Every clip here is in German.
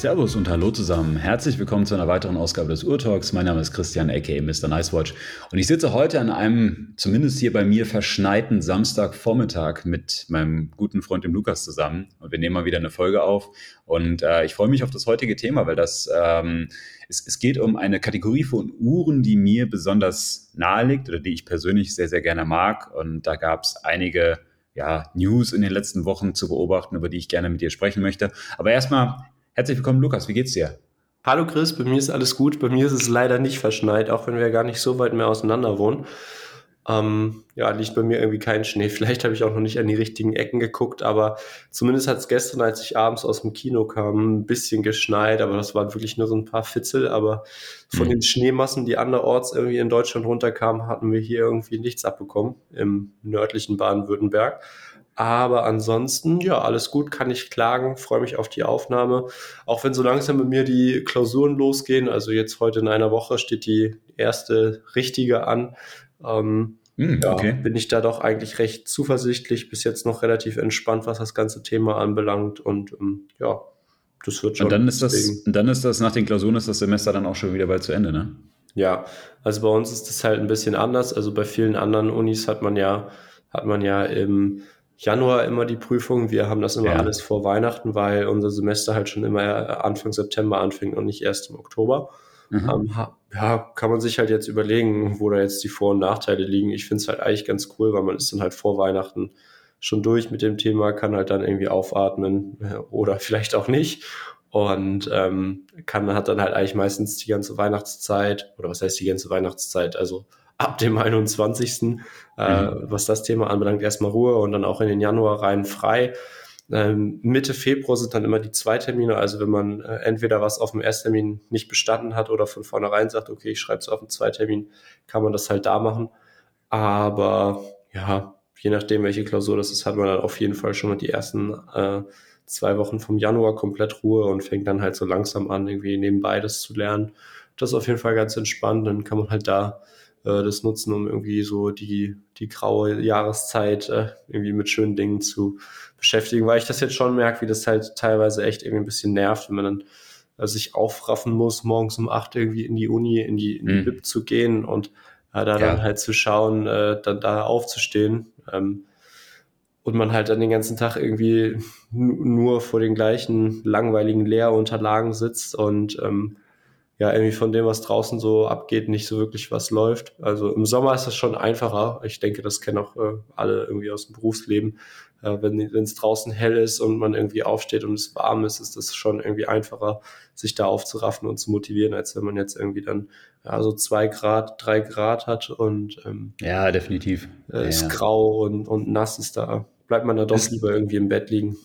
Servus und hallo zusammen. Herzlich willkommen zu einer weiteren Ausgabe des Urtalks. Mein Name ist Christian, aka Mr. Nicewatch. Und ich sitze heute an einem, zumindest hier bei mir, verschneiten Samstagvormittag mit meinem guten Freund dem Lukas zusammen. Und wir nehmen mal wieder eine Folge auf. Und äh, ich freue mich auf das heutige Thema, weil das, ähm, es, es geht um eine Kategorie von Uhren, die mir besonders nahe liegt oder die ich persönlich sehr, sehr gerne mag. Und da gab es einige ja, News in den letzten Wochen zu beobachten, über die ich gerne mit dir sprechen möchte. Aber erstmal Herzlich willkommen, Lukas. Wie geht's dir? Hallo Chris, bei mir ist alles gut. Bei mir ist es leider nicht verschneit, auch wenn wir gar nicht so weit mehr auseinander wohnen. Ähm, ja, liegt bei mir irgendwie kein Schnee. Vielleicht habe ich auch noch nicht an die richtigen Ecken geguckt, aber zumindest hat es gestern, als ich abends aus dem Kino kam, ein bisschen geschneit, aber das waren wirklich nur so ein paar Fitzel. Aber von mhm. den Schneemassen, die anderorts irgendwie in Deutschland runterkamen, hatten wir hier irgendwie nichts abbekommen im nördlichen Baden-Württemberg. Aber ansonsten, ja, alles gut, kann ich klagen, freue mich auf die Aufnahme. Auch wenn so langsam bei mir die Klausuren losgehen, also jetzt heute in einer Woche steht die erste richtige an. Ähm, mm, okay. ja, bin ich da doch eigentlich recht zuversichtlich, bis jetzt noch relativ entspannt, was das ganze Thema anbelangt. Und ähm, ja, das wird schon. Und dann ist das, dann ist das nach den Klausuren ist das Semester dann auch schon wieder bald zu Ende, ne? Ja, also bei uns ist das halt ein bisschen anders. Also bei vielen anderen Unis hat man ja, hat man ja im Januar immer die Prüfung. Wir haben das immer ja. alles vor Weihnachten, weil unser Semester halt schon immer Anfang September anfängt und nicht erst im Oktober. Mhm. Ähm, ja, kann man sich halt jetzt überlegen, wo da jetzt die Vor- und Nachteile liegen. Ich finde es halt eigentlich ganz cool, weil man ist dann halt vor Weihnachten schon durch mit dem Thema, kann halt dann irgendwie aufatmen äh, oder vielleicht auch nicht und ähm, kann hat dann halt eigentlich meistens die ganze Weihnachtszeit oder was heißt die ganze Weihnachtszeit, also ab dem 21. Mhm. Äh, was das Thema anbelangt, erstmal Ruhe und dann auch in den Januar rein frei. Ähm, Mitte Februar sind dann immer die Zweitermine, also wenn man äh, entweder was auf dem Ersttermin nicht bestanden hat oder von vornherein sagt, okay, ich schreibe es auf den Zweitermin, kann man das halt da machen. Aber ja, je nachdem, welche Klausur das ist, hat man dann auf jeden Fall schon mal die ersten äh, zwei Wochen vom Januar komplett Ruhe und fängt dann halt so langsam an, irgendwie nebenbei das zu lernen. Das ist auf jeden Fall ganz entspannt. Dann kann man halt da äh, das nutzen, um irgendwie so die, die graue Jahreszeit äh, irgendwie mit schönen Dingen zu beschäftigen, weil ich das jetzt schon merke, wie das halt teilweise echt irgendwie ein bisschen nervt, wenn man dann äh, sich aufraffen muss, morgens um acht irgendwie in die Uni, in die, in die mhm. Bib zu gehen und äh, da ja. dann halt zu schauen, äh, dann da aufzustehen. Ähm, und man halt dann den ganzen Tag irgendwie nur vor den gleichen langweiligen Lehrunterlagen sitzt und ähm, ja irgendwie von dem, was draußen so abgeht, nicht so wirklich was läuft. Also im Sommer ist das schon einfacher. Ich denke, das kennen auch äh, alle irgendwie aus dem Berufsleben. Äh, wenn es draußen hell ist und man irgendwie aufsteht und es warm ist, ist das schon irgendwie einfacher, sich da aufzuraffen und zu motivieren, als wenn man jetzt irgendwie dann ja, so zwei Grad, drei Grad hat und ähm, ja, definitiv. Äh, ist ja. grau und, und nass ist da. Bleibt man da doch lieber irgendwie im Bett liegen.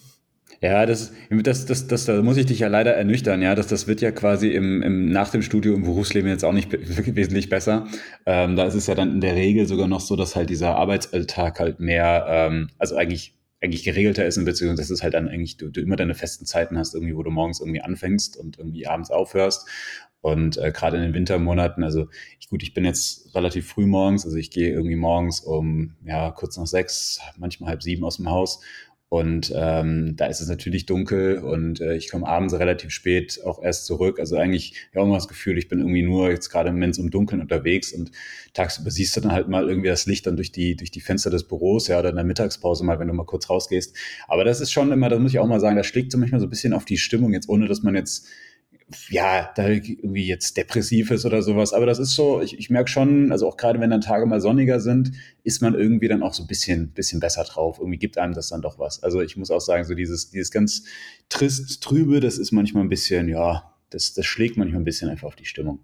Ja, das, das, das, das, da muss ich dich ja leider ernüchtern, ja. Das, das wird ja quasi im, im, nach dem Studium im Berufsleben jetzt auch nicht wesentlich besser. Ähm, da ist es ja dann in der Regel sogar noch so, dass halt dieser Arbeitsalltag halt mehr, ähm, also eigentlich eigentlich geregelter ist, beziehungsweise dass es halt dann eigentlich du, du immer deine festen Zeiten hast, irgendwie, wo du morgens irgendwie anfängst und irgendwie abends aufhörst. Und äh, gerade in den Wintermonaten, also ich, gut, ich bin jetzt relativ früh morgens, also ich gehe irgendwie morgens um ja kurz nach sechs, manchmal halb sieben aus dem Haus und ähm, da ist es natürlich dunkel und äh, ich komme abends relativ spät auch erst zurück. Also eigentlich ja immer das Gefühl, ich bin irgendwie nur jetzt gerade im Moment im Dunkeln unterwegs und tagsüber siehst du dann halt mal irgendwie das Licht dann durch die, durch die Fenster des Büros, ja, oder in der Mittagspause mal, wenn du mal kurz rausgehst. Aber das ist schon immer, das muss ich auch mal sagen, das schlägt so manchmal so ein bisschen auf die Stimmung, jetzt ohne dass man jetzt ja, da irgendwie jetzt depressiv ist oder sowas. Aber das ist so, ich, ich merke schon, also auch gerade wenn dann Tage mal sonniger sind, ist man irgendwie dann auch so ein bisschen, bisschen besser drauf. Irgendwie gibt einem das dann doch was. Also ich muss auch sagen, so dieses, dieses ganz trist, trübe, das ist manchmal ein bisschen, ja, das, das schlägt manchmal ein bisschen einfach auf die Stimmung.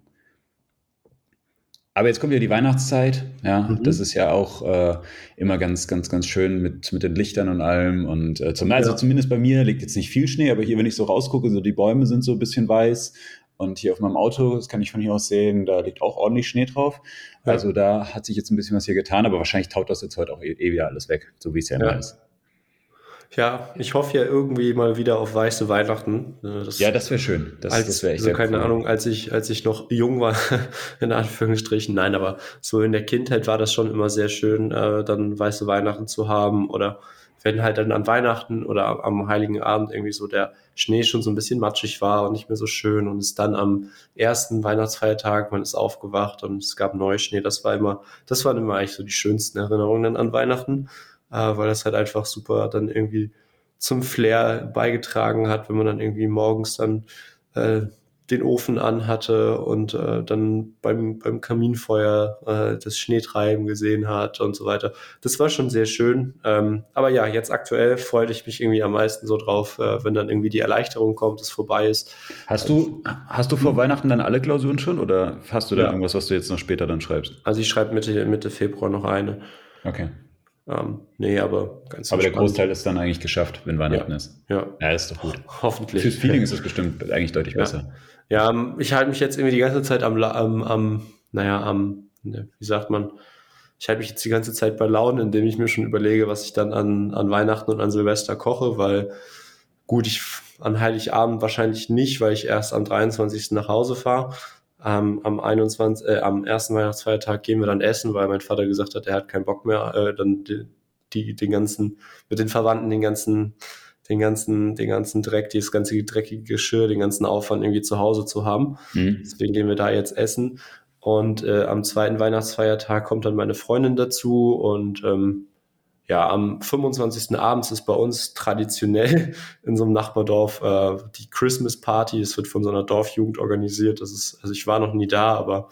Aber jetzt kommt ja die Weihnachtszeit, ja, mhm. das ist ja auch äh, immer ganz, ganz, ganz schön mit, mit den Lichtern und allem. Und äh, zum, also ja. zumindest bei mir liegt jetzt nicht viel Schnee, aber hier, wenn ich so rausgucke, so die Bäume sind so ein bisschen weiß. Und hier auf meinem Auto, das kann ich von hier aus sehen, da liegt auch ordentlich Schnee drauf. Ja. Also da hat sich jetzt ein bisschen was hier getan, aber wahrscheinlich taut das jetzt heute auch eh, eh wieder alles weg, so wie es ja immer ist. Ja, ich hoffe ja irgendwie mal wieder auf weiße Weihnachten. Äh, das ja, das wäre schön. Das, als, das wäre echt also keine cool. Ahnung, als ich, als ich noch jung war, in Anführungsstrichen, nein, aber so in der Kindheit war das schon immer sehr schön, äh, dann weiße Weihnachten zu haben oder wenn halt dann an Weihnachten oder am Heiligen Abend irgendwie so der Schnee schon so ein bisschen matschig war und nicht mehr so schön und es dann am ersten Weihnachtsfeiertag, man ist aufgewacht und es gab Neuschnee, das war immer, das waren immer eigentlich so die schönsten Erinnerungen an Weihnachten, weil das halt einfach super dann irgendwie zum Flair beigetragen hat, wenn man dann irgendwie morgens dann äh, den Ofen anhatte und äh, dann beim, beim Kaminfeuer äh, das Schneetreiben gesehen hat und so weiter. Das war schon sehr schön. Ähm, aber ja, jetzt aktuell freue ich mich irgendwie am meisten so drauf, äh, wenn dann irgendwie die Erleichterung kommt, es vorbei ist. Hast du, hast du vor Weihnachten dann alle Klausuren schon oder hast du da ja. irgendwas, was du jetzt noch später dann schreibst? Also ich schreibe Mitte, Mitte Februar noch eine. Okay. Ähm, nee, aber ganz Aber der Großteil ist dann eigentlich geschafft, wenn Weihnachten ja. ist. Ja. Ja, ist doch gut. Hoffentlich. Fürs Feeling ist es bestimmt eigentlich deutlich ja. besser. Ja, ähm, ich halte mich jetzt irgendwie die ganze Zeit am, am, am naja, am, ne, wie sagt man, ich halte mich jetzt die ganze Zeit bei Laune, indem ich mir schon überlege, was ich dann an, an Weihnachten und an Silvester koche, weil gut, ich an Heiligabend wahrscheinlich nicht, weil ich erst am 23. nach Hause fahre. Ähm, am 21, äh, am ersten Weihnachtsfeiertag gehen wir dann essen, weil mein Vater gesagt hat, er hat keinen Bock mehr, äh, dann die, die, den ganzen, mit den Verwandten den ganzen den ganzen, den ganzen Dreck, dieses ganze dreckige Geschirr, den ganzen Aufwand irgendwie zu Hause zu haben. Mhm. Deswegen gehen wir da jetzt essen. Und äh, am zweiten Weihnachtsfeiertag kommt dann meine Freundin dazu und ähm, ja, am 25. abends ist bei uns traditionell in so einem Nachbardorf äh, die Christmas Party. Es wird von so einer Dorfjugend organisiert. Das ist, also ich war noch nie da, aber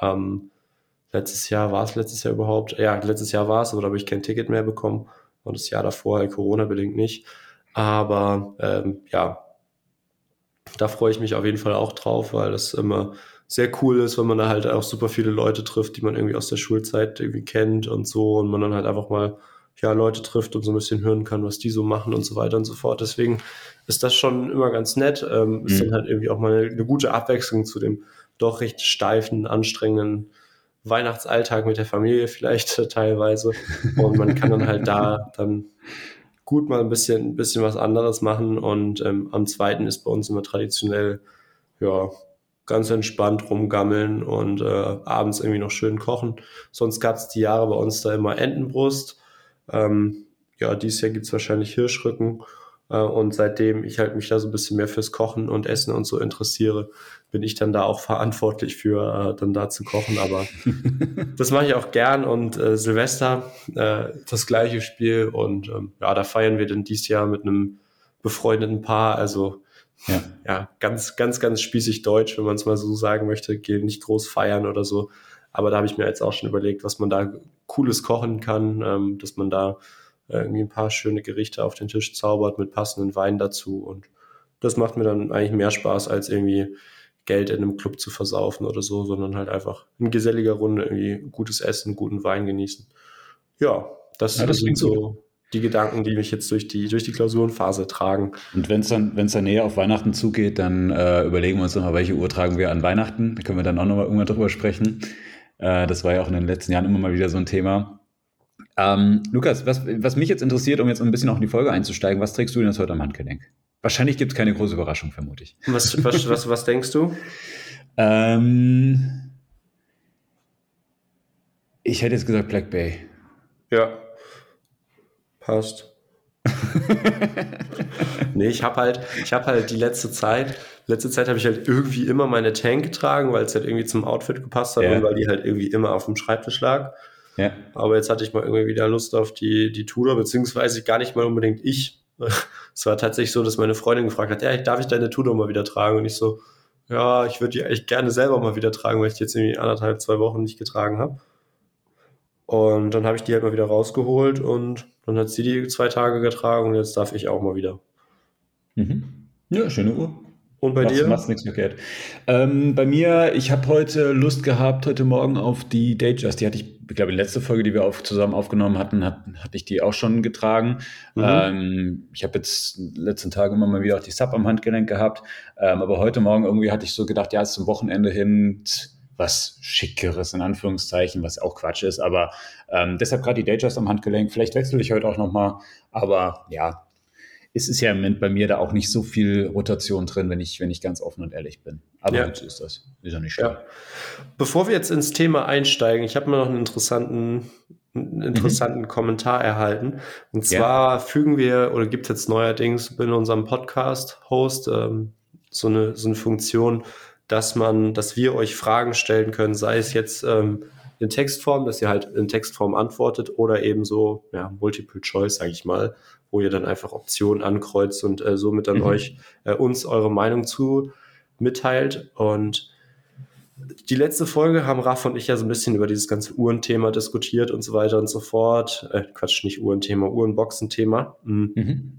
ähm, letztes Jahr war es letztes Jahr überhaupt. Ja, letztes Jahr war es, aber da habe ich kein Ticket mehr bekommen. Und das Jahr davor halt Corona-bedingt nicht. Aber ähm, ja, da freue ich mich auf jeden Fall auch drauf, weil das immer sehr cool ist, wenn man da halt auch super viele Leute trifft, die man irgendwie aus der Schulzeit irgendwie kennt und so und man dann halt einfach mal ja Leute trifft und so ein bisschen hören kann, was die so machen und so weiter und so fort. Deswegen ist das schon immer ganz nett. Ähm, mhm. Ist dann halt irgendwie auch mal eine, eine, gute Abwechslung zu dem doch recht steifen, anstrengenden Weihnachtsalltag mit der Familie vielleicht teilweise. Und man kann dann halt da dann gut mal ein bisschen, ein bisschen was anderes machen. Und ähm, am zweiten ist bei uns immer traditionell, ja, ganz entspannt rumgammeln und äh, abends irgendwie noch schön kochen. Sonst gab es die Jahre bei uns da immer Entenbrust. Ähm, ja, dieses Jahr gibt's wahrscheinlich Hirschrücken. Äh, und seitdem ich halt mich da so ein bisschen mehr fürs Kochen und Essen und so interessiere, bin ich dann da auch verantwortlich für, äh, dann da zu kochen. Aber das mache ich auch gern. Und äh, Silvester, äh, das gleiche Spiel. Und ähm, ja, da feiern wir dann dieses Jahr mit einem befreundeten Paar. Also ja, ja ganz, ganz, ganz spießig deutsch, wenn man es mal so sagen möchte. Gehen nicht groß feiern oder so. Aber da habe ich mir jetzt auch schon überlegt, was man da Cooles kochen kann, ähm, dass man da irgendwie ein paar schöne Gerichte auf den Tisch zaubert mit passenden Wein dazu. Und das macht mir dann eigentlich mehr Spaß, als irgendwie Geld in einem Club zu versaufen oder so, sondern halt einfach in geselliger Runde irgendwie gutes Essen, guten Wein genießen. Ja, das, ja, das sind so gut. die Gedanken, die mich jetzt durch die, durch die Klausurenphase tragen. Und wenn es dann, wenn es dann näher auf Weihnachten zugeht, dann äh, überlegen wir uns nochmal, welche Uhr tragen wir an Weihnachten. Da können wir dann auch nochmal irgendwann drüber sprechen. Äh, das war ja auch in den letzten Jahren immer mal wieder so ein Thema. Ähm, Lukas, was, was mich jetzt interessiert, um jetzt ein bisschen auch in die Folge einzusteigen, was trägst du denn jetzt heute am Handgelenk? Wahrscheinlich gibt es keine große Überraschung, vermute ich. Was, was, was, was denkst du? Ähm, ich hätte jetzt gesagt Black Bay. Ja, passt. nee, ich habe halt, ich habe halt die letzte Zeit, letzte Zeit habe ich halt irgendwie immer meine Tank getragen, weil es halt irgendwie zum Outfit gepasst hat ja. und weil die halt irgendwie immer auf dem Schreibtisch lag. Ja. Aber jetzt hatte ich mal irgendwie wieder Lust auf die, die Tudor, beziehungsweise gar nicht mal unbedingt ich. Es war tatsächlich so, dass meine Freundin gefragt hat, ja, darf ich deine Tudor mal wieder tragen? Und ich so, ja, ich würde die echt gerne selber mal wieder tragen, weil ich die jetzt irgendwie anderthalb, zwei Wochen nicht getragen habe. Und dann habe ich die halt mal wieder rausgeholt und dann hat sie die zwei Tage getragen und jetzt darf ich auch mal wieder. Mhm. Ja, schöne Uhr. Und bei machst, dir? Machst nichts verkehrt. Ähm, bei mir, ich habe heute Lust gehabt, heute Morgen auf die Datejust. Die hatte ich, ich glaube, die letzte Folge, die wir auf, zusammen aufgenommen hatten, hat, hatte ich die auch schon getragen. Mhm. Ähm, ich habe jetzt letzten Tagen immer mal wieder auch die Sub am Handgelenk gehabt. Ähm, aber heute Morgen irgendwie hatte ich so gedacht, ja, es ist zum Wochenende hin was Schickeres in Anführungszeichen, was auch Quatsch ist. Aber ähm, deshalb gerade die Datejust am Handgelenk. Vielleicht wechsle ich heute auch nochmal. Aber ja, es ist ja im Moment bei mir da auch nicht so viel Rotation drin, wenn ich, wenn ich ganz offen und ehrlich bin. Aber ja. so ist das. Ist ja nicht schlimm. Ja. Bevor wir jetzt ins Thema einsteigen, ich habe mir noch einen interessanten einen interessanten mhm. Kommentar erhalten. Und zwar ja. fügen wir oder gibt es jetzt neuerdings in unserem Podcast-Host ähm, so, eine, so eine Funktion, dass man, dass wir euch Fragen stellen können, sei es jetzt ähm, in Textform, dass ihr halt in Textform antwortet oder eben so, ja, Multiple Choice, sage ich mal, wo ihr dann einfach Optionen ankreuzt und äh, somit dann mhm. euch äh, uns eure Meinung zu mitteilt. Und die letzte Folge haben Raff und ich ja so ein bisschen über dieses ganze Uhrenthema diskutiert und so weiter und so fort. Äh, Quatsch, nicht Uhrenthema, Uhrenboxen-Thema. Mhm. Mhm.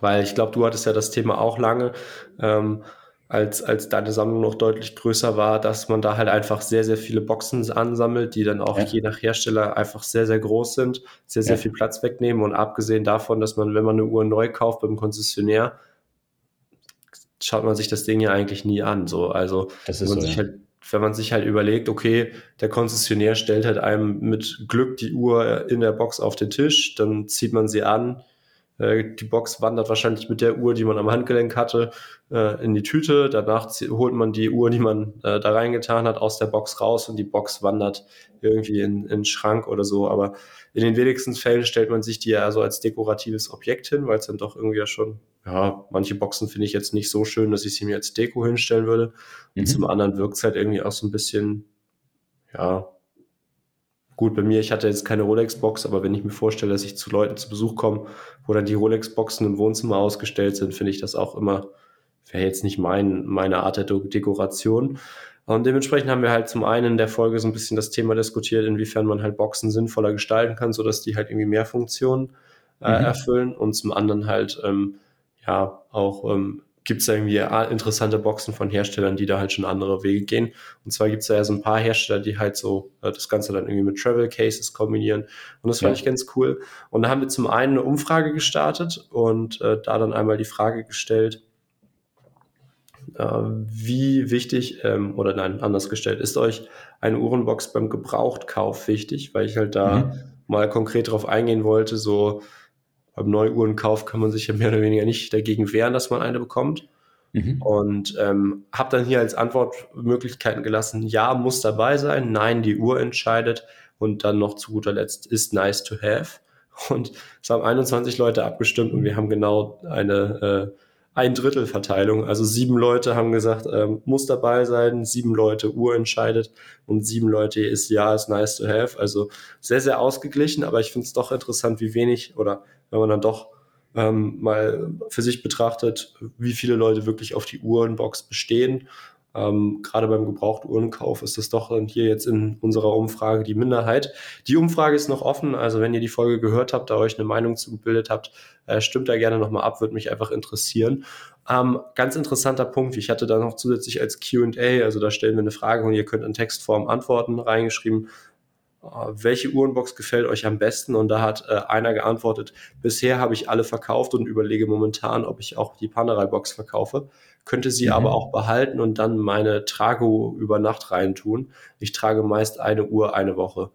Weil ich glaube, du hattest ja das Thema auch lange, ähm, als, als deine Sammlung noch deutlich größer war, dass man da halt einfach sehr, sehr viele Boxen ansammelt, die dann auch ja. je nach Hersteller einfach sehr, sehr groß sind, sehr, sehr ja. viel Platz wegnehmen. Und abgesehen davon, dass man, wenn man eine Uhr neu kauft beim Konzessionär, schaut man sich das Ding ja eigentlich nie an. So, also wenn man, so, sich ja. halt, wenn man sich halt überlegt, okay, der Konzessionär stellt halt einem mit Glück die Uhr in der Box auf den Tisch, dann zieht man sie an. Äh, die Box wandert wahrscheinlich mit der Uhr, die man am Handgelenk hatte, äh, in die Tüte. Danach holt man die Uhr, die man äh, da reingetan hat, aus der Box raus und die Box wandert irgendwie in, in den Schrank oder so. Aber in den wenigsten Fällen stellt man sich die ja so als dekoratives Objekt hin, weil es dann doch irgendwie ja schon, ja, manche Boxen finde ich jetzt nicht so schön, dass ich sie mir als Deko hinstellen würde. Und mhm. zum anderen wirkt es halt irgendwie auch so ein bisschen, ja, gut, bei mir, ich hatte jetzt keine Rolex-Box, aber wenn ich mir vorstelle, dass ich zu Leuten zu Besuch komme, wo dann die Rolex-Boxen im Wohnzimmer ausgestellt sind, finde ich das auch immer, wäre jetzt nicht mein, meine Art der Dekoration. Und dementsprechend haben wir halt zum einen in der Folge so ein bisschen das Thema diskutiert, inwiefern man halt Boxen sinnvoller gestalten kann, sodass die halt irgendwie mehr Funktionen äh, mhm. erfüllen und zum anderen halt ähm, ja auch ähm, gibt es irgendwie interessante Boxen von Herstellern, die da halt schon andere Wege gehen. Und zwar gibt es da ja so ein paar Hersteller, die halt so äh, das Ganze dann irgendwie mit Travel Cases kombinieren. Und das fand ja. ich ganz cool. Und da haben wir zum einen eine Umfrage gestartet und äh, da dann einmal die Frage gestellt, äh, wie wichtig, ähm, oder nein, anders gestellt, ist euch eine Uhrenbox beim Gebrauchtkauf wichtig? Weil ich halt da mhm. mal konkret drauf eingehen wollte, so beim Neuuhrenkauf kann man sich ja mehr oder weniger nicht dagegen wehren, dass man eine bekommt. Mhm. Und ähm, habe dann hier als Antwortmöglichkeiten gelassen, ja, muss dabei sein, nein, die Uhr entscheidet und dann noch zu guter Letzt ist nice to have. Und es haben 21 Leute abgestimmt und wir haben genau eine äh, ein Drittel Verteilung. Also sieben Leute haben gesagt, ähm, muss dabei sein, sieben Leute Uhr entscheidet und sieben Leute ist ja, ist nice to have. Also sehr, sehr ausgeglichen, aber ich finde es doch interessant, wie wenig oder wenn man dann doch ähm, mal für sich betrachtet, wie viele Leute wirklich auf die Uhrenbox bestehen ähm, gerade beim Gebrauchtuhrenkauf ist das doch dann hier jetzt in unserer Umfrage die Minderheit. Die Umfrage ist noch offen, also wenn ihr die Folge gehört habt, da euch eine Meinung zu gebildet habt, äh, stimmt da gerne nochmal ab, würde mich einfach interessieren. Ähm, ganz interessanter Punkt, ich hatte da noch zusätzlich als QA, also da stellen wir eine Frage und ihr könnt in Textform antworten, reingeschrieben, welche Uhrenbox gefällt euch am besten? Und da hat äh, einer geantwortet, bisher habe ich alle verkauft und überlege momentan, ob ich auch die Panerai-Box verkaufe könnte sie mhm. aber auch behalten und dann meine Trago über Nacht reintun. Ich trage meist eine Uhr eine Woche.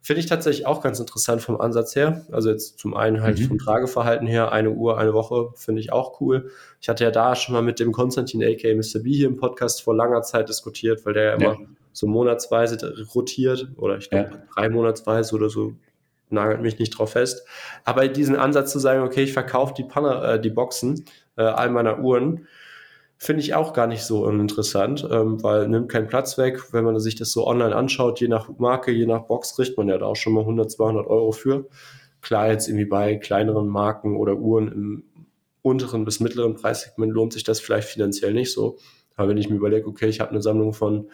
Finde ich tatsächlich auch ganz interessant vom Ansatz her. Also jetzt zum einen halt mhm. vom Trageverhalten her, eine Uhr, eine Woche, finde ich auch cool. Ich hatte ja da schon mal mit dem Konstantin aka Mr. B hier im Podcast vor langer Zeit diskutiert, weil der ja immer ja. so monatsweise rotiert oder ich glaube ja. drei monatsweise oder so, nagelt mich nicht drauf fest. Aber diesen Ansatz zu sagen, okay, ich verkaufe die Panne, äh, die Boxen äh, all meiner Uhren, finde ich auch gar nicht so uninteressant, ähm, weil nimmt keinen Platz weg. Wenn man sich das so online anschaut, je nach Marke, je nach Box, kriegt man ja da auch schon mal 100, 200 Euro für. Klar, jetzt irgendwie bei kleineren Marken oder Uhren im unteren bis mittleren Preissegment lohnt sich das vielleicht finanziell nicht so. Aber wenn ich mir überlege, okay, ich habe eine Sammlung von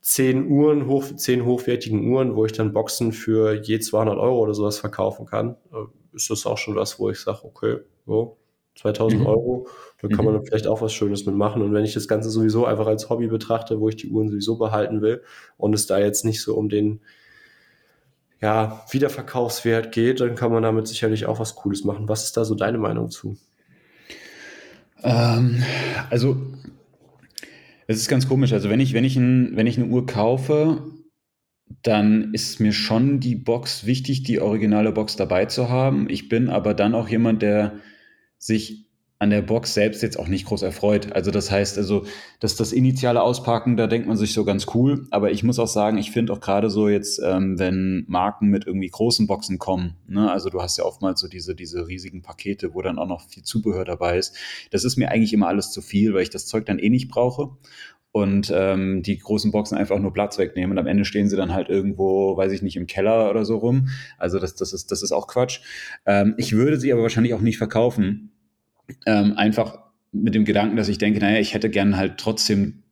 zehn Uhren, hoch, zehn hochwertigen Uhren, wo ich dann Boxen für je 200 Euro oder sowas verkaufen kann, äh, ist das auch schon was, wo ich sage, okay, so, 2000 mhm. Euro, da kann mhm. man vielleicht auch was Schönes mitmachen. Und wenn ich das Ganze sowieso einfach als Hobby betrachte, wo ich die Uhren sowieso behalten will und es da jetzt nicht so um den ja, Wiederverkaufswert geht, dann kann man damit sicherlich auch was Cooles machen. Was ist da so deine Meinung zu? Ähm, also, es ist ganz komisch. Also, wenn ich, wenn ich, ein, wenn ich eine Uhr kaufe, dann ist mir schon die Box wichtig, die originale Box dabei zu haben. Ich bin aber dann auch jemand, der sich an der Box selbst jetzt auch nicht groß erfreut. Also das heißt, also dass das initiale Auspacken, da denkt man sich so ganz cool. Aber ich muss auch sagen, ich finde auch gerade so jetzt, ähm, wenn Marken mit irgendwie großen Boxen kommen, ne, also du hast ja oftmals so diese diese riesigen Pakete, wo dann auch noch viel Zubehör dabei ist. Das ist mir eigentlich immer alles zu viel, weil ich das Zeug dann eh nicht brauche und ähm, die großen Boxen einfach nur Platz wegnehmen und am Ende stehen sie dann halt irgendwo, weiß ich nicht, im Keller oder so rum. Also das, das, ist, das ist auch Quatsch. Ähm, ich würde sie aber wahrscheinlich auch nicht verkaufen, ähm, einfach mit dem Gedanken, dass ich denke, naja, ich hätte gern halt trotzdem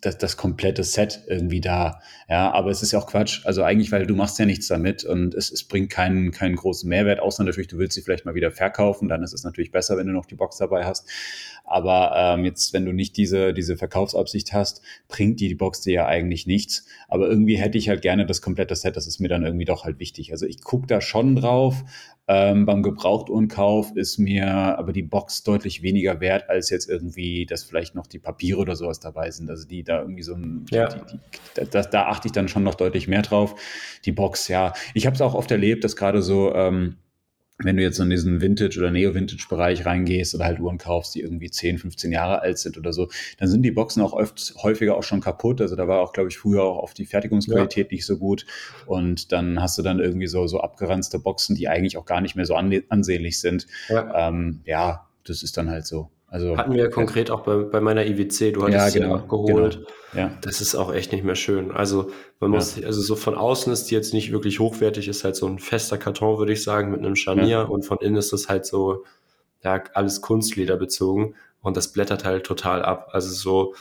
das, das komplette Set irgendwie da. Ja, aber es ist ja auch Quatsch. Also eigentlich, weil du machst ja nichts damit und es, es bringt keinen, keinen großen Mehrwert, außer natürlich, du willst sie vielleicht mal wieder verkaufen, dann ist es natürlich besser, wenn du noch die Box dabei hast. Aber ähm, jetzt, wenn du nicht diese, diese Verkaufsabsicht hast, bringt die, die Box dir ja eigentlich nichts. Aber irgendwie hätte ich halt gerne das komplette Set, das ist mir dann irgendwie doch halt wichtig. Also ich gucke da schon drauf, ähm, beim Gebrauchtuhrenkauf ist mir aber die Box deutlich weniger wert, als jetzt irgendwie, dass vielleicht noch die Papiere oder sowas dabei sind. Also die da irgendwie so ein, ja. die, die, da, da, achte ich dann schon noch deutlich mehr drauf. Die Box, ja. Ich habe es auch oft erlebt, dass gerade so, ähm, wenn du jetzt in diesen Vintage- oder Neo-Vintage-Bereich reingehst oder halt Uhren kaufst, die irgendwie 10, 15 Jahre alt sind oder so, dann sind die Boxen auch oft häufiger auch schon kaputt. Also da war auch, glaube ich, früher auch auf die Fertigungsqualität ja. nicht so gut. Und dann hast du dann irgendwie so, so abgeranzte Boxen, die eigentlich auch gar nicht mehr so ansehnlich sind. Ja, ähm, ja das ist dann halt so. Also, Hatten wir ja konkret auch bei, bei meiner IWC, du hattest ja, genau, sie abgeholt. Genau, ja. Das ist auch echt nicht mehr schön. Also man muss, ja. also so von außen ist die jetzt nicht wirklich hochwertig, ist halt so ein fester Karton, würde ich sagen, mit einem Scharnier ja. und von innen ist das halt so, ja, alles Kunstleder bezogen und das blättert halt total ab. Also so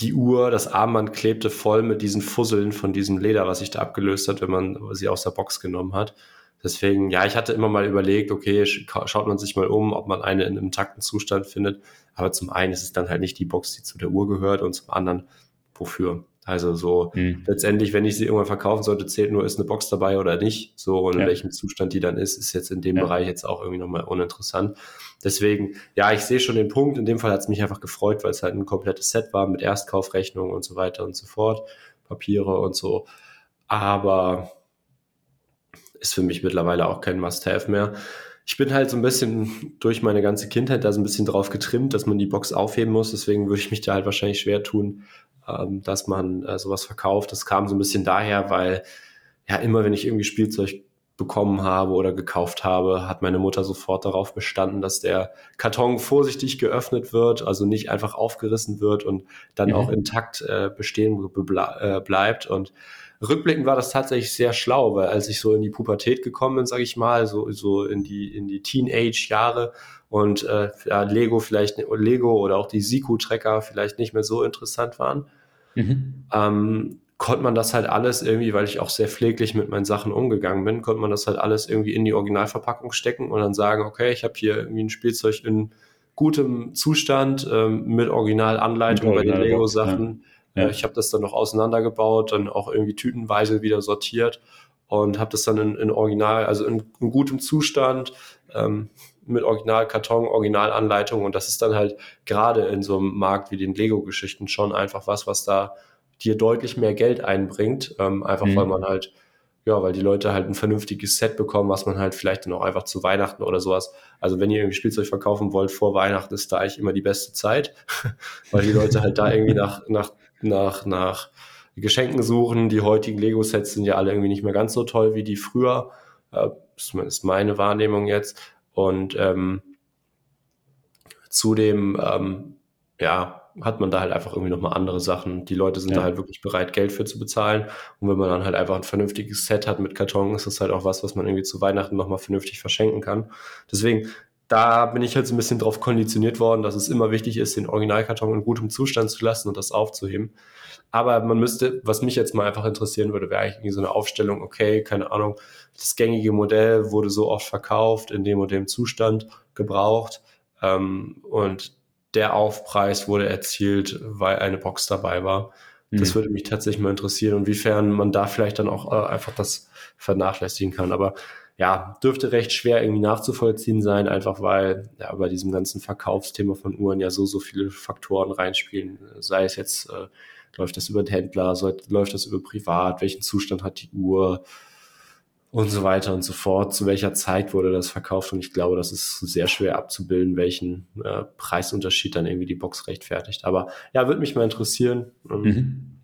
die Uhr, das Armband klebte voll mit diesen Fusseln von diesem Leder, was sich da abgelöst hat, wenn man sie aus der Box genommen hat. Deswegen, ja, ich hatte immer mal überlegt, okay, schaut man sich mal um, ob man eine in einem takten Zustand findet. Aber zum einen ist es dann halt nicht die Box, die zu der Uhr gehört und zum anderen, wofür? Also so hm. letztendlich, wenn ich sie irgendwann verkaufen sollte, zählt nur, ist eine Box dabei oder nicht. So und ja. in welchem Zustand die dann ist, ist jetzt in dem ja. Bereich jetzt auch irgendwie nochmal uninteressant. Deswegen, ja, ich sehe schon den Punkt. In dem Fall hat es mich einfach gefreut, weil es halt ein komplettes Set war mit Erstkaufrechnung und so weiter und so fort, Papiere und so. Aber ist für mich mittlerweile auch kein Must-Have mehr. Ich bin halt so ein bisschen durch meine ganze Kindheit da so ein bisschen drauf getrimmt, dass man die Box aufheben muss. Deswegen würde ich mich da halt wahrscheinlich schwer tun, ähm, dass man äh, sowas verkauft. Das kam so ein bisschen daher, weil ja immer, wenn ich irgendwie Spielzeug bekommen habe oder gekauft habe, hat meine Mutter sofort darauf bestanden, dass der Karton vorsichtig geöffnet wird, also nicht einfach aufgerissen wird und dann mhm. auch intakt äh, bestehen äh, bleibt. Und rückblickend war das tatsächlich sehr schlau, weil als ich so in die Pubertät gekommen bin, sage ich mal, so, so in die, in die Teenage-Jahre und äh, ja, Lego vielleicht, Lego oder auch die Siku-Trecker vielleicht nicht mehr so interessant waren, mhm. ähm, konnte man das halt alles irgendwie, weil ich auch sehr pfleglich mit meinen Sachen umgegangen bin, konnte man das halt alles irgendwie in die Originalverpackung stecken und dann sagen, okay, ich habe hier irgendwie ein Spielzeug in gutem Zustand ähm, mit Originalanleitung bei den Lego-Sachen. Ja ja. Ich habe das dann noch auseinandergebaut, dann auch irgendwie tütenweise wieder sortiert und habe das dann in, in, Original, also in, in gutem Zustand ähm, mit Originalkarton, Originalanleitung und das ist dann halt gerade in so einem Markt wie den Lego-Geschichten schon einfach was, was da dir deutlich mehr Geld einbringt, ähm, einfach mhm. weil man halt ja, weil die Leute halt ein vernünftiges Set bekommen, was man halt vielleicht dann auch einfach zu Weihnachten oder sowas. Also wenn ihr irgendwie Spielzeug verkaufen wollt vor Weihnachten, ist da eigentlich immer die beste Zeit, weil die Leute halt da irgendwie nach, nach nach, nach Geschenken suchen. Die heutigen Lego-Sets sind ja alle irgendwie nicht mehr ganz so toll wie die früher. Äh, ist meine Wahrnehmung jetzt. Und ähm, zudem, ähm, ja, hat man da halt einfach irgendwie nochmal andere Sachen. Die Leute sind ja. da halt wirklich bereit, Geld für zu bezahlen. Und wenn man dann halt einfach ein vernünftiges Set hat mit Karton, ist das halt auch was, was man irgendwie zu Weihnachten nochmal vernünftig verschenken kann. Deswegen, da bin ich halt so ein bisschen drauf konditioniert worden, dass es immer wichtig ist, den Originalkarton in gutem Zustand zu lassen und das aufzuheben. Aber man müsste, was mich jetzt mal einfach interessieren würde, wäre eigentlich so eine Aufstellung, okay, keine Ahnung, das gängige Modell wurde so oft verkauft, in dem und dem Zustand gebraucht ähm, und der Aufpreis wurde erzielt, weil eine Box dabei war. Mhm. Das würde mich tatsächlich mal interessieren, inwiefern man da vielleicht dann auch äh, einfach das vernachlässigen kann. Aber ja, dürfte recht schwer irgendwie nachzuvollziehen sein, einfach weil ja, bei diesem ganzen Verkaufsthema von Uhren ja so, so viele Faktoren reinspielen. Sei es jetzt, äh, läuft das über den Händler, soll, läuft das über privat, welchen Zustand hat die Uhr und so weiter und so fort. Zu welcher Zeit wurde das verkauft? Und ich glaube, das ist sehr schwer abzubilden, welchen äh, Preisunterschied dann irgendwie die Box rechtfertigt. Aber ja, würde mich mal interessieren. Ähm, mhm.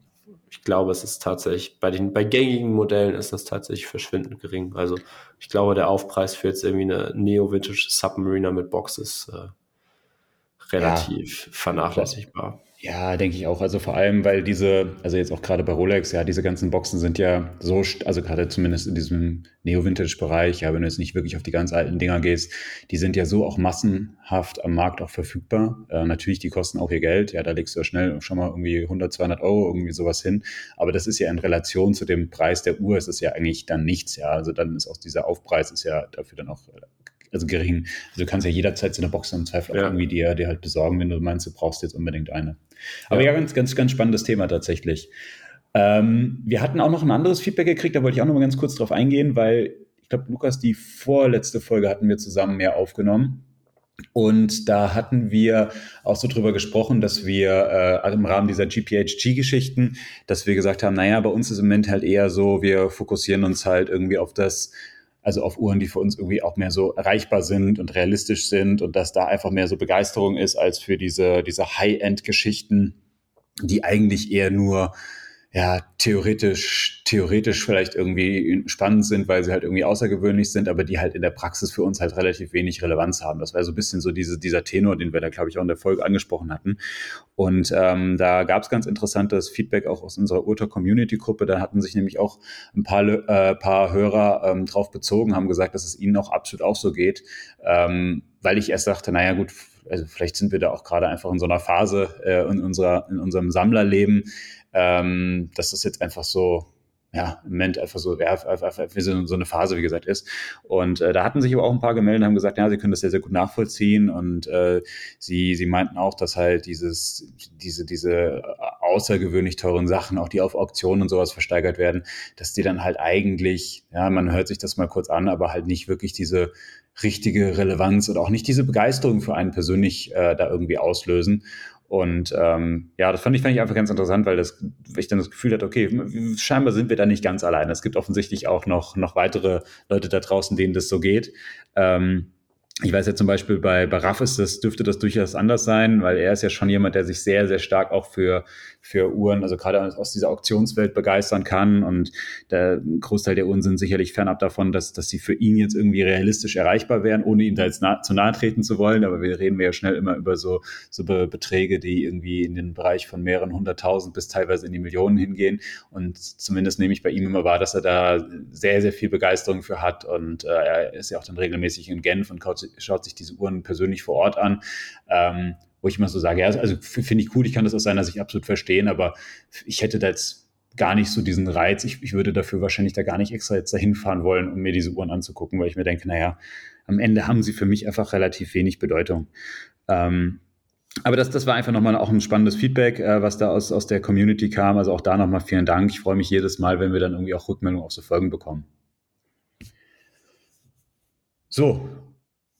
Ich glaube, es ist tatsächlich, bei den, bei gängigen Modellen ist das tatsächlich verschwindend gering. Also ich glaube, der Aufpreis für jetzt irgendwie eine Neo-Vintage Submariner mit Box ist äh, relativ ja. vernachlässigbar. Ja, denke ich auch. Also vor allem, weil diese, also jetzt auch gerade bei Rolex, ja, diese ganzen Boxen sind ja so, also gerade zumindest in diesem Neo-Vintage-Bereich, ja, wenn du jetzt nicht wirklich auf die ganz alten Dinger gehst, die sind ja so auch massenhaft am Markt auch verfügbar. Äh, natürlich, die kosten auch ihr Geld. Ja, da legst du ja schnell schon mal irgendwie 100, 200 Euro irgendwie sowas hin. Aber das ist ja in Relation zu dem Preis der Uhr, ist es ja eigentlich dann nichts. Ja, also dann ist auch dieser Aufpreis ist ja dafür dann auch also gering. Also du kannst ja jederzeit so eine Box im Zweifel ja. irgendwie dir, dir halt besorgen, wenn du meinst, du brauchst jetzt unbedingt eine. Aber ja, ja ganz, ganz, ganz spannendes Thema tatsächlich. Ähm, wir hatten auch noch ein anderes Feedback gekriegt, da wollte ich auch noch mal ganz kurz drauf eingehen, weil ich glaube, Lukas, die vorletzte Folge hatten wir zusammen mehr aufgenommen. Und da hatten wir auch so drüber gesprochen, dass wir äh, im Rahmen dieser GPHG-Geschichten, dass wir gesagt haben, naja, bei uns ist im Moment halt eher so, wir fokussieren uns halt irgendwie auf das also auf Uhren, die für uns irgendwie auch mehr so erreichbar sind und realistisch sind und dass da einfach mehr so Begeisterung ist als für diese, diese High-End-Geschichten, die eigentlich eher nur ja, theoretisch, theoretisch vielleicht irgendwie spannend sind, weil sie halt irgendwie außergewöhnlich sind, aber die halt in der Praxis für uns halt relativ wenig Relevanz haben. Das war so ein bisschen so diese, dieser Tenor, den wir da, glaube ich, auch in der Folge angesprochen hatten. Und ähm, da gab es ganz interessantes Feedback auch aus unserer Urter-Community-Gruppe. Da hatten sich nämlich auch ein paar, äh, paar Hörer ähm, drauf bezogen, haben gesagt, dass es ihnen auch absolut auch so geht, ähm, weil ich erst dachte, naja gut, also vielleicht sind wir da auch gerade einfach in so einer Phase äh, in, unserer, in unserem Sammlerleben, ähm, dass das jetzt einfach so, ja, im Moment einfach so, ja, wie so, so eine Phase, wie gesagt, ist. Und äh, da hatten sich aber auch ein paar gemeldet und haben gesagt, ja, sie können das sehr, sehr gut nachvollziehen. Und äh, sie, sie meinten auch, dass halt dieses, diese, diese außergewöhnlich teuren Sachen, auch die auf Auktionen und sowas versteigert werden, dass die dann halt eigentlich, ja, man hört sich das mal kurz an, aber halt nicht wirklich diese richtige Relevanz und auch nicht diese Begeisterung für einen persönlich äh, da irgendwie auslösen. Und ähm, ja, das fand ich, fand ich einfach ganz interessant, weil das, ich dann das Gefühl hatte, okay, scheinbar sind wir da nicht ganz alleine. Es gibt offensichtlich auch noch, noch weitere Leute da draußen, denen das so geht. Ähm, ich weiß ja zum Beispiel bei, bei Raff ist das, dürfte das durchaus anders sein, weil er ist ja schon jemand, der sich sehr, sehr stark auch für, für Uhren, also gerade aus dieser Auktionswelt begeistern kann. Und der Großteil der Uhren sind sicherlich fernab davon, dass, dass sie für ihn jetzt irgendwie realistisch erreichbar wären, ohne ihm da jetzt nah, zu nahe treten zu wollen. Aber wir reden ja schnell immer über so, so Beträge, die irgendwie in den Bereich von mehreren hunderttausend bis teilweise in die Millionen hingehen. Und zumindest nehme ich bei ihm immer wahr, dass er da sehr, sehr viel Begeisterung für hat. Und äh, er ist ja auch dann regelmäßig in Genf und schaut sich diese Uhren persönlich vor Ort an. Ähm, wo ich immer so sage, ja, also finde ich cool, ich kann das aus seiner Sicht absolut verstehen, aber ich hätte da jetzt gar nicht so diesen Reiz. Ich, ich würde dafür wahrscheinlich da gar nicht extra jetzt dahin fahren wollen, um mir diese Uhren anzugucken, weil ich mir denke, naja, am Ende haben sie für mich einfach relativ wenig Bedeutung. Ähm, aber das, das war einfach nochmal auch ein spannendes Feedback, äh, was da aus, aus der Community kam. Also auch da nochmal vielen Dank. Ich freue mich jedes Mal, wenn wir dann irgendwie auch Rückmeldungen auf so Folgen bekommen. So,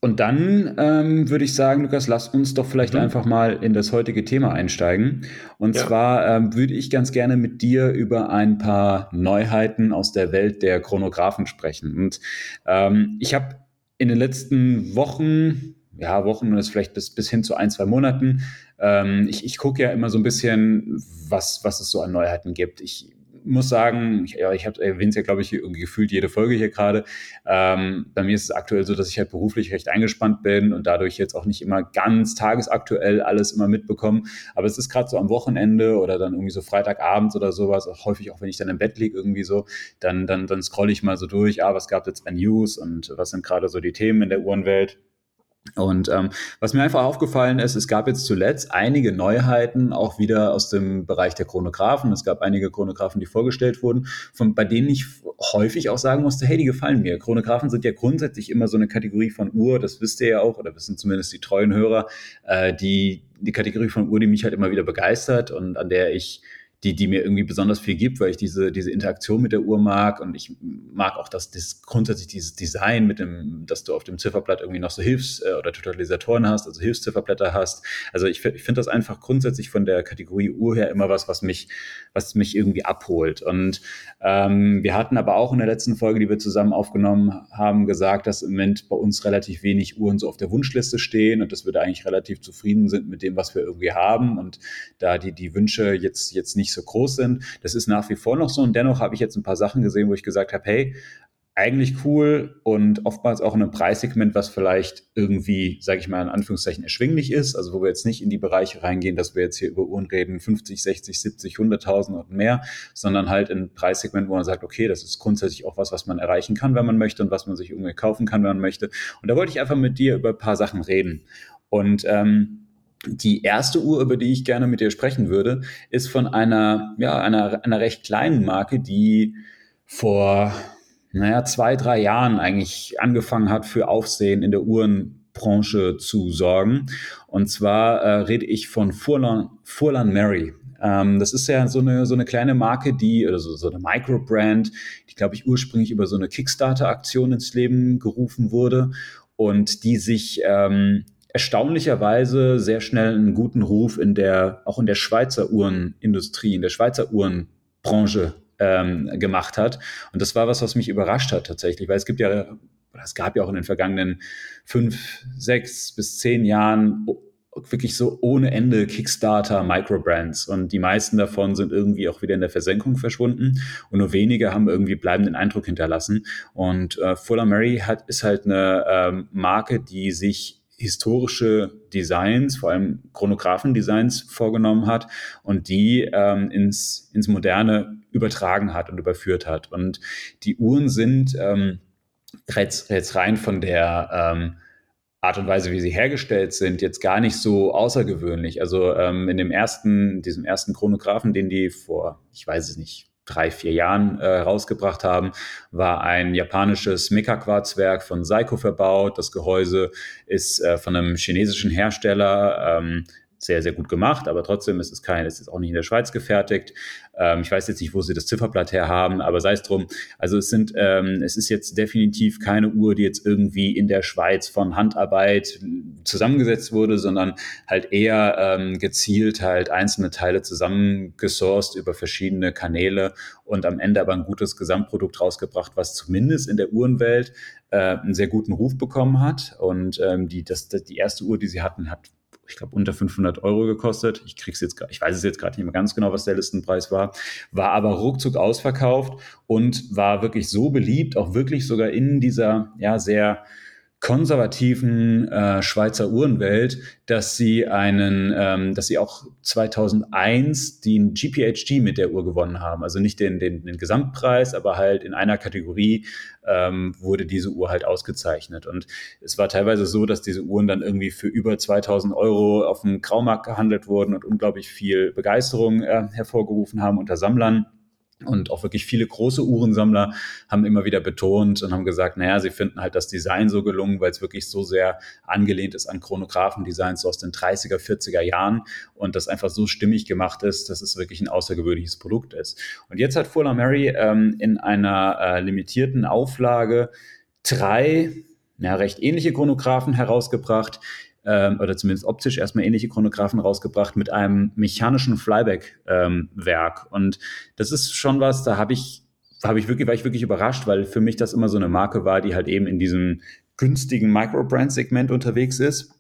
und dann ähm, würde ich sagen, Lukas, lass uns doch vielleicht mhm. einfach mal in das heutige Thema einsteigen. Und ja. zwar ähm, würde ich ganz gerne mit dir über ein paar Neuheiten aus der Welt der Chronographen sprechen. Und ähm, ich habe in den letzten Wochen, ja, Wochen und das vielleicht bis, bis hin zu ein, zwei Monaten, ähm, ich, ich gucke ja immer so ein bisschen, was, was es so an Neuheiten gibt. Ich muss sagen, ich, ja, ich habe erwähnt es ja, glaube ich, irgendwie gefühlt jede Folge hier gerade. Ähm, bei mir ist es aktuell so, dass ich halt beruflich recht eingespannt bin und dadurch jetzt auch nicht immer ganz tagesaktuell alles immer mitbekomme. Aber es ist gerade so am Wochenende oder dann irgendwie so Freitagabends oder sowas, auch häufig auch wenn ich dann im Bett liege irgendwie so, dann, dann, dann scrolle ich mal so durch, ah, was gab es jetzt an News und was sind gerade so die Themen in der Uhrenwelt. Und ähm, was mir einfach aufgefallen ist, es gab jetzt zuletzt einige Neuheiten, auch wieder aus dem Bereich der Chronographen. Es gab einige Chronographen, die vorgestellt wurden, von, bei denen ich häufig auch sagen musste, hey, die gefallen mir. Chronographen sind ja grundsätzlich immer so eine Kategorie von Uhr, das wisst ihr ja auch, oder wissen zumindest die treuen Hörer, äh, die, die Kategorie von Uhr, die mich halt immer wieder begeistert und an der ich die, die mir irgendwie besonders viel gibt, weil ich diese, diese Interaktion mit der Uhr mag und ich mag auch das, das grundsätzlich dieses Design mit dem, dass du auf dem Zifferblatt irgendwie noch so Hilfs- äh, oder Totalisatoren hast, also Hilfszifferblätter hast. Also ich, ich finde das einfach grundsätzlich von der Kategorie Uhr her immer was, was mich, was mich irgendwie abholt. Und ähm, wir hatten aber auch in der letzten Folge, die wir zusammen aufgenommen haben, gesagt, dass im Moment bei uns relativ wenig Uhren so auf der Wunschliste stehen und dass wir da eigentlich relativ zufrieden sind mit dem, was wir irgendwie haben und da die, die Wünsche jetzt, jetzt nicht so groß sind. Das ist nach wie vor noch so und dennoch habe ich jetzt ein paar Sachen gesehen, wo ich gesagt habe, hey, eigentlich cool und oftmals auch in einem Preissegment, was vielleicht irgendwie, sage ich mal in Anführungszeichen, erschwinglich ist. Also wo wir jetzt nicht in die Bereiche reingehen, dass wir jetzt hier über Uhren reden, 50, 60, 70, 100.000 und mehr, sondern halt in Preissegment, wo man sagt, okay, das ist grundsätzlich auch was, was man erreichen kann, wenn man möchte und was man sich irgendwie kaufen kann, wenn man möchte. Und da wollte ich einfach mit dir über ein paar Sachen reden. Und ähm, die erste Uhr, über die ich gerne mit dir sprechen würde, ist von einer, ja, einer, einer recht kleinen Marke, die vor naja, zwei, drei Jahren eigentlich angefangen hat, für Aufsehen in der Uhrenbranche zu sorgen. Und zwar äh, rede ich von Furlan, Furlan Mary. Ähm, das ist ja so eine, so eine kleine Marke, die, oder so, so eine Microbrand, die, glaube ich, ursprünglich über so eine Kickstarter-Aktion ins Leben gerufen wurde und die sich ähm, erstaunlicherweise sehr schnell einen guten Ruf in der, auch in der Schweizer Uhrenindustrie, in der Schweizer Uhrenbranche ähm, gemacht hat. Und das war was, was mich überrascht hat tatsächlich, weil es gibt ja, es gab ja auch in den vergangenen fünf, sechs bis zehn Jahren wirklich so ohne Ende Kickstarter Microbrands. Und die meisten davon sind irgendwie auch wieder in der Versenkung verschwunden. Und nur wenige haben irgendwie bleibenden Eindruck hinterlassen. Und äh, Fuller Mary hat ist halt eine ähm, Marke, die sich historische Designs, vor allem Chronographen-Designs vorgenommen hat und die ähm, ins, ins Moderne übertragen hat und überführt hat. Und die Uhren sind ähm, jetzt, jetzt rein von der ähm, Art und Weise, wie sie hergestellt sind, jetzt gar nicht so außergewöhnlich. Also ähm, in dem ersten, diesem ersten Chronographen, den die vor, ich weiß es nicht, drei, vier Jahren äh, rausgebracht haben, war ein japanisches Meka-Quarzwerk von Seiko verbaut. Das Gehäuse ist äh, von einem chinesischen Hersteller ähm, sehr, sehr gut gemacht, aber trotzdem ist es kein, ist es auch nicht in der Schweiz gefertigt. Ähm, ich weiß jetzt nicht, wo sie das Zifferblatt her haben, aber sei es drum. Also es sind, ähm, es ist jetzt definitiv keine Uhr, die jetzt irgendwie in der Schweiz von Handarbeit zusammengesetzt wurde, sondern halt eher ähm, gezielt halt einzelne Teile zusammengesourced über verschiedene Kanäle und am Ende aber ein gutes Gesamtprodukt rausgebracht, was zumindest in der Uhrenwelt äh, einen sehr guten Ruf bekommen hat. Und ähm, die, das, das, die erste Uhr, die sie hatten, hat ich glaube, unter 500 Euro gekostet. Ich krieg's jetzt, ich weiß es jetzt gerade nicht mehr ganz genau, was der Listenpreis war, war aber ruckzuck ausverkauft und war wirklich so beliebt, auch wirklich sogar in dieser, ja, sehr konservativen äh, Schweizer Uhrenwelt, dass sie einen, ähm, dass sie auch 2001 den GPHG mit der Uhr gewonnen haben. Also nicht den, den, den Gesamtpreis, aber halt in einer Kategorie ähm, wurde diese Uhr halt ausgezeichnet. Und es war teilweise so, dass diese Uhren dann irgendwie für über 2000 Euro auf dem Graumarkt gehandelt wurden und unglaublich viel Begeisterung äh, hervorgerufen haben unter Sammlern. Und auch wirklich viele große Uhrensammler haben immer wieder betont und haben gesagt, naja, sie finden halt das Design so gelungen, weil es wirklich so sehr angelehnt ist an Chronographen-Designs aus den 30er, 40er Jahren und das einfach so stimmig gemacht ist, dass es wirklich ein außergewöhnliches Produkt ist. Und jetzt hat Fuller Mary ähm, in einer äh, limitierten Auflage drei ja, recht ähnliche Chronographen herausgebracht, ähm, oder zumindest optisch erstmal ähnliche Chronographen rausgebracht mit einem mechanischen Flyback-Werk. Ähm, und das ist schon was, da habe ich, habe ich wirklich, war ich wirklich überrascht, weil für mich das immer so eine Marke war, die halt eben in diesem günstigen Microbrand-Segment unterwegs ist.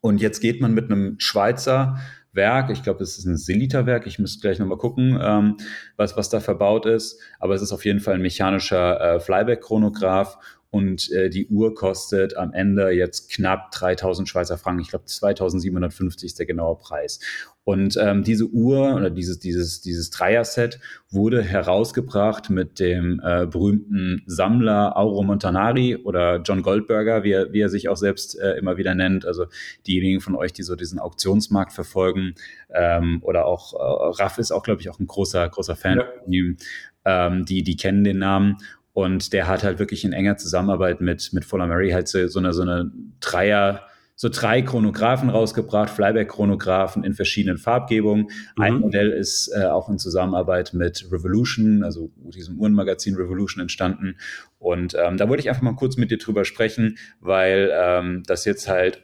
Und jetzt geht man mit einem Schweizer Werk, ich glaube, es ist ein Siliter-Werk, ich müsste gleich nochmal gucken, ähm, was, was da verbaut ist, aber es ist auf jeden Fall ein mechanischer äh, Flyback-Chronograph und äh, die Uhr kostet am Ende jetzt knapp 3000 Schweizer Franken. Ich glaube, 2750 ist der genaue Preis. Und ähm, diese Uhr oder dieses, dieses, dieses Dreier-Set wurde herausgebracht mit dem äh, berühmten Sammler Auro Montanari oder John Goldberger, wie er, wie er sich auch selbst äh, immer wieder nennt. Also diejenigen von euch, die so diesen Auktionsmarkt verfolgen ähm, oder auch äh, Raff ist auch, glaube ich, auch ein großer, großer Fan ja. von ihm. Ähm, die, die kennen den Namen. Und der hat halt wirklich in enger Zusammenarbeit mit, mit Fuller Mary halt so, so eine, so eine Dreier, so drei Chronographen rausgebracht, Flyback-Chronographen in verschiedenen Farbgebungen. Mhm. Ein Modell ist äh, auch in Zusammenarbeit mit Revolution, also diesem Uhrenmagazin Revolution entstanden. Und ähm, da wollte ich einfach mal kurz mit dir drüber sprechen, weil ähm, das jetzt halt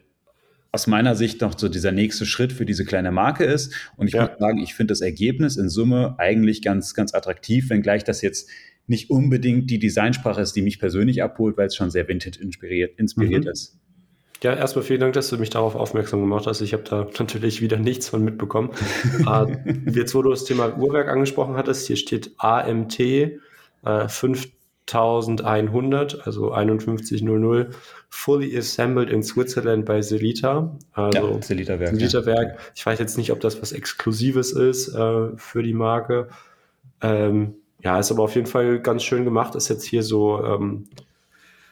aus meiner Sicht noch so dieser nächste Schritt für diese kleine Marke ist. Und ich ja. muss sagen, ich finde das Ergebnis in Summe eigentlich ganz, ganz attraktiv, wenngleich das jetzt nicht unbedingt die Designsprache ist, die mich persönlich abholt, weil es schon sehr Vintage inspiriert, inspiriert mhm. ist. Ja, erstmal vielen Dank, dass du mich darauf aufmerksam gemacht hast. Ich habe da natürlich wieder nichts von mitbekommen. uh, jetzt, wo du das Thema Uhrwerk angesprochen hattest, hier steht AMT äh, 5100, also 5100, fully assembled in Switzerland bei Selita. Also ja, Selita Werk. Selita Werk. Ja. Ich weiß jetzt nicht, ob das was Exklusives ist äh, für die Marke. Ähm, ja, ist aber auf jeden Fall ganz schön gemacht. Ist jetzt hier so ähm,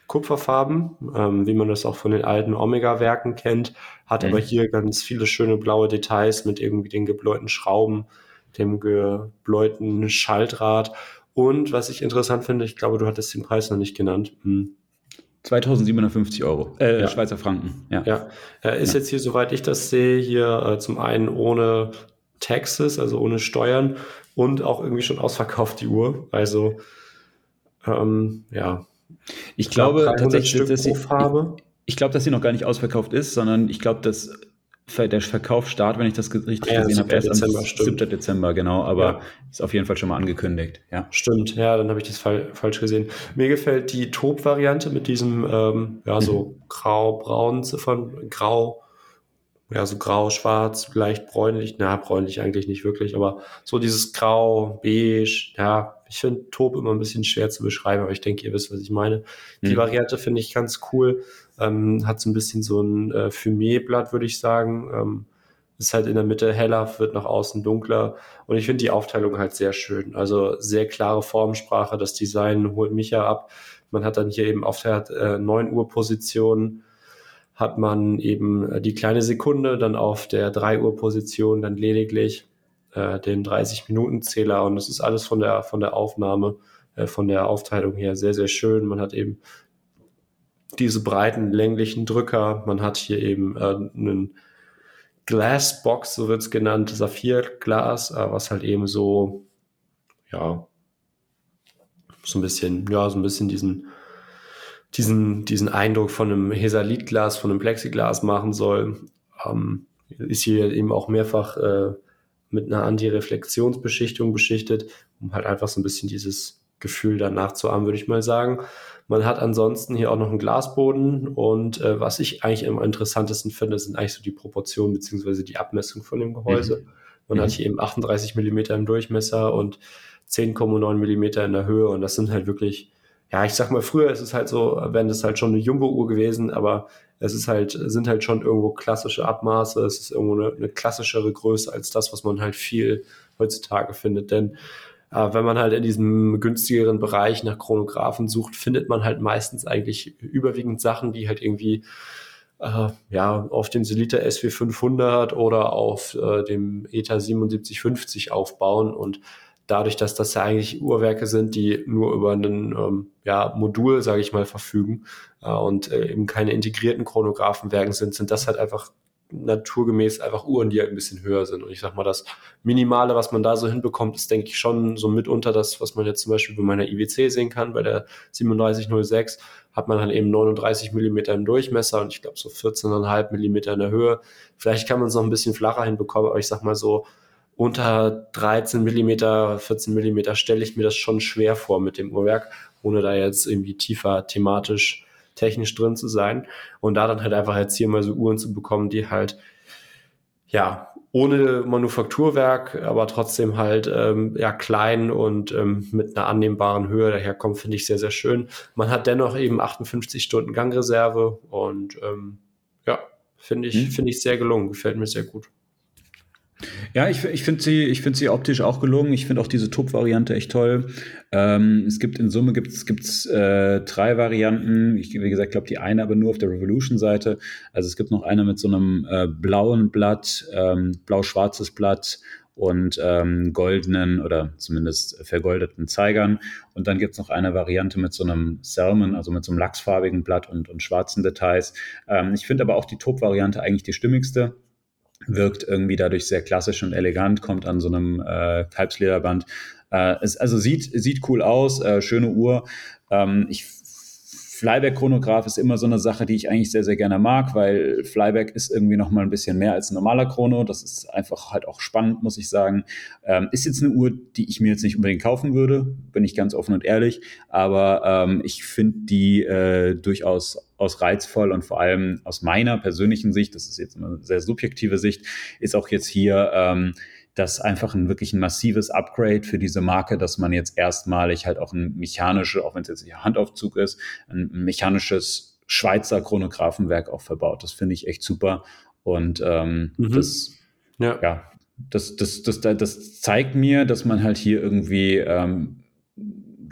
Kupferfarben, ähm, wie man das auch von den alten Omega-Werken kennt, hat mhm. aber hier ganz viele schöne blaue Details mit irgendwie den gebläuten Schrauben, dem gebläuten Schaltrad und was ich interessant finde, ich glaube, du hattest den Preis noch nicht genannt. Hm. 2750 Euro, äh, ja. Schweizer Franken. Ja, ja. Äh, ist ja. jetzt hier, soweit ich das sehe, hier äh, zum einen ohne Taxes, also ohne Steuern und auch irgendwie schon ausverkauft die Uhr. Also, ähm, ja, ich glaube tatsächlich, dass sie, ich, ich glaube, dass sie noch gar nicht ausverkauft ist, sondern ich glaube, dass der Verkaufsstart, wenn ich das richtig ja, gesehen habe, erst Dezember, am 7. Dezember, genau, aber ja. ist auf jeden Fall schon mal angekündigt. Ja. Stimmt, ja, dann habe ich das falsch gesehen. Mir gefällt die Top-Variante mit diesem, ähm, ja, so mhm. grau-braun von grau, ja, so grau-schwarz, leicht bräunlich, na, bräunlich eigentlich nicht wirklich, aber so dieses grau, beige, ja, ich finde Top immer ein bisschen schwer zu beschreiben, aber ich denke, ihr wisst, was ich meine. Die mhm. Variante finde ich ganz cool. Ähm, hat so ein bisschen so ein äh, Fumé-Blatt, würde ich sagen. Ähm, ist halt in der Mitte heller, wird nach außen dunkler. Und ich finde die Aufteilung halt sehr schön. Also sehr klare Formsprache. Das Design holt mich ja ab. Man hat dann hier eben auf der äh, 9 Uhr Position hat man eben äh, die kleine Sekunde, dann auf der 3 Uhr Position dann lediglich äh, den 30-Minuten-Zähler und das ist alles von der, von der Aufnahme, äh, von der Aufteilung her sehr, sehr schön. Man hat eben diese breiten, länglichen Drücker, man hat hier eben äh, einen Glassbox, so wird es genannt, Saphirglas, äh, was halt eben so, ja, so ein bisschen, ja, so ein bisschen diesen, diesen, diesen Eindruck von einem Hesalit-Glas, von einem Plexiglas machen soll. Ähm, ist hier eben auch mehrfach äh, mit einer Antireflexionsbeschichtung beschichtet, um halt einfach so ein bisschen dieses Gefühl danach zu haben, würde ich mal sagen. Man hat ansonsten hier auch noch einen Glasboden und äh, was ich eigentlich am interessantesten finde, sind eigentlich so die Proportionen beziehungsweise die Abmessung von dem Gehäuse. Mhm. Man mhm. hat hier eben 38 Millimeter im Durchmesser und 10,9 Millimeter in der Höhe und das sind halt wirklich, ja, ich sag mal, früher ist es halt so, wenn es halt schon eine Jumbo-Uhr gewesen, aber es ist halt, sind halt schon irgendwo klassische Abmaße, es ist irgendwo eine, eine klassischere Größe als das, was man halt viel heutzutage findet. Denn äh, wenn man halt in diesem günstigeren Bereich nach Chronographen sucht, findet man halt meistens eigentlich überwiegend Sachen, die halt irgendwie äh, ja, auf dem Selita SW500 oder auf äh, dem ETA 7750 aufbauen und dadurch, dass das ja eigentlich Uhrwerke sind, die nur über ein ähm, ja, Modul, sage ich mal, verfügen äh, und äh, eben keine integrierten Chronographenwerken sind, sind das halt einfach naturgemäß einfach Uhren, die halt ein bisschen höher sind. Und ich sag mal, das Minimale, was man da so hinbekommt, ist, denke ich, schon so mitunter das, was man jetzt zum Beispiel bei meiner IWC sehen kann. Bei der 3706 hat man dann eben 39 Millimeter im Durchmesser und ich glaube so 14,5 Millimeter in der Höhe. Vielleicht kann man es noch ein bisschen flacher hinbekommen, aber ich sag mal so, unter 13 Millimeter, 14 Millimeter stelle ich mir das schon schwer vor mit dem Uhrwerk, ohne da jetzt irgendwie tiefer thematisch, technisch drin zu sein. Und da dann halt einfach jetzt hier mal so Uhren zu bekommen, die halt, ja, ohne Manufakturwerk, aber trotzdem halt ähm, ja klein und ähm, mit einer annehmbaren Höhe daherkommen, finde ich sehr, sehr schön. Man hat dennoch eben 58 Stunden Gangreserve und ähm, ja, finde ich, mhm. finde ich sehr gelungen, gefällt mir sehr gut. Ja, ich, ich finde sie, ich finde sie optisch auch gelungen. Ich finde auch diese Top-Variante echt toll. Ähm, es gibt in Summe gibt's gibt's äh, drei Varianten. Ich wie gesagt, glaube die eine aber nur auf der Revolution-Seite. Also es gibt noch eine mit so einem äh, blauen Blatt, ähm, blau-schwarzes Blatt und ähm, goldenen oder zumindest vergoldeten Zeigern. Und dann gibt's noch eine Variante mit so einem Salmon, also mit so einem lachsfarbigen Blatt und, und schwarzen Details. Ähm, ich finde aber auch die Top-Variante eigentlich die stimmigste wirkt irgendwie dadurch sehr klassisch und elegant, kommt an so einem äh, Kalbslederband. Äh, es, also sieht, sieht cool aus, äh, schöne Uhr. Ähm, ich Flyback-Chronograph ist immer so eine Sache, die ich eigentlich sehr, sehr gerne mag, weil Flyback ist irgendwie noch mal ein bisschen mehr als ein normaler Chrono. Das ist einfach halt auch spannend, muss ich sagen. Ähm, ist jetzt eine Uhr, die ich mir jetzt nicht unbedingt kaufen würde, bin ich ganz offen und ehrlich. Aber ähm, ich finde die äh, durchaus aus reizvoll und vor allem aus meiner persönlichen Sicht, das ist jetzt eine sehr subjektive Sicht, ist auch jetzt hier ähm, das einfach ein wirklich ein massives Upgrade für diese Marke, dass man jetzt erstmalig halt auch ein mechanisches, auch wenn es jetzt nicht Handaufzug ist, ein mechanisches Schweizer Chronographenwerk auch verbaut. Das finde ich echt super. Und ähm, mhm. das, ja. ja, das, das, das, das zeigt mir, dass man halt hier irgendwie, ähm,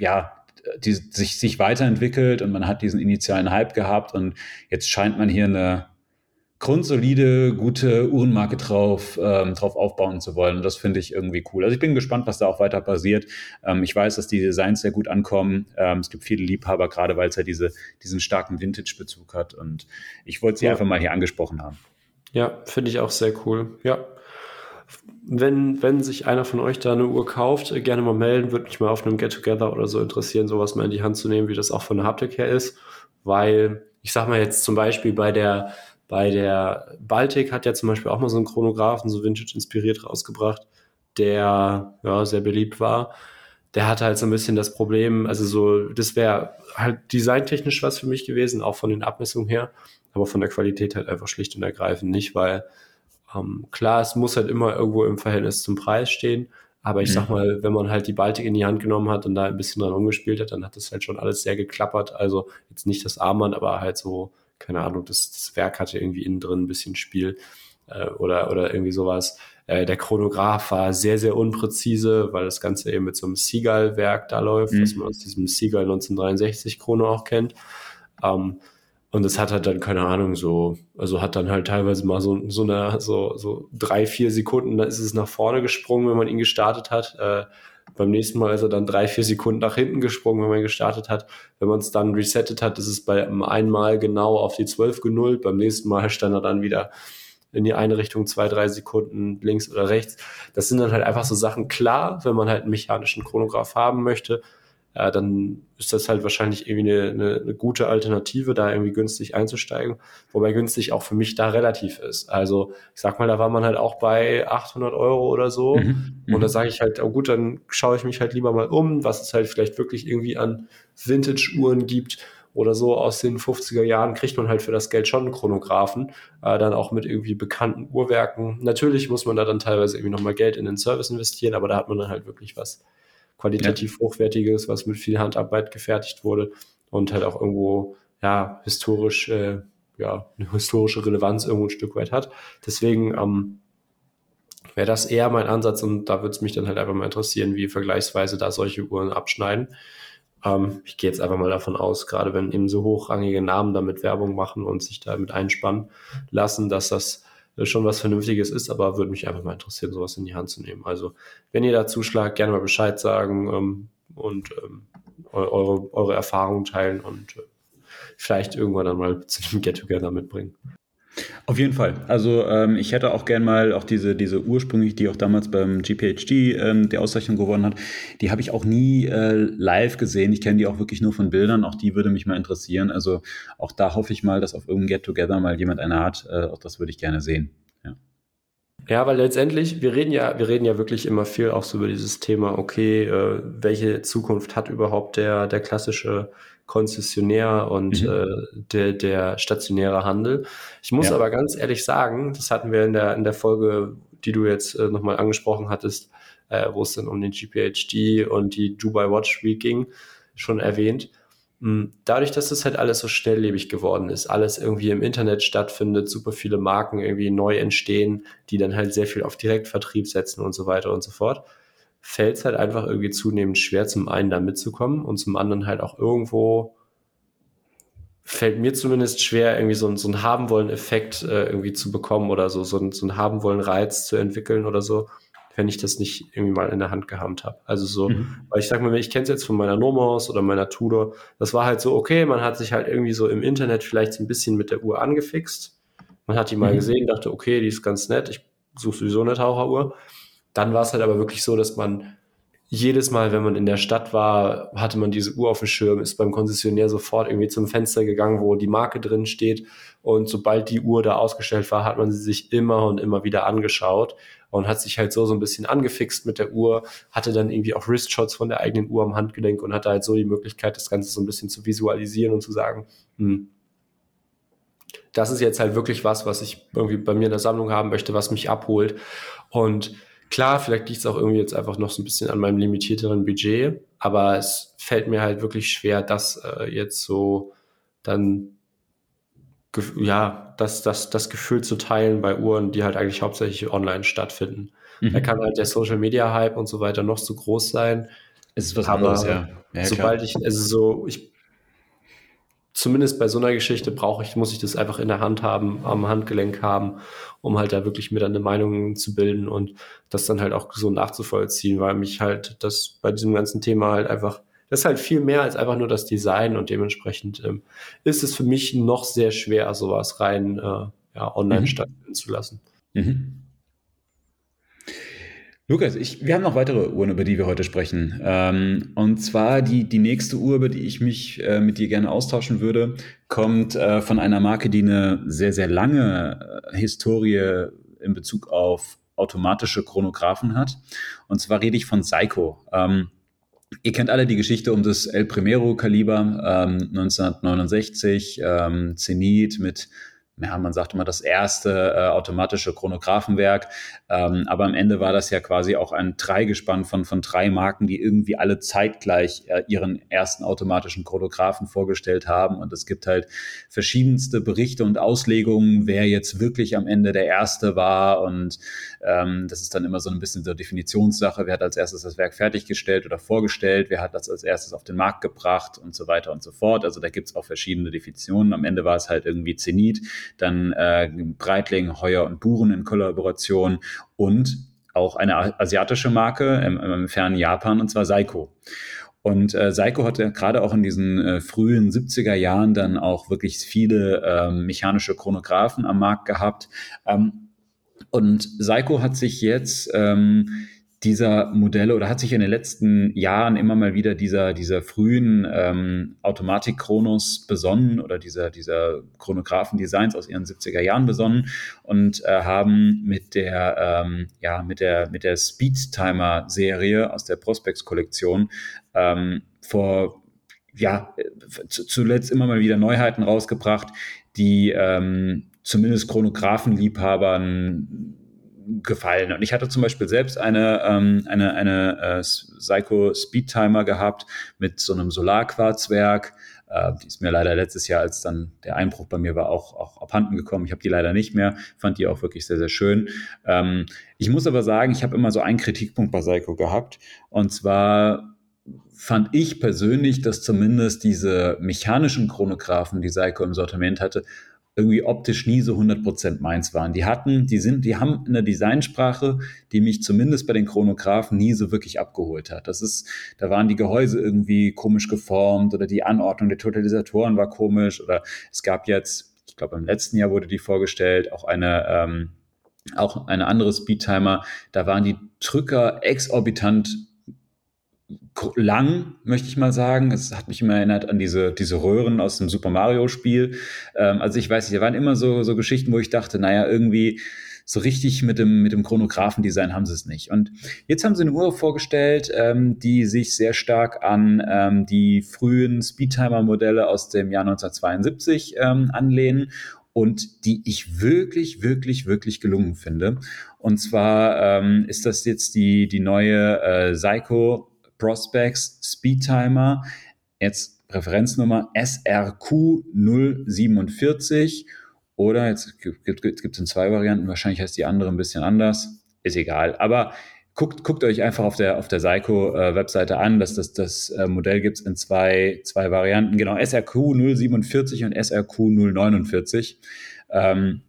ja, die, sich, sich weiterentwickelt und man hat diesen initialen Hype gehabt und jetzt scheint man hier eine, grundsolide, gute Uhrenmarke drauf, ähm, drauf aufbauen zu wollen. Und das finde ich irgendwie cool. Also ich bin gespannt, was da auch weiter passiert. Ähm, ich weiß, dass die Designs sehr gut ankommen. Ähm, es gibt viele Liebhaber, gerade weil es ja diese, diesen starken Vintage-Bezug hat. Und ich wollte sie ja. einfach mal hier angesprochen haben. Ja, finde ich auch sehr cool. Ja. Wenn, wenn sich einer von euch da eine Uhr kauft, gerne mal melden, würde mich mal auf einem Get-Together oder so interessieren, sowas mal in die Hand zu nehmen, wie das auch von der Haptik her ist. Weil, ich sag mal jetzt zum Beispiel bei der bei der Baltic hat ja zum Beispiel auch mal so einen Chronographen, so Vintage inspiriert rausgebracht, der ja sehr beliebt war. Der hatte halt so ein bisschen das Problem, also so, das wäre halt designtechnisch was für mich gewesen, auch von den Abmessungen her, aber von der Qualität halt einfach schlicht und ergreifend nicht, weil ähm, klar, es muss halt immer irgendwo im Verhältnis zum Preis stehen, aber ich mhm. sag mal, wenn man halt die Baltic in die Hand genommen hat und da ein bisschen dran umgespielt hat, dann hat das halt schon alles sehr geklappert. Also jetzt nicht das Armband, aber halt so keine Ahnung, das, das Werk hatte irgendwie innen drin ein bisschen Spiel äh, oder, oder irgendwie sowas. Äh, der Chronograph war sehr, sehr unpräzise, weil das Ganze eben mit so einem Seagull-Werk da läuft, mhm. was man aus diesem Seagull 1963 Chrono auch kennt. Ähm, und es hat halt dann, keine Ahnung, so, also hat dann halt teilweise mal so, so eine, so, so drei, vier Sekunden, da ist es nach vorne gesprungen, wenn man ihn gestartet hat. Äh, beim nächsten Mal ist er dann drei, vier Sekunden nach hinten gesprungen, wenn man gestartet hat. Wenn man es dann resettet hat, ist es bei einmal genau auf die 12 genullt. Beim nächsten Mal stand er dann wieder in die eine Richtung zwei, drei Sekunden links oder rechts. Das sind dann halt einfach so Sachen klar, wenn man halt einen mechanischen Chronograph haben möchte äh, dann ist das halt wahrscheinlich irgendwie eine, eine, eine gute Alternative, da irgendwie günstig einzusteigen, wobei günstig auch für mich da relativ ist. Also ich sag mal, da war man halt auch bei 800 Euro oder so mhm. und da mhm. sage ich halt, oh gut, dann schaue ich mich halt lieber mal um, was es halt vielleicht wirklich irgendwie an Vintage-Uhren gibt oder so aus den 50er Jahren kriegt man halt für das Geld schon einen Chronographen, äh, dann auch mit irgendwie bekannten Uhrwerken. Natürlich muss man da dann teilweise irgendwie nochmal Geld in den Service investieren, aber da hat man dann halt wirklich was qualitativ hochwertiges, was mit viel Handarbeit gefertigt wurde und halt auch irgendwo ja historisch äh, ja eine historische Relevanz irgendwo ein Stück weit hat. Deswegen ähm, wäre das eher mein Ansatz und da würde es mich dann halt einfach mal interessieren, wie vergleichsweise da solche Uhren abschneiden. Ähm, ich gehe jetzt einfach mal davon aus, gerade wenn eben so hochrangige Namen damit Werbung machen und sich damit einspannen lassen, dass das schon was Vernünftiges ist, aber würde mich einfach mal interessieren, sowas in die Hand zu nehmen. Also, wenn ihr da zuschlagt, gerne mal Bescheid sagen ähm, und ähm, eure, eure Erfahrungen teilen und äh, vielleicht irgendwann dann mal zu einem Get-Together mitbringen. Auf jeden Fall. Also ähm, ich hätte auch gern mal auch diese, diese ursprünglich, die auch damals beim GPHD ähm, die Auszeichnung gewonnen hat, die habe ich auch nie äh, live gesehen. Ich kenne die auch wirklich nur von Bildern. Auch die würde mich mal interessieren. Also auch da hoffe ich mal, dass auf irgendeinem Get-Together mal jemand eine hat. Äh, auch das würde ich gerne sehen. Ja. Ja, weil letztendlich, wir reden ja, wir reden ja wirklich immer viel auch so über dieses Thema, okay, äh, welche Zukunft hat überhaupt der, der klassische Konzessionär und mhm. äh, der, der stationäre Handel. Ich muss ja. aber ganz ehrlich sagen, das hatten wir in der, in der Folge, die du jetzt äh, nochmal angesprochen hattest, äh, wo es dann um den GPHD und die Dubai Watch Week ging, schon erwähnt. Hm, dadurch, dass das halt alles so schnelllebig geworden ist, alles irgendwie im Internet stattfindet, super viele Marken irgendwie neu entstehen, die dann halt sehr viel auf Direktvertrieb setzen und so weiter und so fort, fällt es halt einfach irgendwie zunehmend schwer, zum einen da mitzukommen und zum anderen halt auch irgendwo fällt mir zumindest schwer, irgendwie so, so einen haben wollen Effekt äh, irgendwie zu bekommen oder so, so, so einen haben wollen Reiz zu entwickeln oder so. wenn ich das nicht irgendwie mal in der Hand gehabt habe. Also so, mhm. weil ich sag mal, ich kenne es jetzt von meiner Nomos oder meiner Tudor, das war halt so, okay, man hat sich halt irgendwie so im Internet vielleicht so ein bisschen mit der Uhr angefixt. Man hat die mal mhm. gesehen, dachte, okay, die ist ganz nett, ich suche sowieso eine Taucheruhr. Dann war es halt aber wirklich so, dass man jedes Mal, wenn man in der Stadt war, hatte man diese Uhr auf dem Schirm, ist beim Konzessionär sofort irgendwie zum Fenster gegangen, wo die Marke drin steht. Und sobald die Uhr da ausgestellt war, hat man sie sich immer und immer wieder angeschaut und hat sich halt so so ein bisschen angefixt mit der Uhr, hatte dann irgendwie auch Wristshots von der eigenen Uhr am Handgelenk und hatte halt so die Möglichkeit, das Ganze so ein bisschen zu visualisieren und zu sagen, hm, das ist jetzt halt wirklich was, was ich irgendwie bei mir in der Sammlung haben möchte, was mich abholt. Und Klar, vielleicht liegt es auch irgendwie jetzt einfach noch so ein bisschen an meinem limitierteren Budget, aber es fällt mir halt wirklich schwer, das äh, jetzt so dann ja, das, das, das Gefühl zu teilen bei Uhren, die halt eigentlich hauptsächlich online stattfinden. Mhm. Da kann halt der Social Media Hype und so weiter noch so groß sein. Es ist was anderes, ja. ja sobald klar. ich, also so, ich zumindest bei so einer Geschichte brauche ich, muss ich das einfach in der Hand haben, am Handgelenk haben, um halt da wirklich mir dann eine Meinung zu bilden und das dann halt auch so nachzuvollziehen, weil mich halt das bei diesem ganzen Thema halt einfach, das ist halt viel mehr als einfach nur das Design und dementsprechend ähm, ist es für mich noch sehr schwer, sowas rein äh, ja, online mhm. stattfinden zu lassen. Mhm. Lukas, ich, wir haben noch weitere Uhren, über die wir heute sprechen. Ähm, und zwar die, die nächste Uhr, über die ich mich äh, mit dir gerne austauschen würde, kommt äh, von einer Marke, die eine sehr, sehr lange äh, Historie in Bezug auf automatische Chronographen hat. Und zwar rede ich von Seiko. Ähm, Ihr kennt alle die Geschichte um das El Primero Kaliber ähm, 1969, ähm, Zenit mit ja, man sagt immer das erste äh, automatische Chronographenwerk, ähm, aber am Ende war das ja quasi auch ein Dreigespann von, von drei Marken, die irgendwie alle zeitgleich äh, ihren ersten automatischen Chronographen vorgestellt haben. Und es gibt halt verschiedenste Berichte und Auslegungen, wer jetzt wirklich am Ende der Erste war. Und ähm, das ist dann immer so ein bisschen so Definitionssache, wer hat als erstes das Werk fertiggestellt oder vorgestellt, wer hat das als erstes auf den Markt gebracht? Und so weiter und so fort, also da gibt's auch verschiedene Definitionen, am Ende war es halt irgendwie Zenit, dann äh, Breitling, Heuer und Buren in Kollaboration und auch eine asiatische Marke im, im fernen Japan, und zwar Seiko. Und äh, Seiko hatte gerade auch in diesen äh, frühen 70er Jahren dann auch wirklich viele äh, mechanische Chronographen am Markt gehabt. Ähm, und Seiko hat sich jetzt ähm, dieser Modelle oder hat sich in den letzten Jahren immer mal wieder dieser, dieser frühen ähm, Automatik-Chronos besonnen oder dieser, dieser Chronographen-Designs aus ihren 70er Jahren besonnen und äh, haben mit der, ähm, ja, mit der, mit der Speedtimer-Serie aus der Prospects-Kollektion ähm, vor, ja, zuletzt immer mal wieder Neuheiten rausgebracht, die ähm, zumindest Chronographenliebhabern gefallen. Und ich hatte zum Beispiel selbst eine, ähm, eine, eine äh, Psycho Speedtimer gehabt mit so einem Solarquarzwerk. Äh, die ist mir leider letztes Jahr, als dann der Einbruch bei mir war, auch, auch abhanden gekommen. Ich habe die leider nicht mehr, fand die auch wirklich sehr, sehr schön. Ähm, ich muss aber sagen, ich habe immer so einen Kritikpunkt bei Psycho gehabt. Und zwar fand ich persönlich, dass zumindest diese mechanischen Chronographen, die Seiko im Sortiment hatte, irgendwie optisch nie so 100% meins waren. Die hatten, die sind, die haben eine Designsprache, die mich zumindest bei den Chronographen nie so wirklich abgeholt hat. Das ist, da waren die Gehäuse irgendwie komisch geformt oder die Anordnung der Totalisatoren war komisch oder es gab jetzt, ich glaube im letzten Jahr wurde die vorgestellt, auch eine, ähm, auch eine andere Speedtimer, da waren die Drücker exorbitant lang, möchte ich mal sagen. Es hat mich immer erinnert an diese, diese Röhren aus dem Super Mario-Spiel. Ähm, also ich weiß nicht, da waren immer so, so Geschichten, wo ich dachte, naja, irgendwie so richtig mit dem, mit dem Chronographendesign haben sie es nicht. Und jetzt haben sie eine Uhr vorgestellt, ähm, die sich sehr stark an ähm, die frühen Speedtimer-Modelle aus dem Jahr 1972 ähm, anlehnen und die ich wirklich, wirklich, wirklich gelungen finde. Und zwar ähm, ist das jetzt die, die neue äh, Psycho Prospects Speedtimer, jetzt Referenznummer SRQ047 oder jetzt gibt es in zwei Varianten, wahrscheinlich heißt die andere ein bisschen anders, ist egal. Aber guckt, guckt euch einfach auf der, auf der Seiko-Webseite äh, an, dass das, das äh, Modell gibt es in zwei, zwei Varianten, genau, SRQ047 und SRQ049. Ähm,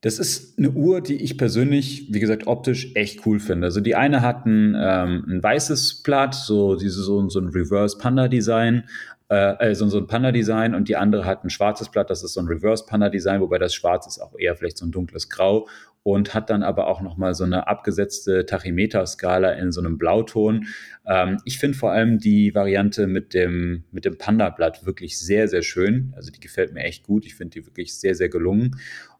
Das ist eine Uhr, die ich persönlich, wie gesagt, optisch echt cool finde. Also die eine hat ein, ähm, ein weißes Blatt, so, diese, so, so ein Reverse Panda Design, äh, so, so ein Panda Design und die andere hat ein schwarzes Blatt, das ist so ein Reverse Panda Design, wobei das Schwarz ist auch eher vielleicht so ein dunkles Grau und hat dann aber auch nochmal so eine abgesetzte Tachymeter-Skala in so einem Blauton. Ähm, ich finde vor allem die Variante mit dem, mit dem Panda-Blatt wirklich sehr, sehr schön. Also die gefällt mir echt gut. Ich finde die wirklich sehr, sehr gelungen.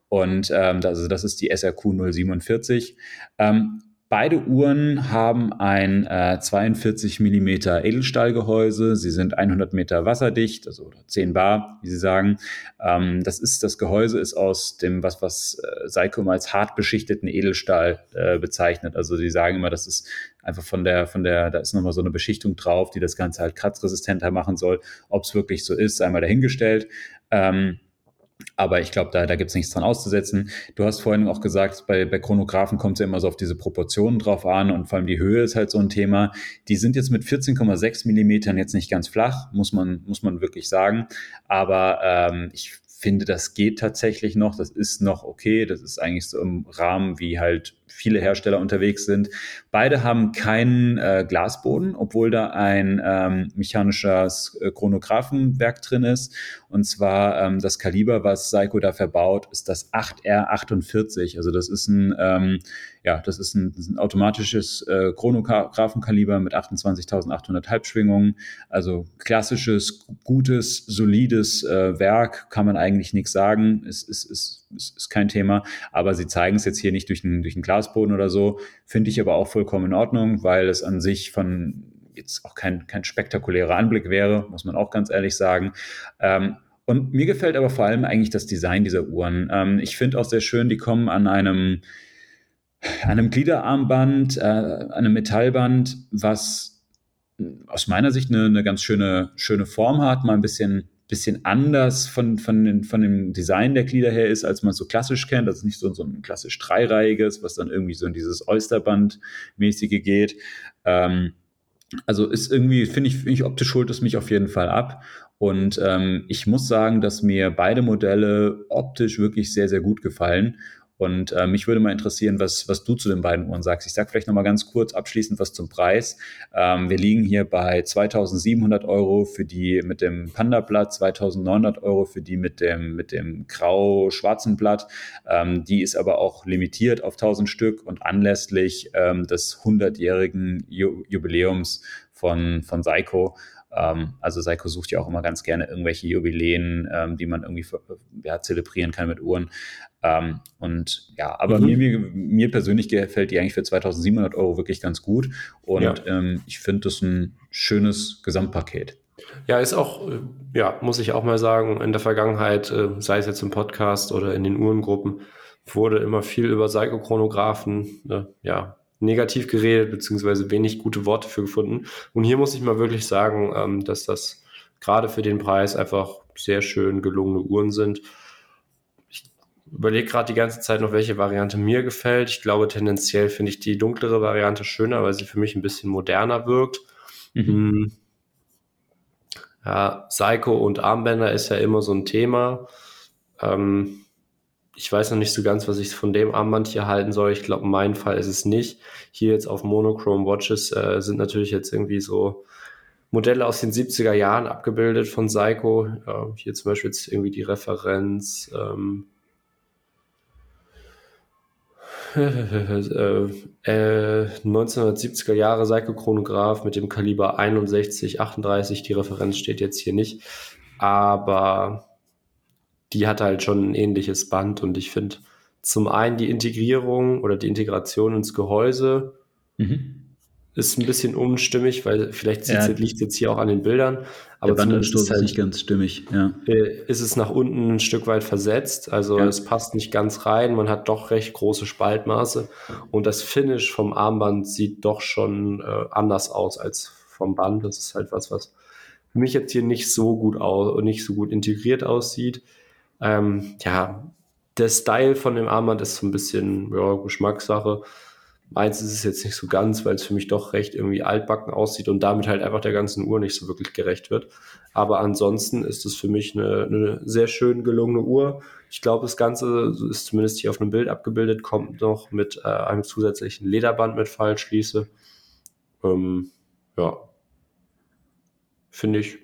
Und ähm, das, also das ist die SRQ 047. Ähm, Beide Uhren haben ein äh, 42 mm Edelstahlgehäuse. Sie sind 100 Meter wasserdicht, also 10 Bar, wie Sie sagen. Ähm, das ist das Gehäuse ist aus dem was was äh, Seiko immer als hart beschichteten Edelstahl äh, bezeichnet. Also sie sagen immer, das ist einfach von der von der da ist nochmal so eine Beschichtung drauf, die das Ganze halt kratzresistenter machen soll. Ob es wirklich so ist, einmal dahingestellt. Ähm, aber ich glaube, da, da gibt es nichts dran auszusetzen. Du hast vorhin auch gesagt, bei, bei Chronographen kommt es ja immer so auf diese Proportionen drauf an und vor allem die Höhe ist halt so ein Thema. Die sind jetzt mit 14,6 Millimetern jetzt nicht ganz flach, muss man, muss man wirklich sagen. Aber ähm, ich finde, das geht tatsächlich noch. Das ist noch okay. Das ist eigentlich so im Rahmen, wie halt viele Hersteller unterwegs sind. Beide haben keinen äh, Glasboden, obwohl da ein ähm, mechanisches äh, Chronographenwerk drin ist. Und zwar ähm, das Kaliber, was Seiko da verbaut, ist das 8R48. Also das ist ein ähm, ja, das ist ein, das ist ein automatisches äh, Chronographenkaliber mit 28.800 Halbschwingungen. Also klassisches, gutes, solides äh, Werk, kann man eigentlich nichts sagen. Ist, ist, ist, ist, ist kein Thema. Aber sie zeigen es jetzt hier nicht durch einen, durch Glasboden oder so. Finde ich aber auch vollkommen in Ordnung, weil es an sich von jetzt auch kein, kein spektakulärer Anblick wäre, muss man auch ganz ehrlich sagen. Ähm, und mir gefällt aber vor allem eigentlich das Design dieser Uhren. Ähm, ich finde auch sehr schön, die kommen an einem einem Gliederarmband, äh, einem Metallband, was aus meiner Sicht eine, eine ganz schöne, schöne Form hat, mal ein bisschen, bisschen anders von, von, den, von dem Design der Glieder her ist, als man so klassisch kennt. Das ist nicht so, so ein klassisch dreireihiges, was dann irgendwie so in dieses Oysterband-mäßige geht. Ähm, also ist irgendwie, finde ich, find ich optisch holt es mich auf jeden Fall ab. Und ähm, ich muss sagen, dass mir beide Modelle optisch wirklich sehr, sehr gut gefallen. Und äh, mich würde mal interessieren, was, was du zu den beiden Uhren sagst. Ich sage vielleicht noch mal ganz kurz abschließend was zum Preis. Ähm, wir liegen hier bei 2.700 Euro für die mit dem Panda-Blatt, 2.900 Euro für die mit dem, mit dem grau-schwarzen Blatt. Ähm, die ist aber auch limitiert auf 1.000 Stück und anlässlich ähm, des 100-jährigen Jubiläums von, von Seiko ähm, also Seiko sucht ja auch immer ganz gerne irgendwelche Jubiläen, ähm, die man irgendwie ja, zelebrieren kann mit Uhren. Ähm, und ja, aber mhm. mir, mir, mir, persönlich gefällt die eigentlich für 2700 Euro wirklich ganz gut. Und ja. ähm, ich finde das ein schönes Gesamtpaket. Ja, ist auch, äh, ja, muss ich auch mal sagen, in der Vergangenheit, äh, sei es jetzt im Podcast oder in den Uhrengruppen, wurde immer viel über Psychochronographen, äh, ja, negativ geredet, beziehungsweise wenig gute Worte für gefunden. Und hier muss ich mal wirklich sagen, ähm, dass das gerade für den Preis einfach sehr schön gelungene Uhren sind. Ich überlege gerade die ganze Zeit noch, welche Variante mir gefällt. Ich glaube, tendenziell finde ich die dunklere Variante schöner, weil sie für mich ein bisschen moderner wirkt. Mhm. Hm. Ja, Psycho und Armbänder ist ja immer so ein Thema. Ähm, ich weiß noch nicht so ganz, was ich von dem Armband hier halten soll. Ich glaube, mein Fall ist es nicht. Hier jetzt auf Monochrome Watches äh, sind natürlich jetzt irgendwie so Modelle aus den 70er Jahren abgebildet von Seiko. Äh, hier zum Beispiel jetzt irgendwie die Referenz. Ähm, äh, 1970er Jahre Seiko Chronograph mit dem Kaliber 61, 38. Die Referenz steht jetzt hier nicht. Aber die hat halt schon ein ähnliches Band und ich finde zum einen die Integrierung oder die Integration ins Gehäuse mhm. ist ein bisschen unstimmig, weil vielleicht ja. liegt es jetzt hier auch an den Bildern. Aber Der Bandanstoß ist, halt, nicht ganz stimmig, ja. Äh, ist es nach unten ein Stück weit versetzt, also ja. es passt nicht ganz rein, man hat doch recht große Spaltmaße und das Finish vom Armband sieht doch schon äh, anders aus als vom Band. Das ist halt was, was für mich jetzt hier nicht so gut aus, nicht so gut integriert aussieht. Ähm, ja, der Style von dem Armband ist so ein bisschen ja, Geschmackssache. Meins ist es jetzt nicht so ganz, weil es für mich doch recht irgendwie altbacken aussieht und damit halt einfach der ganzen Uhr nicht so wirklich gerecht wird. Aber ansonsten ist es für mich eine, eine sehr schön gelungene Uhr. Ich glaube, das Ganze ist zumindest hier auf einem Bild abgebildet, kommt noch mit äh, einem zusätzlichen Lederband mit Fallschließe. Ähm, ja, finde ich,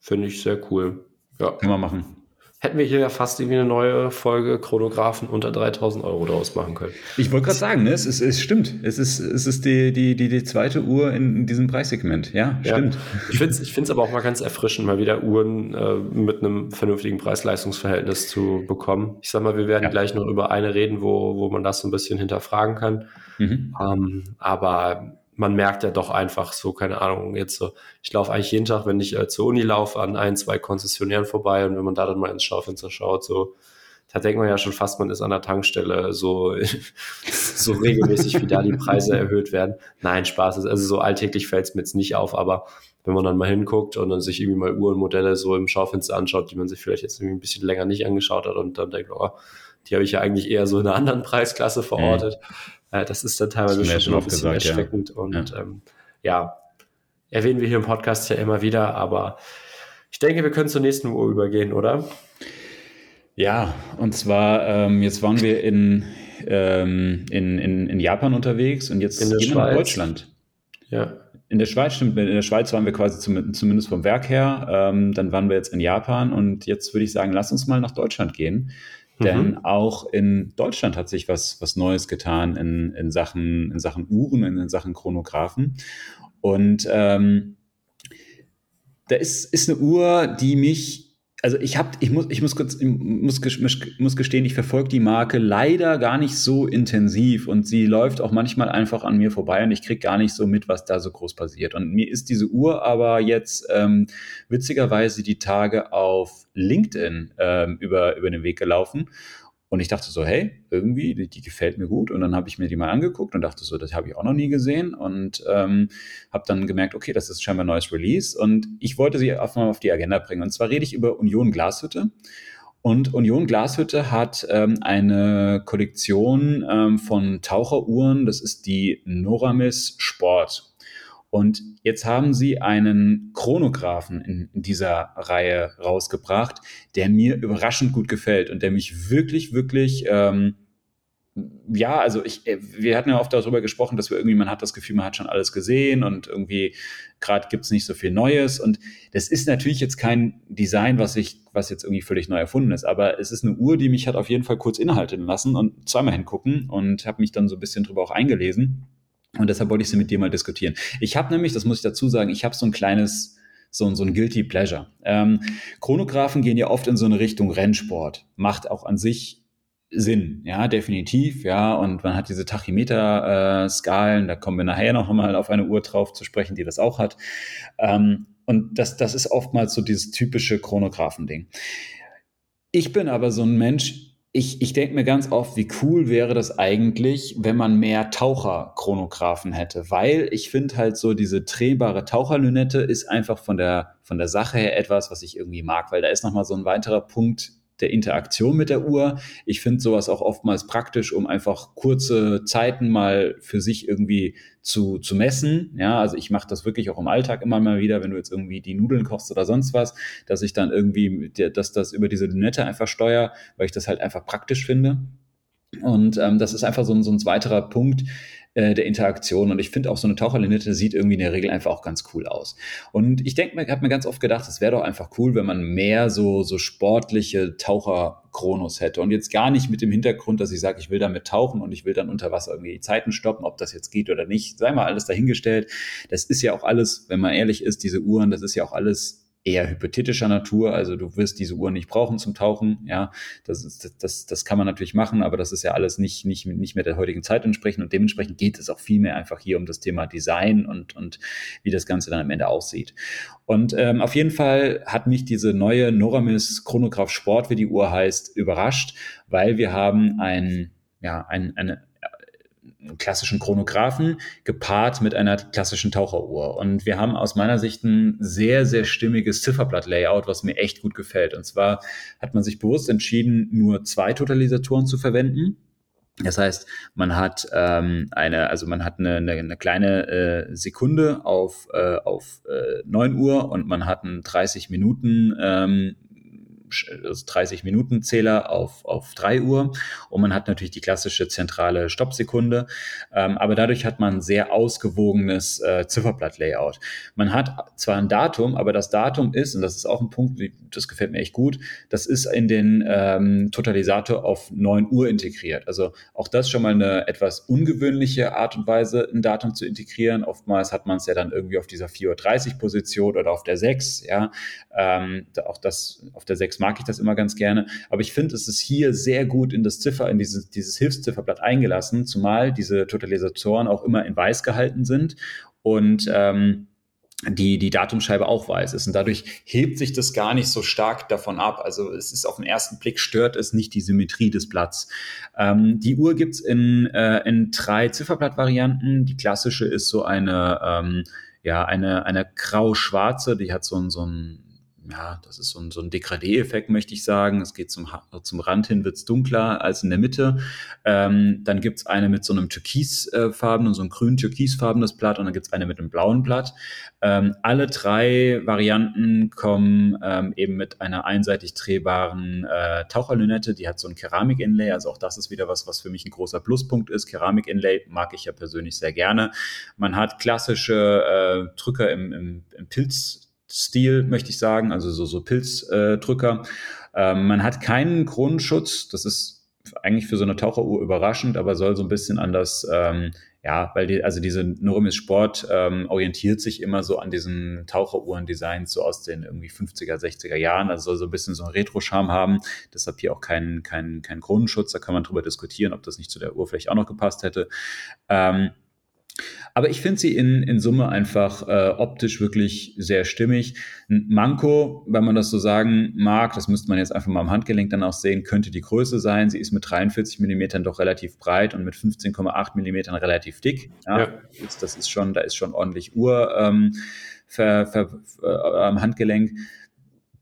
finde ich sehr cool. Ja. Kann man machen hätten wir hier ja fast irgendwie eine neue Folge Chronographen unter 3000 Euro daraus machen können. Ich wollte gerade sagen, ne, es, ist, es stimmt. Es ist, es ist die, die, die, die zweite Uhr in, in diesem Preissegment. Ja, ja. stimmt. Ich finde es ich find's aber auch mal ganz erfrischend, mal wieder Uhren äh, mit einem vernünftigen Preis-Leistungs-Verhältnis zu bekommen. Ich sag mal, wir werden ja. gleich noch über eine reden, wo, wo man das so ein bisschen hinterfragen kann. Mhm. Ähm, aber man merkt ja doch einfach so, keine Ahnung, jetzt so, ich laufe eigentlich jeden Tag, wenn ich äh, zur Uni laufe, an ein, zwei Konzessionären vorbei und wenn man da dann mal ins Schaufenster schaut, so, da denkt man ja schon fast, man ist an der Tankstelle so, so regelmäßig, wie da die Preise erhöht werden. Nein, Spaß ist, also so alltäglich fällt es mir jetzt nicht auf, aber wenn man dann mal hinguckt und dann sich irgendwie mal Uhrenmodelle so im Schaufenster anschaut, die man sich vielleicht jetzt irgendwie ein bisschen länger nicht angeschaut hat und dann denkt, oh, die habe ich ja eigentlich eher so in einer anderen Preisklasse verortet. Mhm. Äh, das ist dann teilweise schon, schon ein bisschen gesagt, erschreckend. Ja. Und ja. Ähm, ja, erwähnen wir hier im Podcast ja immer wieder, aber ich denke, wir können zur nächsten Uhr übergehen, oder? Ja, und zwar, ähm, jetzt waren wir in, ähm, in, in, in Japan unterwegs und jetzt in gehen wir nach Deutschland. Ja. In der Schweiz, stimmt, in der Schweiz waren wir quasi zum, zumindest vom Werk her. Ähm, dann waren wir jetzt in Japan und jetzt würde ich sagen, lass uns mal nach Deutschland gehen. Denn mhm. auch in Deutschland hat sich was, was Neues getan in, in, Sachen, in Sachen Uhren, in, in Sachen Chronographen. Und ähm, da ist, ist eine Uhr, die mich also ich habe, ich muss, ich muss kurz, muss, muss gestehen, ich verfolge die Marke leider gar nicht so intensiv und sie läuft auch manchmal einfach an mir vorbei und ich kriege gar nicht so mit, was da so groß passiert. Und mir ist diese Uhr aber jetzt ähm, witzigerweise die Tage auf LinkedIn ähm, über, über den Weg gelaufen und ich dachte so, hey, irgendwie, die, die gefällt mir gut. Und dann habe ich mir die mal angeguckt und dachte so, das habe ich auch noch nie gesehen. Und ähm, habe dann gemerkt, okay, das ist scheinbar ein neues Release. Und ich wollte sie auf, auf die Agenda bringen. Und zwar rede ich über Union Glashütte. Und Union Glashütte hat ähm, eine Kollektion ähm, von Taucheruhren. Das ist die Noramis Sport. Und jetzt haben sie einen Chronographen in, dieser Reihe rausgebracht, der mir überraschend gut gefällt und der mich wirklich, wirklich, ähm, ja, also ich, äh, wir hatten ja oft darüber gesprochen, dass wir irgendwie, man hat das Gefühl, man hat schon alles gesehen und irgendwie gerade gibt es nicht so viel Neues. Und das ist natürlich jetzt kein Design, was ich, was jetzt irgendwie völlig neu erfunden ist, aber es ist eine Uhr, die mich hat auf jeden Fall kurz innehalten lassen und zweimal hingucken und habe mich dann so ein bisschen drüber auch eingelesen. Und deshalb wollte ich sie mit dir mal diskutieren. Ich habe nämlich, das muss ich dazu sagen, ich habe so ein kleines, so, so ein Guilty Pleasure. Ähm, Chronographen gehen ja oft in so eine Richtung Rennsport. Macht auch an sich Sinn, ja, definitiv, ja. Und man hat diese Tachymeter-Skalen, äh, da kommen wir nachher noch mal auf eine Uhr drauf zu sprechen, die das auch hat. Ähm, und das, das ist oftmals so dieses typische Chronographen-Ding. Ich bin aber so ein Mensch, ich, ich denke mir ganz oft, wie cool wäre das eigentlich, wenn man mehr Taucherchronographen hätte, weil ich finde halt so diese drehbare Taucherlünette ist einfach von der, von der Sache her etwas, was ich irgendwie mag, weil da ist nochmal so ein weiterer Punkt der Interaktion mit der Uhr. Ich finde sowas auch oftmals praktisch, um einfach kurze Zeiten mal für sich irgendwie zu, zu messen. Ja, also ich mache das wirklich auch im Alltag immer mal wieder, wenn du jetzt irgendwie die Nudeln kochst oder sonst was, dass ich dann irgendwie, dass das über diese Lünette einfach steuere, weil ich das halt einfach praktisch finde. Und ähm, das ist einfach so ein, so ein weiterer Punkt, äh, der Interaktion. Und ich finde auch so eine Taucherlinette sieht irgendwie in der Regel einfach auch ganz cool aus. Und ich denke mir, habe mir ganz oft gedacht, es wäre doch einfach cool, wenn man mehr so, so sportliche Taucher-Chronos hätte. Und jetzt gar nicht mit dem Hintergrund, dass ich sage, ich will damit tauchen und ich will dann unter Wasser irgendwie die Zeiten stoppen, ob das jetzt geht oder nicht. Sei mal alles dahingestellt. Das ist ja auch alles, wenn man ehrlich ist, diese Uhren, das ist ja auch alles eher hypothetischer Natur. Also du wirst diese Uhr nicht brauchen zum Tauchen. Ja, das, ist, das, das kann man natürlich machen, aber das ist ja alles nicht, nicht, nicht mehr der heutigen Zeit entsprechend. Und dementsprechend geht es auch viel mehr einfach hier um das Thema Design und, und wie das Ganze dann am Ende aussieht. Und ähm, auf jeden Fall hat mich diese neue Noramis Chronograph Sport, wie die Uhr heißt, überrascht, weil wir haben ein, ja, ein, eine, klassischen Chronographen gepaart mit einer klassischen Taucheruhr. Und wir haben aus meiner Sicht ein sehr, sehr stimmiges Zifferblatt-Layout, was mir echt gut gefällt. Und zwar hat man sich bewusst entschieden, nur zwei Totalisatoren zu verwenden. Das heißt, man hat ähm, eine, also man hat eine, eine, eine kleine äh, Sekunde auf, äh, auf äh, 9 Uhr und man hat einen 30 Minuten ähm, 30-Minuten-Zähler auf, auf 3 Uhr und man hat natürlich die klassische zentrale Stoppsekunde, ähm, aber dadurch hat man ein sehr ausgewogenes äh, Zifferblatt-Layout. Man hat zwar ein Datum, aber das Datum ist, und das ist auch ein Punkt, das gefällt mir echt gut, das ist in den ähm, Totalisator auf 9 Uhr integriert. Also auch das schon mal eine etwas ungewöhnliche Art und Weise, ein Datum zu integrieren. Oftmals hat man es ja dann irgendwie auf dieser 4.30 Uhr Position oder auf der 6, ja. Ähm, auch das auf der 6 mag ich das immer ganz gerne. Aber ich finde, es ist hier sehr gut in das Ziffer, in dieses, dieses Hilfszifferblatt eingelassen, zumal diese Totalisatoren auch immer in weiß gehalten sind und ähm, die, die Datumscheibe auch weiß ist. Und dadurch hebt sich das gar nicht so stark davon ab. Also es ist auf den ersten Blick stört es nicht die Symmetrie des Blatts. Ähm, die Uhr gibt's in, äh, in drei Zifferblattvarianten. Die klassische ist so eine, ähm, ja, eine, eine grau-schwarze, die hat so so ein ja, das ist so ein, so ein Degradé-Effekt, möchte ich sagen. Es geht zum, zum Rand hin, wird es dunkler als in der Mitte. Ähm, dann gibt es eine mit so einem türkisfarben und so einem grün-türkisfarbenes Blatt und dann gibt es eine mit einem blauen Blatt. Ähm, alle drei Varianten kommen ähm, eben mit einer einseitig drehbaren äh, Taucherlünette. Die hat so ein Keramik-Inlay, also auch das ist wieder was, was für mich ein großer Pluspunkt ist. Keramik-Inlay mag ich ja persönlich sehr gerne. Man hat klassische äh, Drücker im, im, im Pilz Stil, möchte ich sagen, also so, so Pilzdrücker. Ähm, man hat keinen Grundschutz, das ist eigentlich für so eine Taucheruhr überraschend, aber soll so ein bisschen an das, ähm, ja, weil die, also diese Noremis Sport ähm, orientiert sich immer so an diesen Taucheruhren-Designs so aus den irgendwie 50er, 60er Jahren, also soll so ein bisschen so einen Retro-Charme haben, deshalb hier auch kein, kein, kein Grundschutz, da kann man drüber diskutieren, ob das nicht zu der Uhr vielleicht auch noch gepasst hätte. Ähm, aber ich finde sie in, in Summe einfach äh, optisch wirklich sehr stimmig. Ein Manko, wenn man das so sagen mag, das müsste man jetzt einfach mal am Handgelenk dann auch sehen, könnte die Größe sein. Sie ist mit 43 Millimetern doch relativ breit und mit 15,8 Millimetern relativ dick. Ja, ja. Das ist schon, da ist schon ordentlich Uhr ähm, ver, ver, äh, am Handgelenk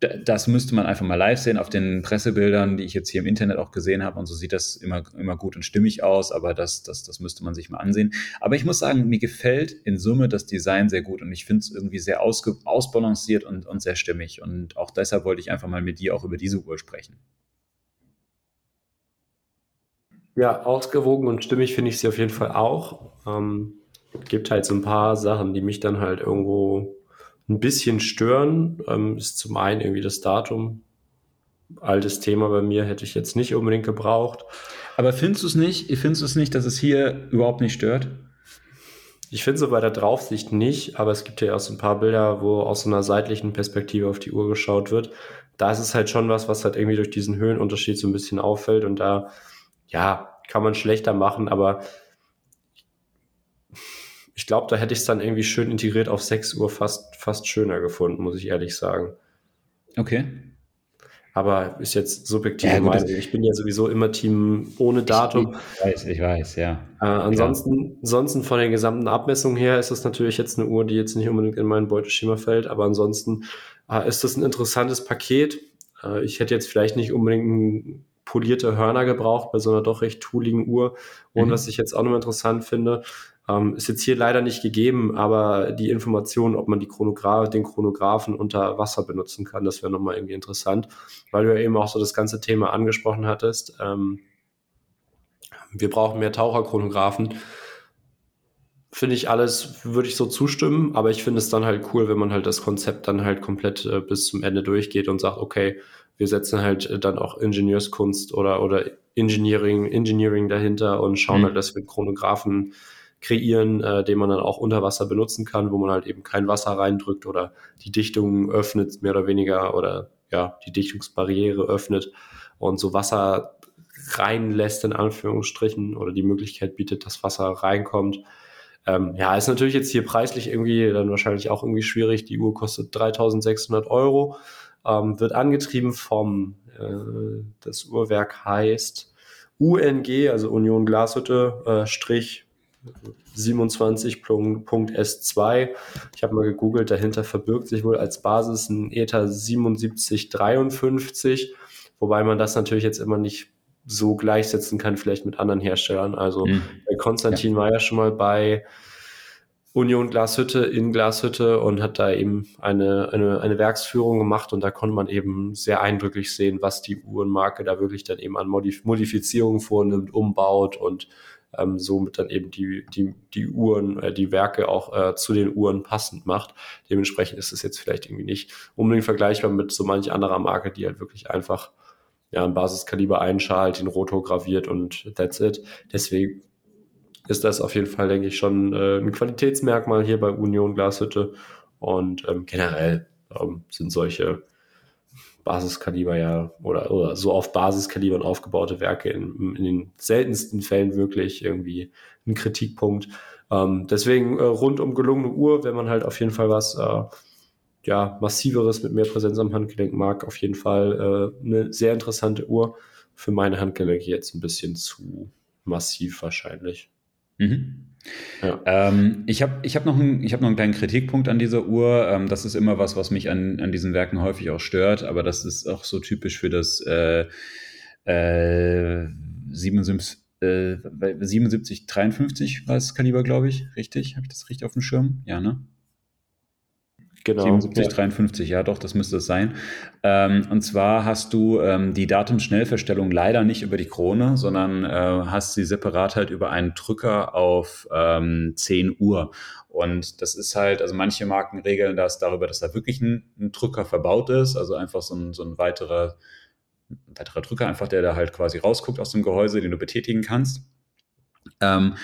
das müsste man einfach mal live sehen auf den Pressebildern, die ich jetzt hier im Internet auch gesehen habe. Und so sieht das immer, immer gut und stimmig aus, aber das, das, das müsste man sich mal ansehen. Aber ich muss sagen, mir gefällt in Summe das Design sehr gut und ich finde es irgendwie sehr ausge, ausbalanciert und, und sehr stimmig. Und auch deshalb wollte ich einfach mal mit dir auch über diese Uhr sprechen. Ja, ausgewogen und stimmig finde ich sie auf jeden Fall auch. Ähm, gibt halt so ein paar Sachen, die mich dann halt irgendwo ein bisschen stören, ähm, ist zum einen irgendwie das Datum. Altes Thema bei mir hätte ich jetzt nicht unbedingt gebraucht. Aber findest du es nicht, findest du es nicht, dass es hier überhaupt nicht stört? Ich finde so bei der Draufsicht nicht, aber es gibt ja auch so ein paar Bilder, wo aus so einer seitlichen Perspektive auf die Uhr geschaut wird. Da ist es halt schon was, was halt irgendwie durch diesen Höhenunterschied so ein bisschen auffällt und da, ja, kann man schlechter machen, aber ich glaube, da hätte ich es dann irgendwie schön integriert auf 6 Uhr fast, fast schöner gefunden, muss ich ehrlich sagen. Okay. Aber ist jetzt subjektive ja, Meinung. Ich bin ja sowieso immer Team ohne Datum. Ich weiß, ich weiß, ja. Äh, ansonsten, ja. ansonsten von den gesamten Abmessungen her ist das natürlich jetzt eine Uhr, die jetzt nicht unbedingt in mein Beuteschema fällt, aber ansonsten äh, ist das ein interessantes Paket. Äh, ich hätte jetzt vielleicht nicht unbedingt polierte Hörner gebraucht bei so einer doch recht tooligen Uhr. Und mhm. was ich jetzt auch noch interessant finde, ähm, ist jetzt hier leider nicht gegeben, aber die Information, ob man die Chronograph, den Chronographen unter Wasser benutzen kann, das wäre nochmal irgendwie interessant, weil du ja eben auch so das ganze Thema angesprochen hattest. Ähm, wir brauchen mehr Taucherchronographen. Finde ich alles, würde ich so zustimmen, aber ich finde es dann halt cool, wenn man halt das Konzept dann halt komplett äh, bis zum Ende durchgeht und sagt, okay, wir setzen halt äh, dann auch Ingenieurskunst oder, oder Engineering, Engineering dahinter und schauen mhm. halt, dass wir Chronographen kreieren, äh, den man dann auch unter Wasser benutzen kann, wo man halt eben kein Wasser reindrückt oder die Dichtung öffnet, mehr oder weniger, oder ja, die Dichtungsbarriere öffnet und so Wasser reinlässt, in Anführungsstrichen, oder die Möglichkeit bietet, dass Wasser reinkommt. Ähm, ja, ist natürlich jetzt hier preislich irgendwie dann wahrscheinlich auch irgendwie schwierig. Die Uhr kostet 3600 Euro, ähm, wird angetrieben vom, äh, das Uhrwerk heißt UNG, also Union Glashütte, äh, Strich 27.S2. Ich habe mal gegoogelt, dahinter verbirgt sich wohl als Basis ein ETA 7753, wobei man das natürlich jetzt immer nicht so gleichsetzen kann, vielleicht mit anderen Herstellern. Also mhm. Konstantin ja. war ja schon mal bei Union Glashütte in Glashütte und hat da eben eine, eine, eine Werksführung gemacht und da konnte man eben sehr eindrücklich sehen, was die Uhrenmarke da wirklich dann eben an Modif Modifizierungen vornimmt, umbaut und ähm, somit dann eben die, die, die Uhren, äh, die Werke auch äh, zu den Uhren passend macht. Dementsprechend ist es jetzt vielleicht irgendwie nicht unbedingt vergleichbar mit so manch anderer Marke, die halt wirklich einfach ja, ein Basiskaliber einschalt, den Rotor graviert und that's it. Deswegen ist das auf jeden Fall, denke ich, schon äh, ein Qualitätsmerkmal hier bei Union Glashütte. Und ähm, generell ähm, sind solche Basiskaliber ja oder, oder so auf Basiskalibern aufgebaute Werke in, in den seltensten Fällen wirklich irgendwie ein Kritikpunkt. Ähm, deswegen äh, rundum gelungene Uhr, wenn man halt auf jeden Fall was äh, ja, massiveres mit mehr Präsenz am Handgelenk mag, auf jeden Fall äh, eine sehr interessante Uhr. Für meine Handgelenke jetzt ein bisschen zu massiv wahrscheinlich. Mhm. Ähm, ich habe ich hab noch, ein, hab noch einen kleinen Kritikpunkt an dieser Uhr. Ähm, das ist immer was, was mich an, an diesen Werken häufig auch stört, aber das ist auch so typisch für das äh, äh, 77, äh, 77 53 war es Kaliber, glaube ich. Richtig? Habe ich das richtig auf dem Schirm? Ja, ne? Genau. 77, ja. 53, ja doch, das müsste es sein. Ähm, und zwar hast du ähm, die Datumsschnellverstellung leider nicht über die Krone, sondern äh, hast sie separat halt über einen Drücker auf ähm, 10 Uhr. Und das ist halt, also manche Marken regeln das darüber, dass da wirklich ein, ein Drücker verbaut ist, also einfach so ein, so ein weiterer, ein weiterer Drücker, einfach der da halt quasi rausguckt aus dem Gehäuse, den du betätigen kannst. Ähm,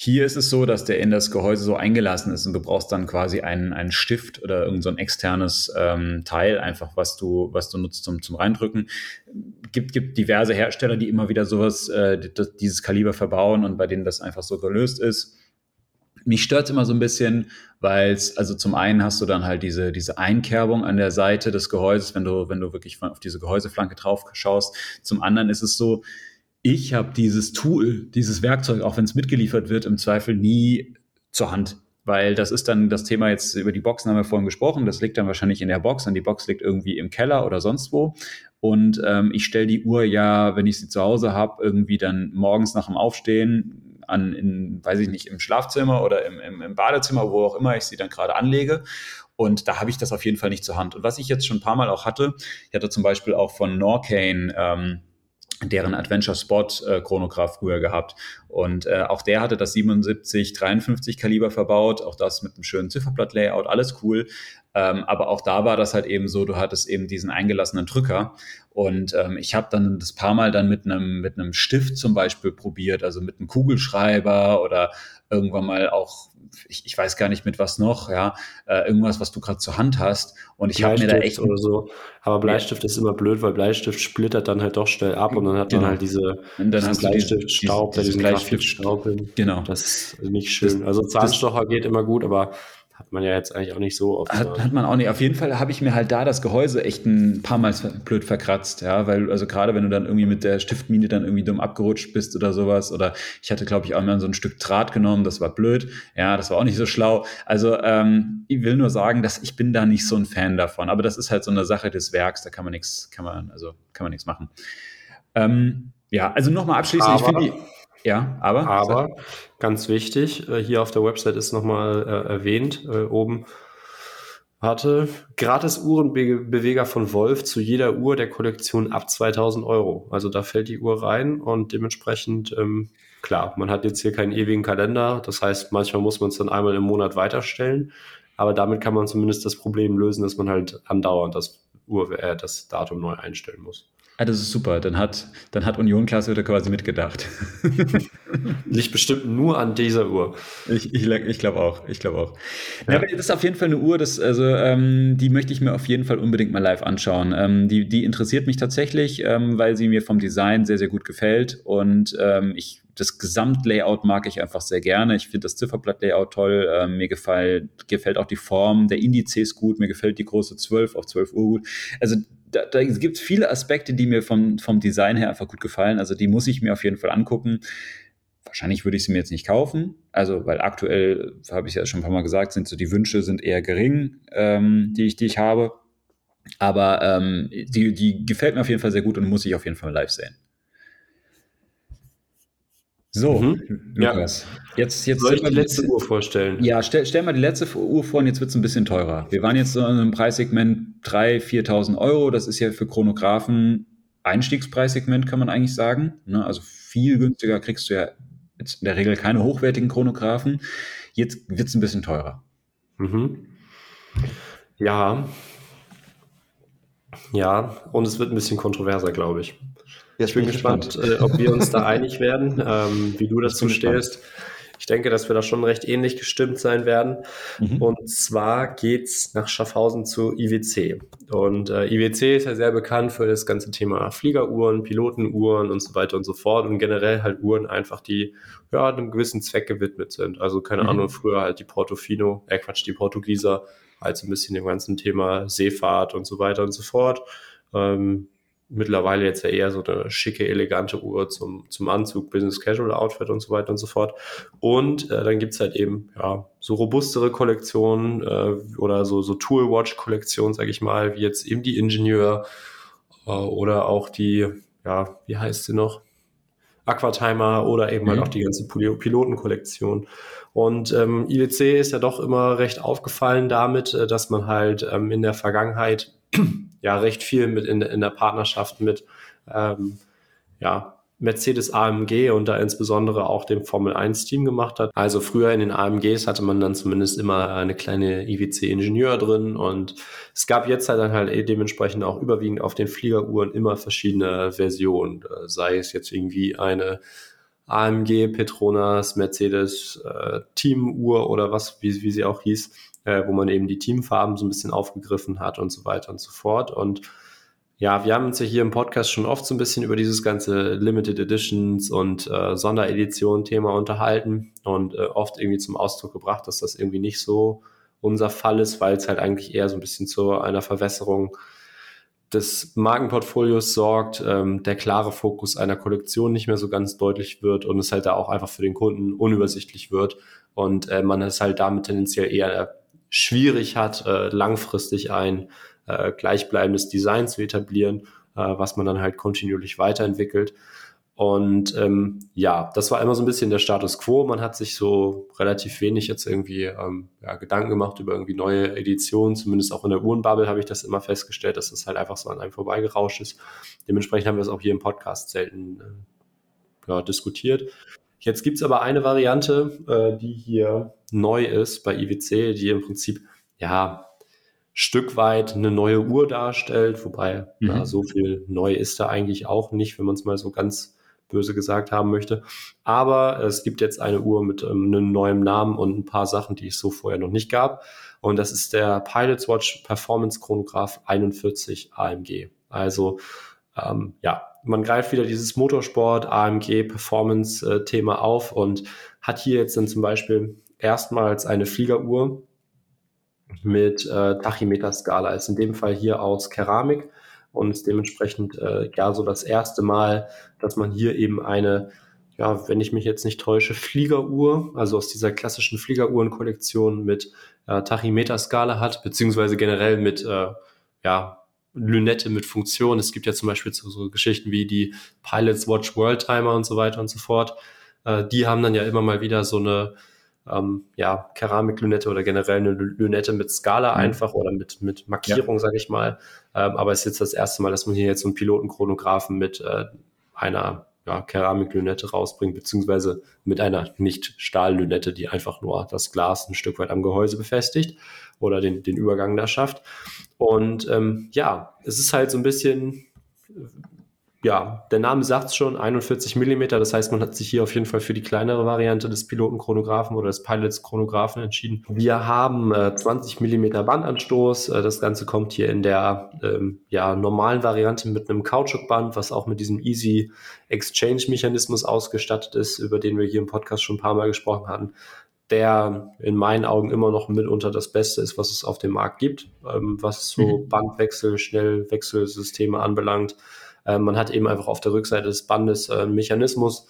hier ist es so, dass der in das Gehäuse so eingelassen ist und du brauchst dann quasi einen, einen Stift oder irgend so ein externes ähm, Teil, einfach was du, was du nutzt zum, zum Reindrücken. Gibt, gibt diverse Hersteller, die immer wieder sowas, äh, dieses Kaliber verbauen und bei denen das einfach so gelöst ist. Mich stört immer so ein bisschen, weil es, also zum einen hast du dann halt diese, diese Einkerbung an der Seite des Gehäuses, wenn du, wenn du wirklich auf diese Gehäuseflanke drauf schaust. Zum anderen ist es so, ich habe dieses Tool, dieses Werkzeug, auch wenn es mitgeliefert wird, im Zweifel nie zur Hand. Weil das ist dann das Thema jetzt über die Boxen haben wir vorhin gesprochen. Das liegt dann wahrscheinlich in der Box und die Box liegt irgendwie im Keller oder sonst wo. Und ähm, ich stelle die Uhr ja, wenn ich sie zu Hause habe, irgendwie dann morgens nach dem Aufstehen an, in, weiß ich nicht, im Schlafzimmer oder im, im, im Badezimmer, wo auch immer ich sie dann gerade anlege. Und da habe ich das auf jeden Fall nicht zur Hand. Und was ich jetzt schon ein paar Mal auch hatte, ich hatte zum Beispiel auch von Norcane ähm, deren Adventure Spot äh, Chronograph früher gehabt. Und äh, auch der hatte das 77 53 Kaliber verbaut, auch das mit einem schönen Zifferblatt-Layout, alles cool. Ähm, aber auch da war das halt eben so, du hattest eben diesen eingelassenen Drücker. Und ähm, ich habe dann das paar Mal dann mit einem mit einem Stift zum Beispiel probiert, also mit einem Kugelschreiber oder irgendwann mal auch ich, ich weiß gar nicht mit was noch, ja, äh, irgendwas, was du gerade zur Hand hast. Und ich habe mir da echt oder so. Aber Bleistift ja. ist immer blöd, weil Bleistift splittert dann halt doch schnell ab und dann hat genau. man halt diese Bleistiftstaub, diese, diese, diesen Bleistiftstaub. Genau. Das ist nicht schön. Das, also Zahnstocher das, geht immer gut, aber hat man ja jetzt eigentlich auch nicht so oft. Hat, hat man auch nicht. Auf jeden Fall habe ich mir halt da das Gehäuse echt ein paar Mal blöd verkratzt, ja, weil, also gerade wenn du dann irgendwie mit der Stiftmine dann irgendwie dumm abgerutscht bist oder sowas, oder ich hatte, glaube ich, auch mal so ein Stück Draht genommen, das war blöd, ja, das war auch nicht so schlau. Also, ähm, ich will nur sagen, dass ich bin da nicht so ein Fan davon, aber das ist halt so eine Sache des Werks, da kann man nichts, kann man, also kann man nichts machen. Ähm, ja, also nochmal abschließend, aber, ich finde die ja, aber. Aber ganz wichtig, äh, hier auf der Website ist nochmal äh, erwähnt, äh, oben. Warte, gratis Uhrenbeweger von Wolf zu jeder Uhr der Kollektion ab 2000 Euro. Also da fällt die Uhr rein und dementsprechend, ähm, klar, man hat jetzt hier keinen ewigen Kalender. Das heißt, manchmal muss man es dann einmal im Monat weiterstellen. Aber damit kann man zumindest das Problem lösen, dass man halt andauernd das, Uhr, äh, das Datum neu einstellen muss. Ah, das ist super. Dann hat, dann hat Union Klasse wieder quasi mitgedacht. Liegt bestimmt nur an dieser Uhr. Ich, ich, ich glaube auch. Ich glaube auch. Ja. Ja, das ist auf jeden Fall eine Uhr, das, also, ähm, die möchte ich mir auf jeden Fall unbedingt mal live anschauen. Ähm, die, die interessiert mich tatsächlich, ähm, weil sie mir vom Design sehr, sehr gut gefällt. Und ähm, ich das Gesamtlayout mag ich einfach sehr gerne. Ich finde das Zifferblatt-Layout toll. Ähm, mir gefällt, gefällt auch die Form der Indizes gut. Mir gefällt die große 12 auf 12 Uhr gut. Also da, da gibt es viele Aspekte, die mir vom, vom Design her einfach gut gefallen. Also die muss ich mir auf jeden Fall angucken. Wahrscheinlich würde ich sie mir jetzt nicht kaufen. Also, weil aktuell, habe ich ja schon ein paar Mal gesagt, sind so die Wünsche sind eher gering, ähm, die, ich, die ich habe. Aber ähm, die, die gefällt mir auf jeden Fall sehr gut und muss ich auf jeden Fall live sehen. So, mhm. Lukas, ja. jetzt, jetzt soll ich die letzte Uhr vorstellen? Ja, stell, stell mal die letzte Uhr vor und jetzt wird es ein bisschen teurer. Wir waren jetzt so in einem Preissegment 3.000, 4.000 Euro. Das ist ja für Chronographen Einstiegspreissegment, kann man eigentlich sagen. Ne? Also viel günstiger kriegst du ja jetzt in der Regel keine hochwertigen Chronographen. Jetzt wird es ein bisschen teurer. Mhm. Ja. Ja, und es wird ein bisschen kontroverser, glaube ich. Ja, ich bin gespannt, gespannt. Äh, ob wir uns da einig werden, ähm, wie du dazu stehst. Ich denke, dass wir da schon recht ähnlich gestimmt sein werden. Mhm. Und zwar geht's nach Schaffhausen zu IWC. Und äh, IWC ist ja sehr bekannt für das ganze Thema Fliegeruhren, Pilotenuhren und so weiter und so fort. Und generell halt Uhren einfach, die ja einem gewissen Zweck gewidmet sind. Also keine mhm. Ahnung, früher halt die Portofino, äh Quatsch, die Portugieser, als ein bisschen dem ganzen Thema Seefahrt und so weiter und so fort. Ähm, mittlerweile jetzt ja eher so eine schicke, elegante Uhr zum, zum Anzug, Business Casual Outfit und so weiter und so fort. Und äh, dann gibt's halt eben ja so robustere Kollektionen äh, oder so, so Toolwatch-Kollektionen, sage ich mal, wie jetzt eben die Ingenieur äh, oder auch die, ja, wie heißt sie noch? Aquatimer oder eben halt mhm. halt auch die ganze Pilotenkollektion. Und ähm, IWC ist ja doch immer recht aufgefallen damit, äh, dass man halt ähm, in der Vergangenheit ja recht viel mit in, in der Partnerschaft mit ähm, ja, Mercedes AMG und da insbesondere auch dem Formel 1 Team gemacht hat. Also früher in den AMGs hatte man dann zumindest immer eine kleine IWC-Ingenieur drin und es gab jetzt halt dann halt eh dementsprechend auch überwiegend auf den Fliegeruhren immer verschiedene Versionen, äh, sei es jetzt irgendwie eine AMG, Petronas, Mercedes äh, Teamuhr oder was, wie, wie sie auch hieß äh, wo man eben die Teamfarben so ein bisschen aufgegriffen hat und so weiter und so fort. Und ja, wir haben uns ja hier im Podcast schon oft so ein bisschen über dieses ganze Limited Editions und äh, Sonderedition-Thema unterhalten und äh, oft irgendwie zum Ausdruck gebracht, dass das irgendwie nicht so unser Fall ist, weil es halt eigentlich eher so ein bisschen zu einer Verwässerung des Markenportfolios sorgt, ähm, der klare Fokus einer Kollektion nicht mehr so ganz deutlich wird und es halt da auch einfach für den Kunden unübersichtlich wird und äh, man es halt damit tendenziell eher schwierig hat, äh, langfristig ein äh, gleichbleibendes Design zu etablieren, äh, was man dann halt kontinuierlich weiterentwickelt. Und ähm, ja, das war immer so ein bisschen der Status quo. Man hat sich so relativ wenig jetzt irgendwie ähm, ja, Gedanken gemacht über irgendwie neue Editionen. Zumindest auch in der Uhrenbubble habe ich das immer festgestellt, dass das halt einfach so an einem vorbeigerauscht ist. Dementsprechend haben wir es auch hier im Podcast selten äh, ja, diskutiert. Jetzt gibt's aber eine Variante, äh, die hier neu ist bei IWC, die im Prinzip ja Stück weit eine neue Uhr darstellt, wobei mhm. ja, so viel neu ist da eigentlich auch nicht, wenn man es mal so ganz böse gesagt haben möchte. Aber es gibt jetzt eine Uhr mit ähm, einem neuen Namen und ein paar Sachen, die es so vorher noch nicht gab. Und das ist der Pilots Watch Performance Chronograph 41 AMG. Also ähm, ja, man greift wieder dieses Motorsport, AMG, Performance-Thema auf und hat hier jetzt dann zum Beispiel erstmals eine Fliegeruhr mit äh, Tachymeter-Skala. Ist in dem Fall hier aus Keramik und ist dementsprechend äh, ja so das erste Mal, dass man hier eben eine, ja, wenn ich mich jetzt nicht täusche, Fliegeruhr, also aus dieser klassischen Fliegeruhren-Kollektion mit äh, Tachymeter-Skala hat, beziehungsweise generell mit äh, ja, Lünette mit Funktion. Es gibt ja zum Beispiel so, so Geschichten wie die Pilots Watch World Timer und so weiter und so fort. Äh, die haben dann ja immer mal wieder so eine ähm, ja, Keramiklünette oder generell eine Lünette mit Skala mhm. einfach oder mit, mit Markierung, ja. sage ich mal. Ähm, aber es ist jetzt das erste Mal, dass man hier jetzt so einen Pilotenchronographen mit äh, einer ja, Keramiklünette rausbringt, beziehungsweise mit einer Nicht-Stahllünette, die einfach nur das Glas ein Stück weit am Gehäuse befestigt oder den, den Übergang da schafft. Und ähm, ja, es ist halt so ein bisschen, ja, der Name sagt es schon, 41 Millimeter. Das heißt, man hat sich hier auf jeden Fall für die kleinere Variante des Pilotenchronographen oder des Pilots-Chronographen entschieden. Wir haben äh, 20 Millimeter Bandanstoß. Äh, das Ganze kommt hier in der ähm, ja, normalen Variante mit einem Kautschukband, was auch mit diesem Easy Exchange-Mechanismus ausgestattet ist, über den wir hier im Podcast schon ein paar Mal gesprochen hatten der in meinen Augen immer noch mitunter das Beste ist, was es auf dem Markt gibt, ähm, was so mhm. Bandwechsel, Schnellwechselsysteme anbelangt. Ähm, man hat eben einfach auf der Rückseite des Bandes äh, einen Mechanismus,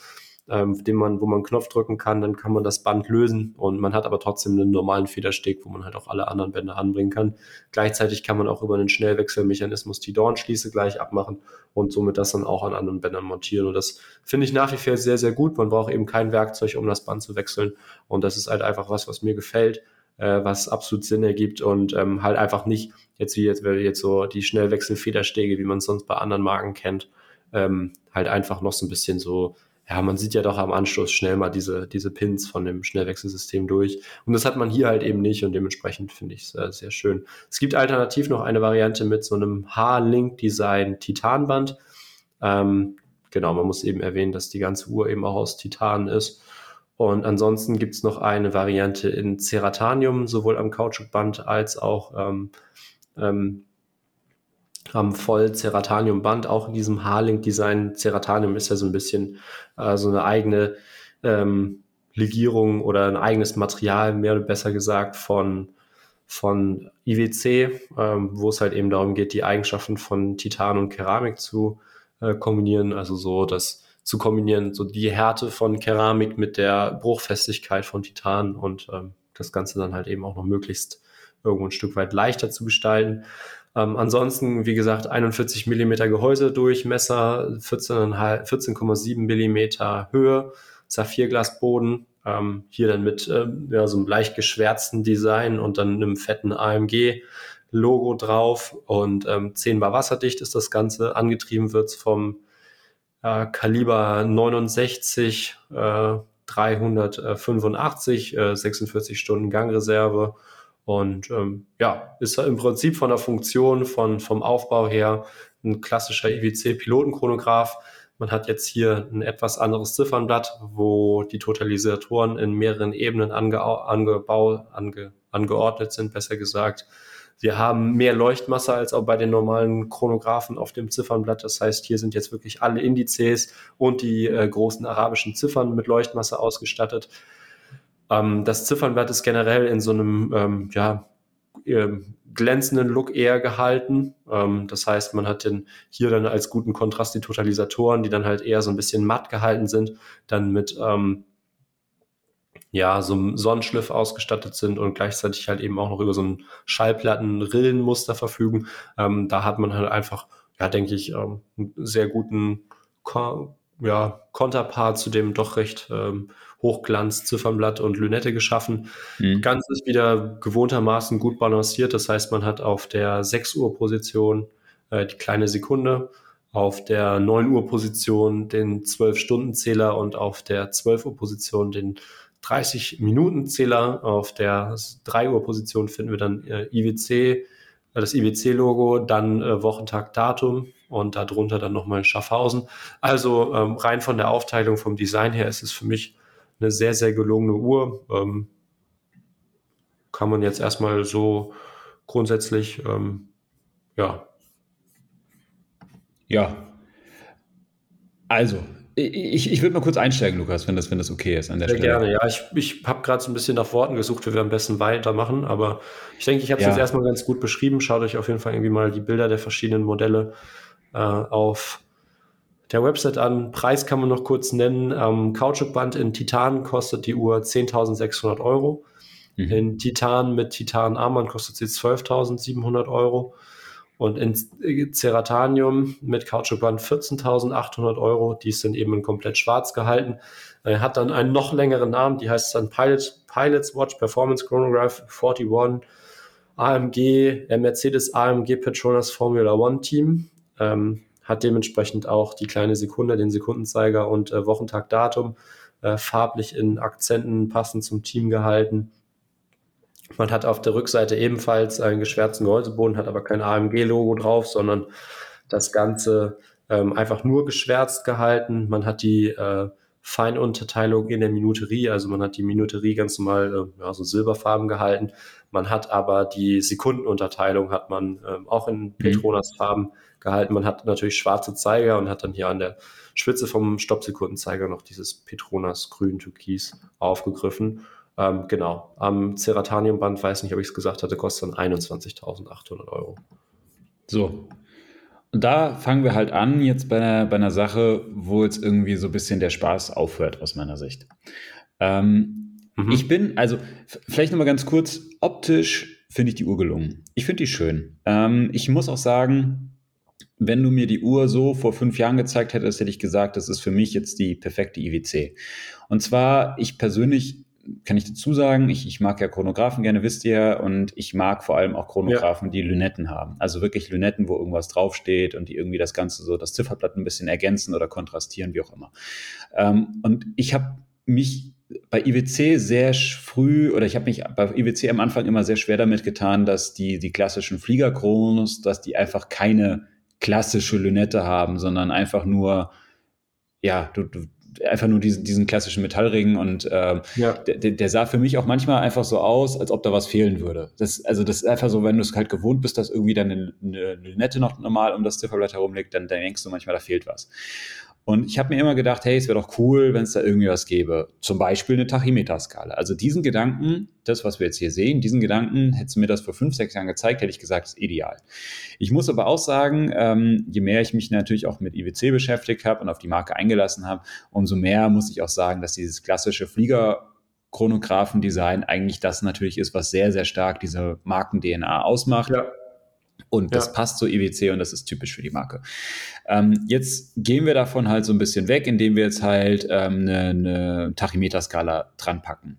ähm, den man, wo man einen Knopf drücken kann, dann kann man das Band lösen und man hat aber trotzdem einen normalen Federsteg, wo man halt auch alle anderen Bänder anbringen kann. Gleichzeitig kann man auch über einen Schnellwechselmechanismus die Dornschließe gleich abmachen und somit das dann auch an anderen Bändern montieren. Und das finde ich nach wie vor sehr, sehr gut. Man braucht eben kein Werkzeug, um das Band zu wechseln. Und das ist halt einfach was, was mir gefällt äh, was absolut Sinn ergibt und ähm, halt einfach nicht jetzt wie jetzt, jetzt so die Schnellwechselfederstege, wie man es sonst bei anderen Marken kennt, ähm, halt einfach noch so ein bisschen so, ja, man sieht ja doch am Anschluss schnell mal diese, diese Pins von dem Schnellwechselsystem durch. Und das hat man hier halt eben nicht und dementsprechend finde ich es äh, sehr schön. Es gibt alternativ noch eine Variante mit so einem H-Link-Design Titanband. Ähm, genau, man muss eben erwähnen, dass die ganze Uhr eben auch aus Titan ist. Und ansonsten gibt es noch eine Variante in Ceratanium, sowohl am Kautschukband als auch ähm, ähm, am voll Ceratanium Band, auch in diesem H-Link Design. Ceratanium ist ja so ein bisschen äh, so eine eigene ähm, Legierung oder ein eigenes Material, mehr oder besser gesagt, von, von IWC, ähm, wo es halt eben darum geht, die Eigenschaften von Titan und Keramik zu äh, kombinieren. Also so, dass zu kombinieren, so die Härte von Keramik mit der Bruchfestigkeit von Titan und ähm, das Ganze dann halt eben auch noch möglichst irgendwo ein Stück weit leichter zu gestalten. Ähm, ansonsten, wie gesagt, 41 Millimeter Gehäusedurchmesser, 14,7 Millimeter Höhe, Saphirglasboden, ähm, hier dann mit ähm, ja, so einem leicht geschwärzten Design und dann einem fetten AMG Logo drauf und ähm, 10 bar wasserdicht ist das Ganze. Angetrieben wird vom äh, Kaliber 69, äh, 385, äh, 46 Stunden Gangreserve. Und ähm, ja, ist im Prinzip von der Funktion, von, vom Aufbau her ein klassischer IWC-Pilotenchronograph. Man hat jetzt hier ein etwas anderes Ziffernblatt, wo die Totalisatoren in mehreren Ebenen ange, angebaut, ange, angeordnet sind, besser gesagt. Wir haben mehr Leuchtmasse als auch bei den normalen Chronographen auf dem Ziffernblatt. Das heißt, hier sind jetzt wirklich alle Indizes und die äh, großen arabischen Ziffern mit Leuchtmasse ausgestattet. Ähm, das Ziffernblatt ist generell in so einem ähm, ja, äh, glänzenden Look eher gehalten. Ähm, das heißt, man hat den, hier dann als guten Kontrast die Totalisatoren, die dann halt eher so ein bisschen matt gehalten sind, dann mit ähm, ja, so einem Sonnenschliff ausgestattet sind und gleichzeitig halt eben auch noch über so ein Schallplatten-Rillenmuster verfügen. Ähm, da hat man halt einfach, ja, denke ich, ähm, einen sehr guten Ko ja, Konterpart zu dem doch recht ähm, Hochglanz, Ziffernblatt und Lünette geschaffen. Mhm. Ganz ist wieder gewohntermaßen gut balanciert. Das heißt, man hat auf der 6 Uhr Position äh, die kleine Sekunde, auf der 9 Uhr Position den 12-Stunden-Zähler und auf der 12 Uhr Position den 30-Minuten-Zähler. Auf der 3 Uhr Position finden wir dann äh, IWC, äh, das IWC-Logo, dann äh, Wochentag, Datum und darunter dann nochmal Schaffhausen. Also ähm, rein von der Aufteilung vom Design her ist es für mich eine sehr, sehr gelungene Uhr. Ähm, kann man jetzt erstmal so grundsätzlich, ähm, ja. Ja. Also, ich, ich würde mal kurz einsteigen, Lukas, wenn das, wenn das okay ist an der Sehr Stelle. gerne, ja. Ich, ich habe gerade so ein bisschen nach Worten gesucht, wie wir am besten weitermachen, aber ich denke, ich habe es ja. jetzt erstmal ganz gut beschrieben. Schaut euch auf jeden Fall irgendwie mal die Bilder der verschiedenen Modelle äh, auf der Website an. Preis kann man noch kurz nennen. Ähm, Kautschukband in Titan kostet die Uhr 10.600 Euro. Mhm. In Titan mit Titan-Armband kostet sie 12.700 Euro. Und in Ceratanium mit Kautschukband 14.800 Euro. Die sind eben komplett schwarz gehalten. Er hat dann einen noch längeren Namen, die heißt dann Pilot, Pilots Watch Performance Chronograph 41 AMG, Mercedes AMG Petronas Formula One Team. Ähm, hat dementsprechend auch die kleine Sekunde, den Sekundenzeiger und äh, Wochentag Datum äh, farblich in Akzenten passend zum Team gehalten. Man hat auf der Rückseite ebenfalls einen geschwärzten Gehäuseboden, hat aber kein AMG-Logo drauf, sondern das Ganze ähm, einfach nur geschwärzt gehalten. Man hat die äh, Feinunterteilung in der Minuterie, also man hat die Minuterie ganz normal äh, ja, so silberfarben gehalten. Man hat aber die Sekundenunterteilung hat man äh, auch in mhm. Petronas-Farben gehalten. Man hat natürlich schwarze Zeiger und hat dann hier an der Spitze vom Stoppsekundenzeiger noch dieses Petronas grün Türkis aufgegriffen. Ähm, genau, am Ceratanium-Band, weiß nicht, ob ich es gesagt hatte, kostet dann 21.800 Euro. So. da fangen wir halt an, jetzt bei einer, bei einer Sache, wo jetzt irgendwie so ein bisschen der Spaß aufhört, aus meiner Sicht. Ähm, mhm. Ich bin, also vielleicht nochmal ganz kurz, optisch finde ich die Uhr gelungen. Ich finde die schön. Ähm, ich muss auch sagen, wenn du mir die Uhr so vor fünf Jahren gezeigt hättest, hätte ich gesagt, das ist für mich jetzt die perfekte IWC. Und zwar, ich persönlich kann ich dazu sagen, ich, ich mag ja Chronographen gerne, wisst ihr, und ich mag vor allem auch Chronographen, ja. die Lünetten haben. Also wirklich Lünetten, wo irgendwas draufsteht und die irgendwie das Ganze so, das Zifferblatt ein bisschen ergänzen oder kontrastieren, wie auch immer. Ähm, und ich habe mich bei IWC sehr früh, oder ich habe mich bei IWC am Anfang immer sehr schwer damit getan, dass die, die klassischen Fliegerchronos, dass die einfach keine klassische Lünette haben, sondern einfach nur, ja, du, du, einfach nur diesen, diesen klassischen Metallring und äh, ja. der, der sah für mich auch manchmal einfach so aus, als ob da was fehlen würde. Das, also das ist einfach so, wenn du es halt gewohnt bist, dass irgendwie dann eine, eine Lünette noch normal um das Zifferblatt herumliegt, dann, dann denkst du manchmal, da fehlt was. Und ich habe mir immer gedacht, hey, es wäre doch cool, wenn es da irgendwie was gäbe. Zum Beispiel eine Tachymeterskala. Also diesen Gedanken, das, was wir jetzt hier sehen, diesen Gedanken, hättest du mir das vor fünf, sechs Jahren gezeigt, hätte ich gesagt, ist ideal. Ich muss aber auch sagen, ähm, je mehr ich mich natürlich auch mit IWC beschäftigt habe und auf die Marke eingelassen habe, umso mehr muss ich auch sagen, dass dieses klassische Flieger Chronographendesign eigentlich das natürlich ist, was sehr, sehr stark diese Marken-DNA ausmacht. Ja. Und das ja. passt zur IWC und das ist typisch für die Marke. Ähm, jetzt gehen wir davon halt so ein bisschen weg, indem wir jetzt halt ähm, eine, eine Tachymeterskala dran packen.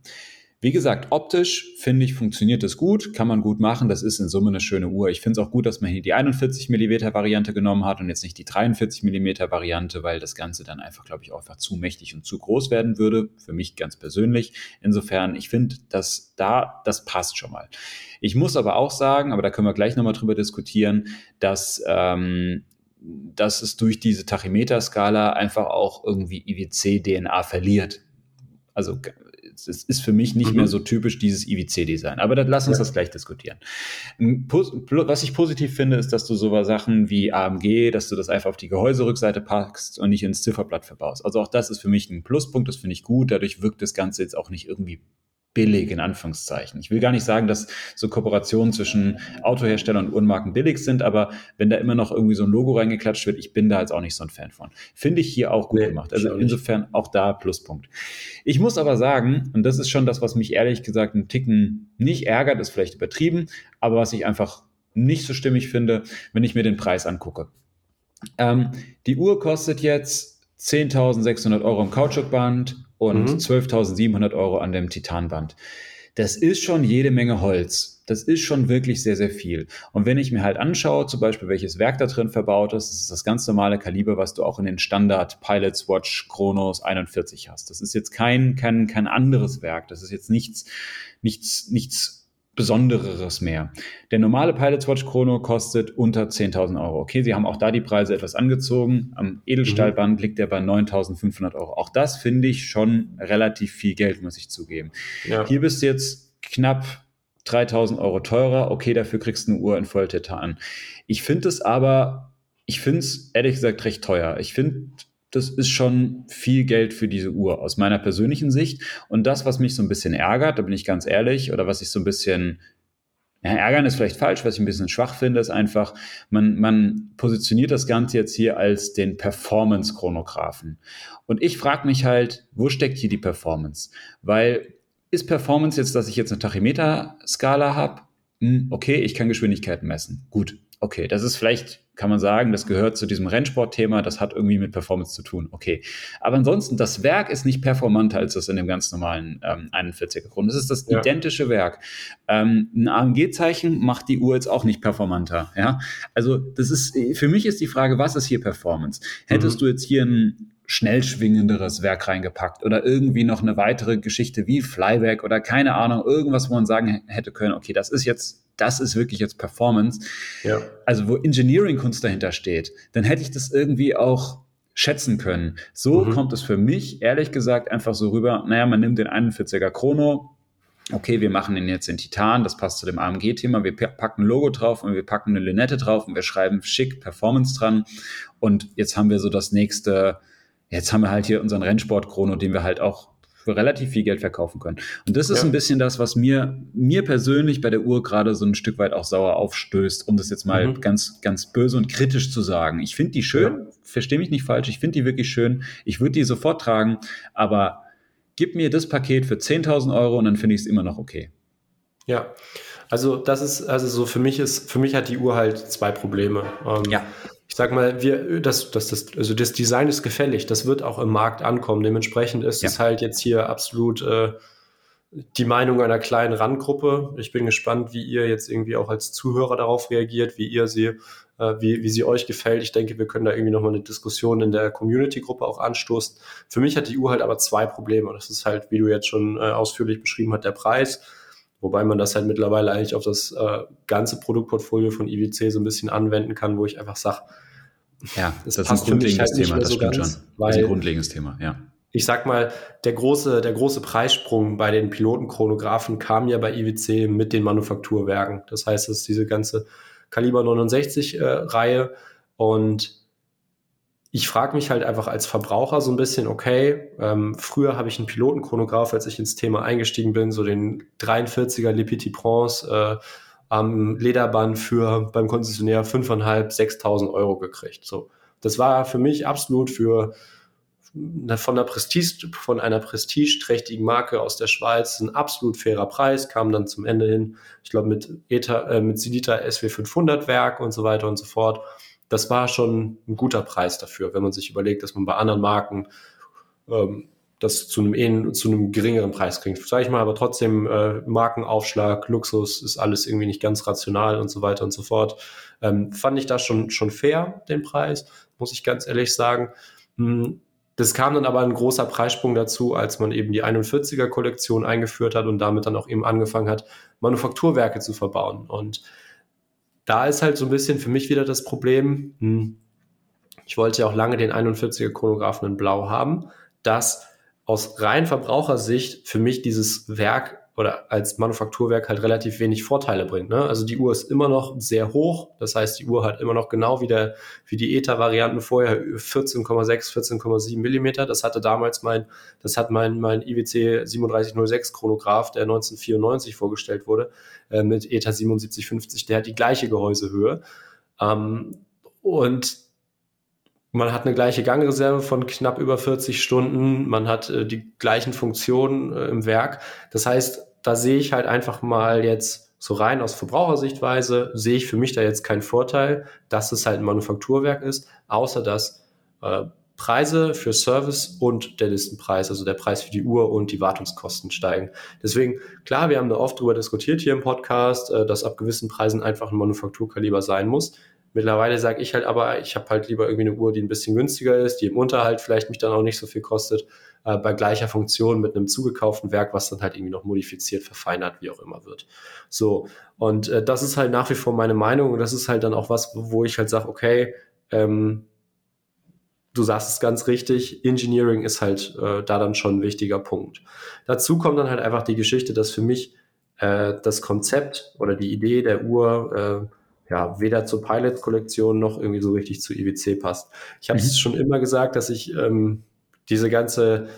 Wie gesagt, optisch finde ich, funktioniert das gut, kann man gut machen. Das ist in Summe eine schöne Uhr. Ich finde es auch gut, dass man hier die 41 mm Variante genommen hat und jetzt nicht die 43 mm Variante, weil das Ganze dann einfach, glaube ich, auch einfach zu mächtig und zu groß werden würde. Für mich ganz persönlich. Insofern, ich finde, dass da, das passt schon mal. Ich muss aber auch sagen, aber da können wir gleich nochmal drüber diskutieren, dass, ähm, dass es durch diese Tachymeter-Skala einfach auch irgendwie IWC-DNA verliert. Also es ist für mich nicht mhm. mehr so typisch dieses IWC-Design. Aber dann lass uns ja. das gleich diskutieren. Was ich positiv finde, ist, dass du so Sachen wie AMG, dass du das einfach auf die Gehäuserückseite packst und nicht ins Zifferblatt verbaust. Also auch das ist für mich ein Pluspunkt, das finde ich gut. Dadurch wirkt das Ganze jetzt auch nicht irgendwie billig in Anführungszeichen. Ich will gar nicht sagen, dass so Kooperationen zwischen Autoherstellern und Uhrenmarken billig sind, aber wenn da immer noch irgendwie so ein Logo reingeklatscht wird, ich bin da jetzt auch nicht so ein Fan von. Finde ich hier auch gut nee, gemacht. Also insofern auch da Pluspunkt. Ich muss aber sagen, und das ist schon das, was mich ehrlich gesagt einen Ticken nicht ärgert, ist vielleicht übertrieben, aber was ich einfach nicht so stimmig finde, wenn ich mir den Preis angucke. Ähm, die Uhr kostet jetzt 10.600 Euro im Kautschukband und mhm. 12.700 Euro an dem Titanband. Das ist schon jede Menge Holz. Das ist schon wirklich sehr, sehr viel. Und wenn ich mir halt anschaue, zum Beispiel, welches Werk da drin verbaut ist, das ist das ganz normale Kaliber, was du auch in den Standard Pilots Watch Chronos 41 hast. Das ist jetzt kein, kein, kein anderes Werk. Das ist jetzt nichts, nichts, nichts Besondereres mehr. Der normale Pilot's Watch Chrono kostet unter 10.000 Euro. Okay, sie haben auch da die Preise etwas angezogen. Am Edelstahlband mhm. liegt er bei 9.500 Euro. Auch das finde ich schon relativ viel Geld, muss ich zugeben. Ja. Hier bist du jetzt knapp 3.000 Euro teurer. Okay, dafür kriegst du eine Uhr in Volltitan. Ich finde es aber, ich finde es ehrlich gesagt recht teuer. Ich finde das ist schon viel Geld für diese Uhr aus meiner persönlichen Sicht. Und das, was mich so ein bisschen ärgert, da bin ich ganz ehrlich, oder was ich so ein bisschen, ja, ärgern ist vielleicht falsch, was ich ein bisschen schwach finde, ist einfach, man, man positioniert das Ganze jetzt hier als den Performance-Chronographen. Und ich frage mich halt, wo steckt hier die Performance? Weil ist Performance jetzt, dass ich jetzt eine Tachymeter-Skala habe? Hm, okay, ich kann Geschwindigkeiten messen. Gut, okay, das ist vielleicht kann man sagen, das gehört zu diesem Rennsportthema, das hat irgendwie mit Performance zu tun. Okay. Aber ansonsten, das Werk ist nicht performanter als das in dem ganz normalen ähm, 41er Grund. Das ist das ja. identische Werk. Ähm, ein AMG-Zeichen macht die Uhr jetzt auch nicht performanter. Ja. Also, das ist, für mich ist die Frage, was ist hier Performance? Hättest mhm. du jetzt hier ein schnell schwingenderes Werk reingepackt oder irgendwie noch eine weitere Geschichte wie Flyback oder keine Ahnung, irgendwas, wo man sagen hätte können, okay, das ist jetzt das ist wirklich jetzt Performance. Ja. Also wo Engineering-Kunst dahinter steht, dann hätte ich das irgendwie auch schätzen können. So mhm. kommt es für mich, ehrlich gesagt, einfach so rüber, naja, man nimmt den 41er Chrono, okay, wir machen den jetzt in Titan, das passt zu dem AMG-Thema, wir packen ein Logo drauf und wir packen eine Lünette drauf und wir schreiben schick Performance dran und jetzt haben wir so das nächste, jetzt haben wir halt hier unseren Rennsport-Chrono, den wir halt auch für relativ viel Geld verkaufen können. Und das ist ja. ein bisschen das, was mir, mir persönlich bei der Uhr gerade so ein Stück weit auch sauer aufstößt, um das jetzt mal mhm. ganz, ganz böse und kritisch zu sagen. Ich finde die schön, ja. verstehe mich nicht falsch, ich finde die wirklich schön. Ich würde die sofort tragen, aber gib mir das Paket für 10.000 Euro und dann finde ich es immer noch okay. Ja, also das ist, also so für mich ist, für mich hat die Uhr halt zwei Probleme. Ähm, ja. Ich sag mal, wir, das, das, das, also das Design ist gefällig, das wird auch im Markt ankommen. Dementsprechend ist ja. es halt jetzt hier absolut äh, die Meinung einer kleinen Randgruppe. Ich bin gespannt, wie ihr jetzt irgendwie auch als Zuhörer darauf reagiert, wie ihr sie, äh, wie, wie sie euch gefällt. Ich denke, wir können da irgendwie nochmal eine Diskussion in der Community-Gruppe auch anstoßen. Für mich hat die Uhr halt aber zwei Probleme. Das ist halt, wie du jetzt schon äh, ausführlich beschrieben hast, der Preis Wobei man das halt mittlerweile eigentlich auf das äh, ganze Produktportfolio von IWC so ein bisschen anwenden kann, wo ich einfach sage, ja, das, das ist ein grundlegendes halt Thema, das so stimmt ganz, schon. Das ist ein grundlegendes Thema, ja. Ich sag mal, der große, der große Preissprung bei den Pilotenchronographen kam ja bei IWC mit den Manufakturwerken. Das heißt, es ist diese ganze Kaliber 69 äh, und ich frage mich halt einfach als Verbraucher so ein bisschen, okay, ähm, früher habe ich einen Pilotenchronograph, als ich ins Thema eingestiegen bin, so den 43er Le Petit Prince äh, am Lederband für beim Konzessionär 5.500, 6.000 Euro gekriegt. So, das war für mich absolut für von einer Prestige, von einer prestigeträchtigen Marke aus der Schweiz ein absolut fairer Preis, kam dann zum Ende hin, ich glaube mit ETA, äh, mit Silita SW500 Werk und so weiter und so fort das war schon ein guter Preis dafür, wenn man sich überlegt, dass man bei anderen Marken ähm, das zu einem, zu einem geringeren Preis kriegt. Sag ich mal, aber trotzdem äh, Markenaufschlag, Luxus ist alles irgendwie nicht ganz rational und so weiter und so fort. Ähm, fand ich das schon, schon fair, den Preis, muss ich ganz ehrlich sagen. Hm, das kam dann aber ein großer Preissprung dazu, als man eben die 41er Kollektion eingeführt hat und damit dann auch eben angefangen hat, Manufakturwerke zu verbauen. Und da ist halt so ein bisschen für mich wieder das Problem, hm, ich wollte ja auch lange den 41er Chronographen in Blau haben, dass aus rein Verbrauchersicht für mich dieses Werk oder als Manufakturwerk halt relativ wenig Vorteile bringt. Ne? Also die Uhr ist immer noch sehr hoch, das heißt, die Uhr hat immer noch genau wie, der, wie die ETA-Varianten vorher 14,6, 14,7 Millimeter. Das hatte damals mein, das hat mein, mein IWC 3706 Chronograph, der 1994 vorgestellt wurde, äh, mit ETA 7750, der hat die gleiche Gehäusehöhe. Ähm, und man hat eine gleiche Gangreserve von knapp über 40 Stunden, man hat äh, die gleichen Funktionen äh, im Werk. Das heißt, da sehe ich halt einfach mal jetzt so rein aus Verbrauchersichtweise, sehe ich für mich da jetzt keinen Vorteil, dass es halt ein Manufakturwerk ist, außer dass äh, Preise für Service und der Listenpreis, also der Preis für die Uhr und die Wartungskosten steigen. Deswegen, klar, wir haben da oft drüber diskutiert hier im Podcast, äh, dass ab gewissen Preisen einfach ein Manufakturkaliber sein muss. Mittlerweile sage ich halt aber, ich habe halt lieber irgendwie eine Uhr, die ein bisschen günstiger ist, die im Unterhalt vielleicht mich dann auch nicht so viel kostet, äh, bei gleicher Funktion mit einem zugekauften Werk, was dann halt irgendwie noch modifiziert, verfeinert, wie auch immer wird. So, und äh, das ist halt nach wie vor meine Meinung und das ist halt dann auch was, wo ich halt sage, okay, ähm, du sagst es ganz richtig, Engineering ist halt äh, da dann schon ein wichtiger Punkt. Dazu kommt dann halt einfach die Geschichte, dass für mich äh, das Konzept oder die Idee der Uhr äh, ja, weder zur Pilot-Kollektion noch irgendwie so richtig zu IWC passt. Ich habe es mhm. schon immer gesagt, dass ich ähm, diese ganze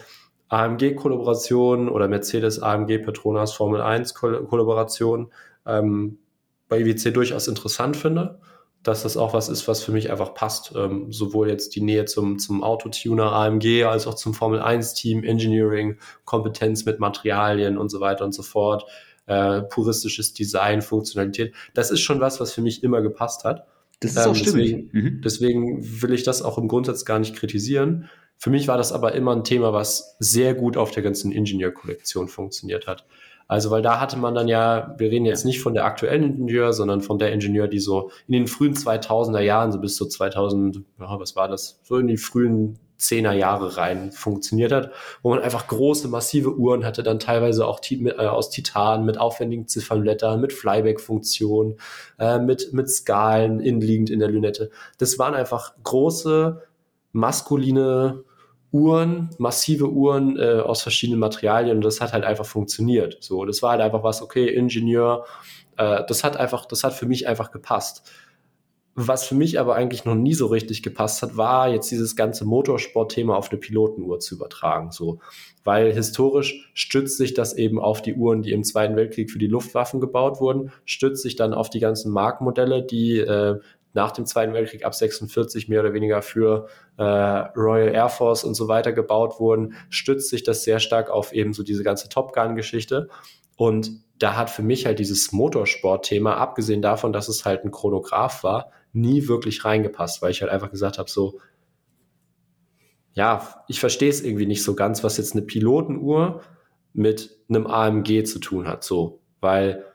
AMG-Kollaboration oder Mercedes-AMG Petronas Formel 1-Kollaboration ähm, bei IWC durchaus interessant finde, dass das auch was ist, was für mich einfach passt. Ähm, sowohl jetzt die Nähe zum, zum Autotuner AMG als auch zum Formel 1-Team, Engineering, Kompetenz mit Materialien und so weiter und so fort äh, puristisches Design, Funktionalität. Das ist schon was, was für mich immer gepasst hat. Das ist ähm, auch stimmig. Deswegen, mhm. deswegen will ich das auch im Grundsatz gar nicht kritisieren. Für mich war das aber immer ein Thema, was sehr gut auf der ganzen Ingenieur-Kollektion funktioniert hat. Also, weil da hatte man dann ja, wir reden jetzt nicht von der aktuellen Ingenieur, sondern von der Ingenieur, die so in den frühen 2000er Jahren, so bis zu 2000, ja, was war das, so in die frühen Zehner Jahre rein funktioniert hat, wo man einfach große, massive Uhren hatte, dann teilweise auch äh, aus Titan mit aufwendigen Ziffernblättern, mit Flyback-Funktion, äh, mit, mit Skalen innenliegend in der Lünette. Das waren einfach große, maskuline Uhren, massive Uhren äh, aus verschiedenen Materialien und das hat halt einfach funktioniert. So, das war halt einfach was, okay, Ingenieur, äh, das hat einfach, das hat für mich einfach gepasst was für mich aber eigentlich noch nie so richtig gepasst hat, war jetzt dieses ganze Motorsport-Thema auf eine Pilotenuhr zu übertragen. So, weil historisch stützt sich das eben auf die Uhren, die im Zweiten Weltkrieg für die Luftwaffen gebaut wurden, stützt sich dann auf die ganzen Markenmodelle, die äh, nach dem Zweiten Weltkrieg ab 46 mehr oder weniger für äh, Royal Air Force und so weiter gebaut wurden, stützt sich das sehr stark auf eben so diese ganze Top Gun-Geschichte. Und da hat für mich halt dieses Motorsport-Thema, abgesehen davon, dass es halt ein Chronograph war, nie wirklich reingepasst, weil ich halt einfach gesagt habe, so, ja, ich verstehe es irgendwie nicht so ganz, was jetzt eine Pilotenuhr mit einem AMG zu tun hat, so, weil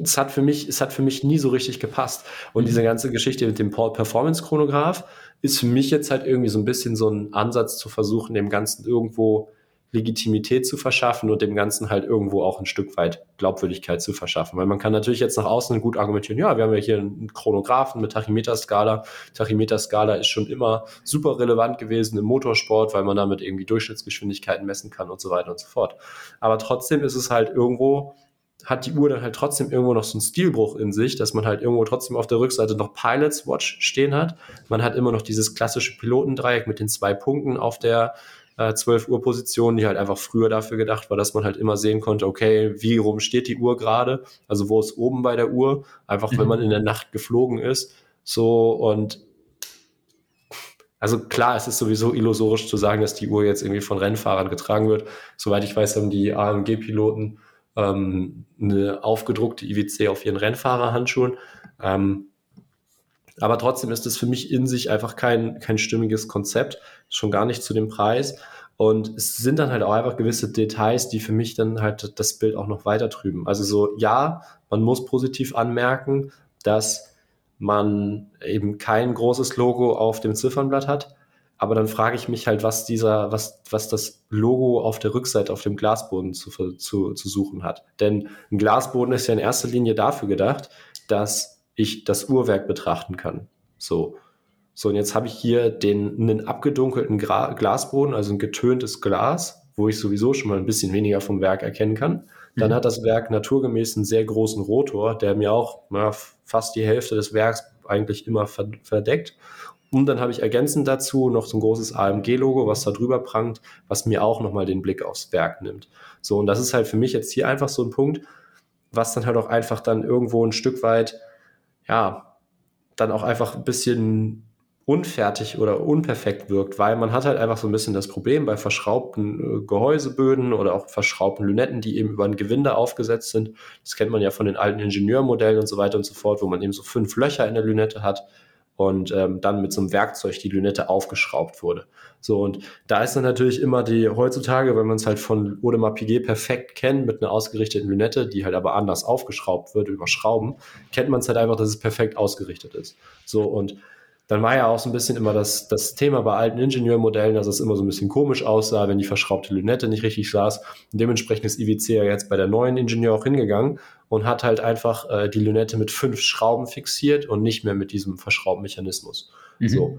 es hat für mich, es hat für mich nie so richtig gepasst. Und mhm. diese ganze Geschichte mit dem Performance Chronograph ist für mich jetzt halt irgendwie so ein bisschen so ein Ansatz zu versuchen, dem Ganzen irgendwo Legitimität zu verschaffen und dem Ganzen halt irgendwo auch ein Stück weit Glaubwürdigkeit zu verschaffen. Weil man kann natürlich jetzt nach außen gut argumentieren, ja, wir haben ja hier einen Chronographen mit Tachymeterskala. Tachymeterskala ist schon immer super relevant gewesen im Motorsport, weil man damit irgendwie Durchschnittsgeschwindigkeiten messen kann und so weiter und so fort. Aber trotzdem ist es halt irgendwo hat die Uhr dann halt trotzdem irgendwo noch so einen Stilbruch in sich, dass man halt irgendwo trotzdem auf der Rückseite noch Pilots Watch stehen hat. Man hat immer noch dieses klassische Pilotendreieck mit den zwei Punkten auf der äh, 12 Uhr Position, die halt einfach früher dafür gedacht war, dass man halt immer sehen konnte, okay, wie rum steht die Uhr gerade, also wo ist oben bei der Uhr, einfach mhm. wenn man in der Nacht geflogen ist, so und also klar, es ist sowieso illusorisch zu sagen, dass die Uhr jetzt irgendwie von Rennfahrern getragen wird. Soweit ich weiß, haben die AMG-Piloten ähm, eine aufgedruckte IWC auf ihren Rennfahrerhandschuhen. Ähm, aber trotzdem ist es für mich in sich einfach kein, kein stimmiges Konzept, schon gar nicht zu dem Preis. Und es sind dann halt auch einfach gewisse Details, die für mich dann halt das Bild auch noch weiter trüben. Also so, ja, man muss positiv anmerken, dass man eben kein großes Logo auf dem Ziffernblatt hat. Aber dann frage ich mich halt, was dieser, was, was das Logo auf der Rückseite auf dem Glasboden zu, zu, zu suchen hat. Denn ein Glasboden ist ja in erster Linie dafür gedacht, dass ich das Uhrwerk betrachten kann. So. So, und jetzt habe ich hier den, einen abgedunkelten Gra Glasboden, also ein getöntes Glas, wo ich sowieso schon mal ein bisschen weniger vom Werk erkennen kann. Dann mhm. hat das Werk naturgemäß einen sehr großen Rotor, der mir auch na, fast die Hälfte des Werks eigentlich immer verdeckt. Und dann habe ich ergänzend dazu noch so ein großes AMG-Logo, was da drüber prangt, was mir auch nochmal den Blick aufs Werk nimmt. So, und das ist halt für mich jetzt hier einfach so ein Punkt, was dann halt auch einfach dann irgendwo ein Stück weit ja, dann auch einfach ein bisschen unfertig oder unperfekt wirkt, weil man hat halt einfach so ein bisschen das Problem bei verschraubten äh, Gehäuseböden oder auch verschraubten Lünetten, die eben über ein Gewinde aufgesetzt sind. Das kennt man ja von den alten Ingenieurmodellen und so weiter und so fort, wo man eben so fünf Löcher in der Lünette hat und ähm, dann mit so einem Werkzeug die Lünette aufgeschraubt wurde. So, und da ist dann natürlich immer die, heutzutage, wenn man es halt von Audemars Piguet perfekt kennt, mit einer ausgerichteten Lünette, die halt aber anders aufgeschraubt wird über Schrauben, kennt man es halt einfach, dass es perfekt ausgerichtet ist. So, und dann war ja auch so ein bisschen immer das, das Thema bei alten Ingenieurmodellen, dass es immer so ein bisschen komisch aussah, wenn die verschraubte Lünette nicht richtig saß. Und dementsprechend ist IWC ja jetzt bei der neuen Ingenieur auch hingegangen und hat halt einfach äh, die Lünette mit fünf Schrauben fixiert und nicht mehr mit diesem Verschraubmechanismus. Mhm. So.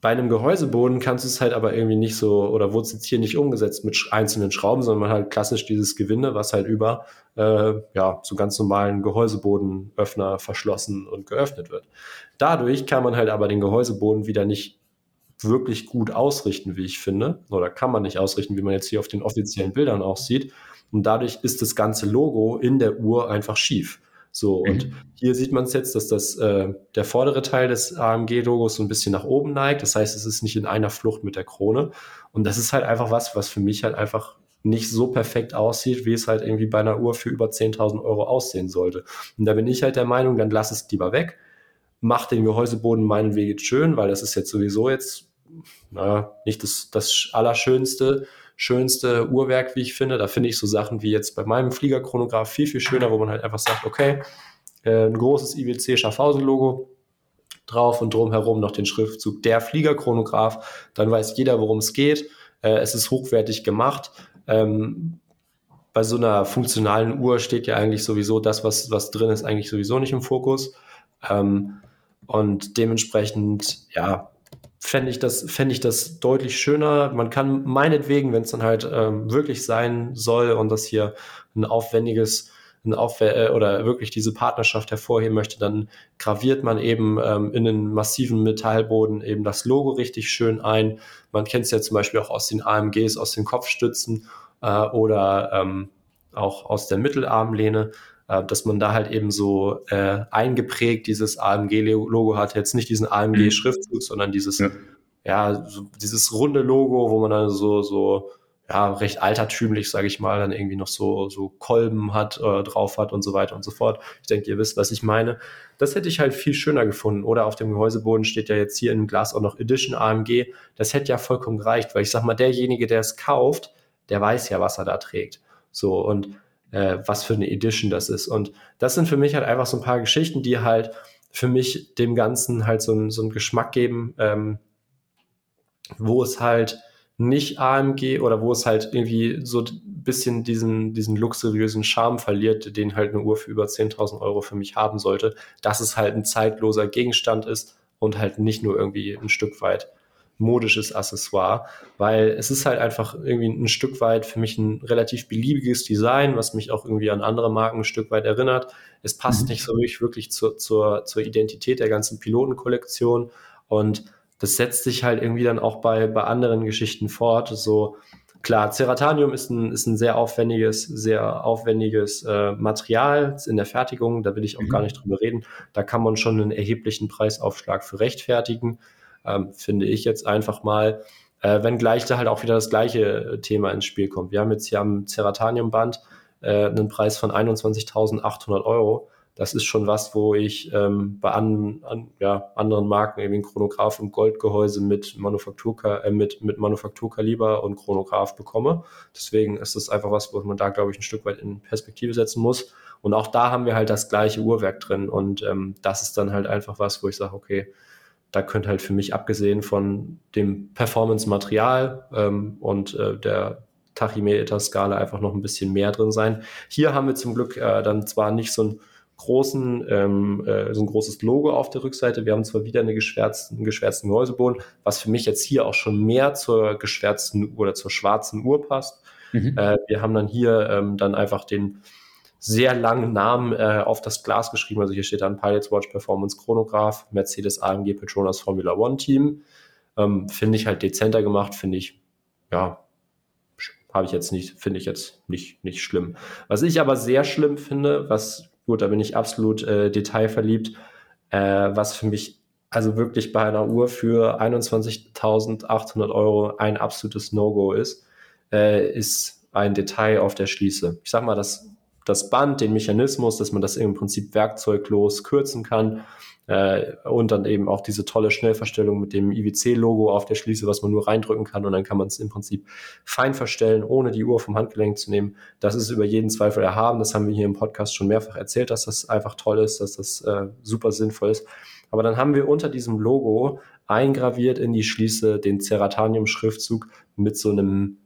Bei einem Gehäuseboden kannst du es halt aber irgendwie nicht so, oder wurde es jetzt hier nicht umgesetzt mit einzelnen Schrauben, sondern man halt klassisch dieses Gewinde, was halt über äh, ja, so ganz normalen Gehäusebodenöffner verschlossen und geöffnet wird. Dadurch kann man halt aber den Gehäuseboden wieder nicht wirklich gut ausrichten, wie ich finde, oder kann man nicht ausrichten, wie man jetzt hier auf den offiziellen Bildern auch sieht. Und dadurch ist das ganze Logo in der Uhr einfach schief. So, mhm. und hier sieht man es jetzt, dass das, äh, der vordere Teil des AMG-Logos so ein bisschen nach oben neigt. Das heißt, es ist nicht in einer Flucht mit der Krone. Und das ist halt einfach was, was für mich halt einfach nicht so perfekt aussieht, wie es halt irgendwie bei einer Uhr für über 10.000 Euro aussehen sollte. Und da bin ich halt der Meinung, dann lass es lieber weg. Mach den Gehäuseboden meinen Weg schön, weil das ist jetzt sowieso jetzt, naja, nicht das, das Allerschönste schönste Uhrwerk, wie ich finde. Da finde ich so Sachen wie jetzt bei meinem Fliegerchronograph viel, viel schöner, wo man halt einfach sagt, okay, äh, ein großes IWC Schaffhausen-Logo drauf und drumherum noch den Schriftzug der Fliegerchronograph. Dann weiß jeder, worum es geht. Äh, es ist hochwertig gemacht. Ähm, bei so einer funktionalen Uhr steht ja eigentlich sowieso das, was, was drin ist, eigentlich sowieso nicht im Fokus. Ähm, und dementsprechend, ja, fände ich, das, fänd ich das deutlich schöner. Man kann meinetwegen, wenn es dann halt ähm, wirklich sein soll und das hier ein aufwendiges ein Auf äh, oder wirklich diese Partnerschaft hervorheben möchte, dann graviert man eben ähm, in einen massiven Metallboden eben das Logo richtig schön ein. Man kennt es ja zum Beispiel auch aus den AMGs, aus den Kopfstützen äh, oder ähm, auch aus der Mittelarmlehne, äh, dass man da halt eben so äh, eingeprägt dieses AMG-Logo hat. Jetzt nicht diesen AMG-Schriftzug, sondern dieses, ja, ja so dieses runde Logo, wo man dann so, so ja, recht altertümlich, sage ich mal, dann irgendwie noch so, so Kolben hat, äh, drauf hat und so weiter und so fort. Ich denke, ihr wisst, was ich meine. Das hätte ich halt viel schöner gefunden. Oder auf dem Gehäuseboden steht ja jetzt hier im Glas auch noch Edition AMG. Das hätte ja vollkommen gereicht, weil ich sag mal, derjenige, der es kauft, der weiß ja, was er da trägt. So, und äh, was für eine Edition das ist. Und das sind für mich halt einfach so ein paar Geschichten, die halt für mich dem Ganzen halt so, so einen Geschmack geben, ähm, wo es halt nicht AMG oder wo es halt irgendwie so ein bisschen diesen, diesen luxuriösen Charme verliert, den halt eine Uhr für über 10.000 Euro für mich haben sollte, dass es halt ein zeitloser Gegenstand ist und halt nicht nur irgendwie ein Stück weit modisches Accessoire, weil es ist halt einfach irgendwie ein Stück weit für mich ein relativ beliebiges Design, was mich auch irgendwie an andere Marken ein Stück weit erinnert. Es passt mhm. nicht so wirklich, wirklich zur, zur, zur Identität der ganzen Pilotenkollektion und das setzt sich halt irgendwie dann auch bei, bei anderen Geschichten fort. So, klar, Ceratanium ist ein, ist ein sehr aufwendiges, sehr aufwendiges äh, Material in der Fertigung. Da will ich auch mhm. gar nicht drüber reden. Da kann man schon einen erheblichen Preisaufschlag für rechtfertigen, ähm, finde ich jetzt einfach mal. Äh, wenngleich da halt auch wieder das gleiche Thema ins Spiel kommt. Wir haben jetzt hier am Ceratanium-Band äh, einen Preis von 21.800 Euro das ist schon was, wo ich ähm, bei an, an, ja, anderen Marken, eben Chronograph und Goldgehäuse mit, Manufaktur, äh, mit, mit Manufakturkaliber und Chronograph bekomme. Deswegen ist das einfach was, wo man da, glaube ich, ein Stück weit in Perspektive setzen muss. Und auch da haben wir halt das gleiche Uhrwerk drin. Und ähm, das ist dann halt einfach was, wo ich sage, okay, da könnte halt für mich abgesehen von dem Performance-Material ähm, und äh, der Tachymeter-Skala einfach noch ein bisschen mehr drin sein. Hier haben wir zum Glück äh, dann zwar nicht so ein großen, ähm, äh, so ein großes Logo auf der Rückseite. Wir haben zwar wieder eine geschwärzten, einen geschwärzten Gehäuseboden, was für mich jetzt hier auch schon mehr zur geschwärzten oder zur schwarzen Uhr passt. Mhm. Äh, wir haben dann hier ähm, dann einfach den sehr langen Namen äh, auf das Glas geschrieben. Also hier steht dann Pilots Watch Performance Chronograph, Mercedes AMG Petronas Formula One Team. Ähm, finde ich halt dezenter gemacht, finde ich, ja, habe ich jetzt nicht, finde ich jetzt nicht, nicht schlimm. Was ich aber sehr schlimm finde, was Gut, da bin ich absolut äh, detailverliebt, äh, was für mich also wirklich bei einer Uhr für 21.800 Euro ein absolutes No-Go ist, äh, ist ein Detail auf der Schließe. Ich sag mal, das, das Band, den Mechanismus, dass man das im Prinzip werkzeuglos kürzen kann, äh, und dann eben auch diese tolle Schnellverstellung mit dem IWC-Logo auf der Schließe, was man nur reindrücken kann und dann kann man es im Prinzip fein verstellen, ohne die Uhr vom Handgelenk zu nehmen. Das ist über jeden Zweifel erhaben. Das haben wir hier im Podcast schon mehrfach erzählt, dass das einfach toll ist, dass das äh, super sinnvoll ist. Aber dann haben wir unter diesem Logo eingraviert in die Schließe den Ceratanium-Schriftzug mit so einem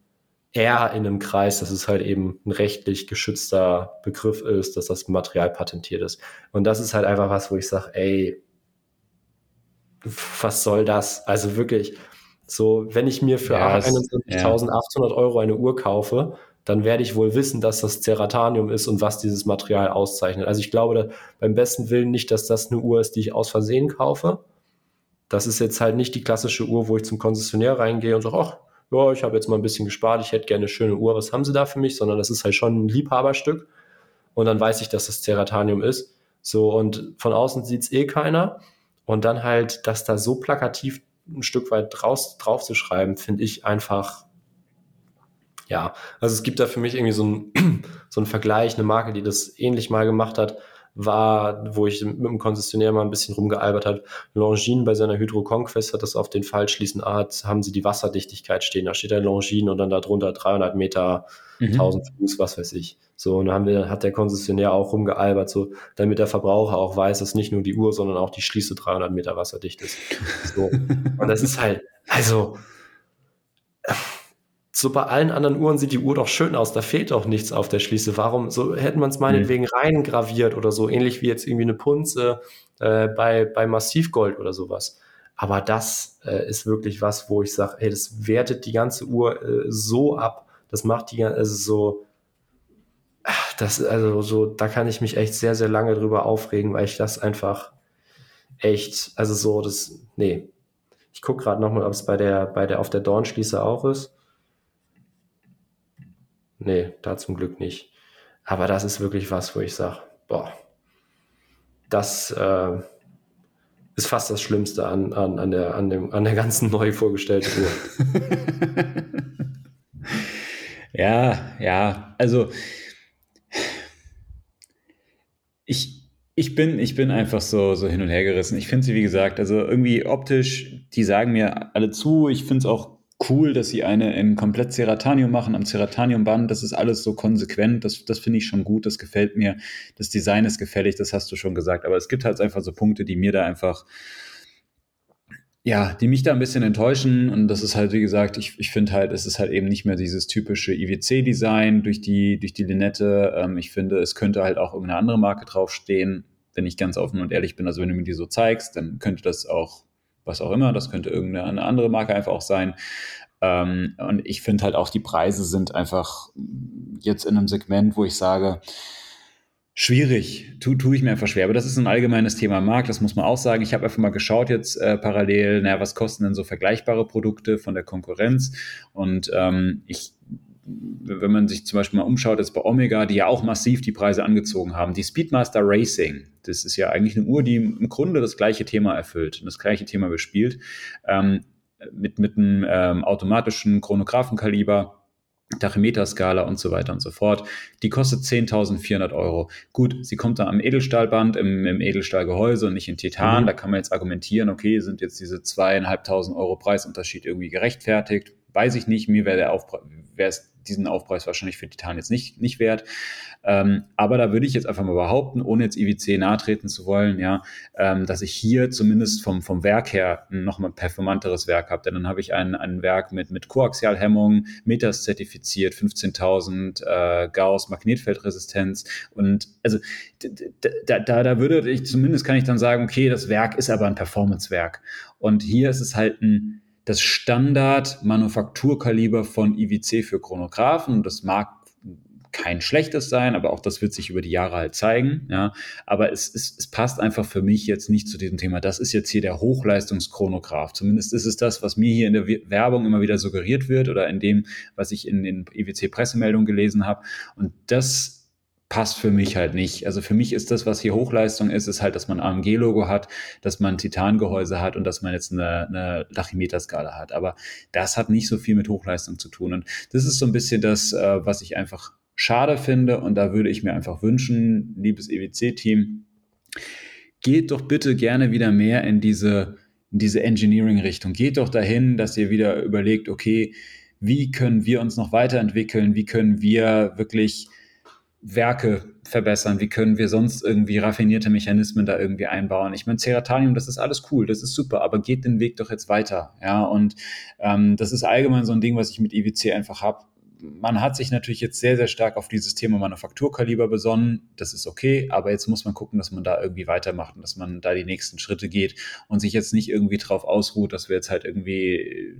R in einem Kreis, dass es halt eben ein rechtlich geschützter Begriff ist, dass das Material patentiert ist. Und das ist halt einfach was, wo ich sage, ey, was soll das? Also wirklich, so, wenn ich mir für ja, 21.800 ja. Euro eine Uhr kaufe, dann werde ich wohl wissen, dass das Ceratanium ist und was dieses Material auszeichnet. Also ich glaube beim besten Willen nicht, dass das eine Uhr ist, die ich aus Versehen kaufe. Das ist jetzt halt nicht die klassische Uhr, wo ich zum Konzessionär reingehe und sage, ach, ja, ich habe jetzt mal ein bisschen gespart, ich hätte gerne eine schöne Uhr, was haben Sie da für mich? Sondern das ist halt schon ein Liebhaberstück. Und dann weiß ich, dass das Ceratanium ist. So, und von außen sieht es eh keiner. Und dann halt, dass da so plakativ ein Stück weit draus, drauf zu schreiben, finde ich einfach, ja, also es gibt da für mich irgendwie so ein, so ein Vergleich, eine Marke, die das ähnlich mal gemacht hat, war, wo ich mit dem Konzessionär mal ein bisschen rumgealbert hat. Longines bei seiner Hydro Conquest hat das auf den Fall schließen Art, haben sie die Wasserdichtigkeit stehen. Da steht ein Longines und dann darunter 300 Meter, mhm. 1000 Fuß, was weiß ich. So, und dann haben wir, hat der Konzessionär auch rumgealbert, so, damit der Verbraucher auch weiß, dass nicht nur die Uhr, sondern auch die Schließe 300 Meter wasserdicht ist. So. und das ist halt, also, so bei allen anderen Uhren sieht die Uhr doch schön aus, da fehlt doch nichts auf der Schließe. Warum so hätte man es meinetwegen mhm. reingraviert oder so, ähnlich wie jetzt irgendwie eine Punze äh, bei, bei Massivgold oder sowas. Aber das äh, ist wirklich was, wo ich sage, hey, das wertet die ganze Uhr äh, so ab, das macht die also so, das, also so, da kann ich mich echt sehr, sehr lange drüber aufregen, weil ich das einfach echt, also so, das, nee. Ich gucke gerade nochmal, ob es bei der, bei der auf der Dornschließe auch ist. Nee, da zum Glück nicht. Aber das ist wirklich was, wo ich sage, boah, das äh, ist fast das Schlimmste an, an, an, der, an, dem, an der ganzen neu vorgestellten Uhr. ja, ja, also ich, ich bin, ich bin einfach so, so hin und her gerissen. Ich finde sie, wie gesagt, also irgendwie optisch, die sagen mir alle zu. Ich finde es auch cool, dass sie eine in komplett Ceratanium machen, am Ceratanium-Band. Das ist alles so konsequent. Das, das finde ich schon gut. Das gefällt mir. Das Design ist gefällig. Das hast du schon gesagt. Aber es gibt halt einfach so Punkte, die mir da einfach, ja, die mich da ein bisschen enttäuschen. Und das ist halt, wie gesagt, ich, ich finde halt, es ist halt eben nicht mehr dieses typische IWC-Design durch die, durch die Linette. Ähm, ich finde, es könnte halt auch irgendeine andere Marke draufstehen, wenn ich ganz offen und ehrlich bin. Also wenn du mir die so zeigst, dann könnte das auch was auch immer, das könnte irgendeine andere Marke einfach auch sein. Ähm, und ich finde halt auch, die Preise sind einfach jetzt in einem Segment, wo ich sage, Schwierig, tue tu ich mir einfach schwer. Aber das ist ein allgemeines Thema am Markt, das muss man auch sagen. Ich habe einfach mal geschaut jetzt äh, parallel, naja, was kosten denn so vergleichbare Produkte von der Konkurrenz? Und ähm, ich, wenn man sich zum Beispiel mal umschaut, jetzt bei Omega, die ja auch massiv die Preise angezogen haben, die Speedmaster Racing, das ist ja eigentlich eine Uhr, die im Grunde das gleiche Thema erfüllt und das gleiche Thema bespielt, ähm, mit, mit einem ähm, automatischen Chronographenkaliber Tachymeterskala und so weiter und so fort. Die kostet 10.400 Euro. Gut, sie kommt dann am Edelstahlband, im, im Edelstahlgehäuse und nicht in Titan. Mhm. Da kann man jetzt argumentieren, okay, sind jetzt diese zweieinhalbtausend Euro Preisunterschied irgendwie gerechtfertigt? Weiß ich nicht. Mir wäre der Aufpreis, wäre es diesen Aufpreis wahrscheinlich für Titan jetzt nicht, nicht wert. Ähm, aber da würde ich jetzt einfach mal behaupten, ohne jetzt IWC nahtreten zu wollen, ja, ähm, dass ich hier zumindest vom, vom Werk her noch mal performanteres Werk habe. Denn dann habe ich ein, ein Werk mit, mit Koaxialhemmung, Meters zertifiziert, 15.000 äh, Gauss Magnetfeldresistenz und also da, da, da würde ich zumindest kann ich dann sagen, okay, das Werk ist aber ein Performance-Werk. Und hier ist es halt ein das Standard-Manufakturkaliber von IWC für Chronographen. Das mag kein schlechtes sein, aber auch das wird sich über die Jahre halt zeigen. Ja, aber es, es, es passt einfach für mich jetzt nicht zu diesem Thema. Das ist jetzt hier der Hochleistungschronograph. Zumindest ist es das, was mir hier in der Werbung immer wieder suggeriert wird oder in dem, was ich in den IWC-Pressemeldungen gelesen habe. Und das passt für mich halt nicht. Also für mich ist das, was hier Hochleistung ist, ist halt, dass man AMG-Logo hat, dass man Titangehäuse hat und dass man jetzt eine, eine Lachymeter-Skala hat. Aber das hat nicht so viel mit Hochleistung zu tun. Und das ist so ein bisschen das, äh, was ich einfach schade finde. Und da würde ich mir einfach wünschen, liebes EWC-Team, geht doch bitte gerne wieder mehr in diese, in diese Engineering-Richtung. Geht doch dahin, dass ihr wieder überlegt, okay, wie können wir uns noch weiterentwickeln? Wie können wir wirklich Werke verbessern? Wie können wir sonst irgendwie raffinierte Mechanismen da irgendwie einbauen? Ich meine, Ceratanium, das ist alles cool, das ist super, aber geht den Weg doch jetzt weiter. Ja, und ähm, das ist allgemein so ein Ding, was ich mit IWC einfach habe. Man hat sich natürlich jetzt sehr, sehr stark auf dieses Thema Manufakturkaliber besonnen. Das ist okay, aber jetzt muss man gucken, dass man da irgendwie weitermacht und dass man da die nächsten Schritte geht und sich jetzt nicht irgendwie drauf ausruht, dass wir jetzt halt irgendwie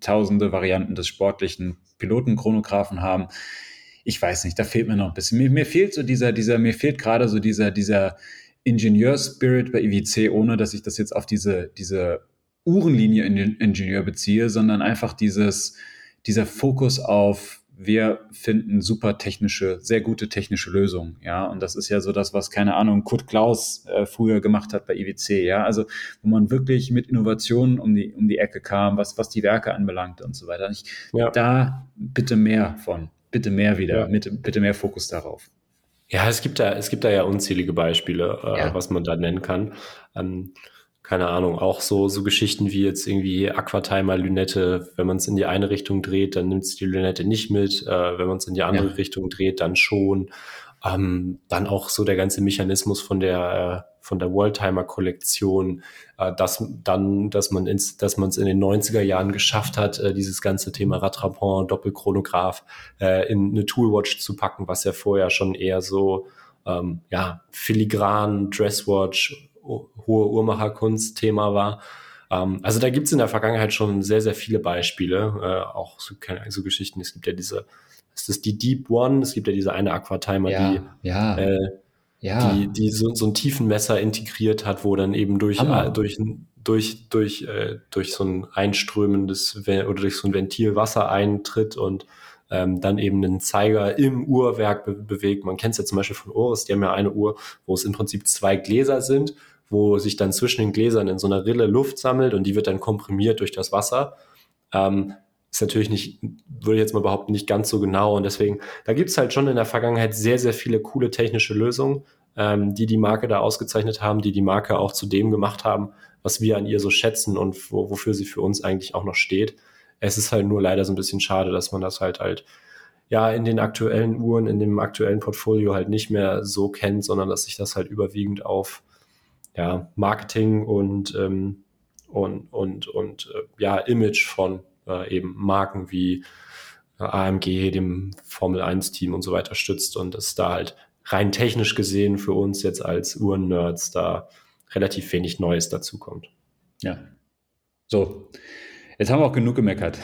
tausende Varianten des sportlichen Pilotenchronographen haben ich weiß nicht, da fehlt mir noch ein bisschen. Mir, mir fehlt so dieser, dieser, mir fehlt gerade so dieser, dieser Ingenieur-Spirit bei IWC, ohne dass ich das jetzt auf diese, diese Uhrenlinie in den Ingenieur beziehe, sondern einfach dieses, dieser Fokus auf, wir finden super technische, sehr gute technische Lösungen, ja. Und das ist ja so das, was, keine Ahnung, Kurt Klaus äh, früher gemacht hat bei IWC, ja. Also, wo man wirklich mit Innovationen um die, um die Ecke kam, was, was die Werke anbelangt und so weiter. Ich, ja. Da bitte mehr von bitte mehr wieder, ja. mit, bitte mehr Fokus darauf. Ja, es gibt da, es gibt da ja unzählige Beispiele, äh, ja. was man da nennen kann. Ähm, keine Ahnung, auch so, so Geschichten wie jetzt irgendwie Aquatimer Lünette, wenn man es in die eine Richtung dreht, dann nimmt es die Lünette nicht mit, äh, wenn man es in die andere ja. Richtung dreht, dann schon. Ähm, dann auch so der ganze Mechanismus von der, äh, von der Worldtimer-Kollektion, äh, dass dann, dass man ins, dass man es in den 90er Jahren geschafft hat, äh, dieses ganze Thema Rattrapant, Doppelchronograph äh, in eine Toolwatch zu packen, was ja vorher schon eher so ähm, ja, filigran, Dresswatch, hohe Uhrmacherkunst-Thema war. Ähm, also da gibt es in der Vergangenheit schon sehr, sehr viele Beispiele, äh, auch so, keine, so Geschichten. Es gibt ja diese ist das die Deep One? Es gibt ja diese eine Aquatimer, ja, die, ja. Äh, ja. die, die so, so ein Tiefenmesser integriert hat, wo dann eben durch, äh, durch, durch, durch, äh, durch so ein einströmendes oder durch so ein Ventil Wasser eintritt und ähm, dann eben einen Zeiger im Uhrwerk be bewegt. Man kennt es ja zum Beispiel von Oris, die haben ja eine Uhr, wo es im Prinzip zwei Gläser sind, wo sich dann zwischen den Gläsern in so einer Rille Luft sammelt und die wird dann komprimiert durch das Wasser. Ähm, ist natürlich nicht, würde ich jetzt mal behaupten, nicht ganz so genau. Und deswegen, da gibt es halt schon in der Vergangenheit sehr, sehr viele coole technische Lösungen, ähm, die die Marke da ausgezeichnet haben, die die Marke auch zu dem gemacht haben, was wir an ihr so schätzen und wo, wofür sie für uns eigentlich auch noch steht. Es ist halt nur leider so ein bisschen schade, dass man das halt halt ja in den aktuellen Uhren, in dem aktuellen Portfolio halt nicht mehr so kennt, sondern dass sich das halt überwiegend auf ja, Marketing und, ähm, und, und, und äh, ja, Image von äh, eben Marken wie äh, AMG, dem Formel 1-Team und so weiter stützt und dass da halt rein technisch gesehen für uns jetzt als Uhren-Nerds da relativ wenig Neues dazukommt. Ja. So. Jetzt haben wir auch genug gemeckert.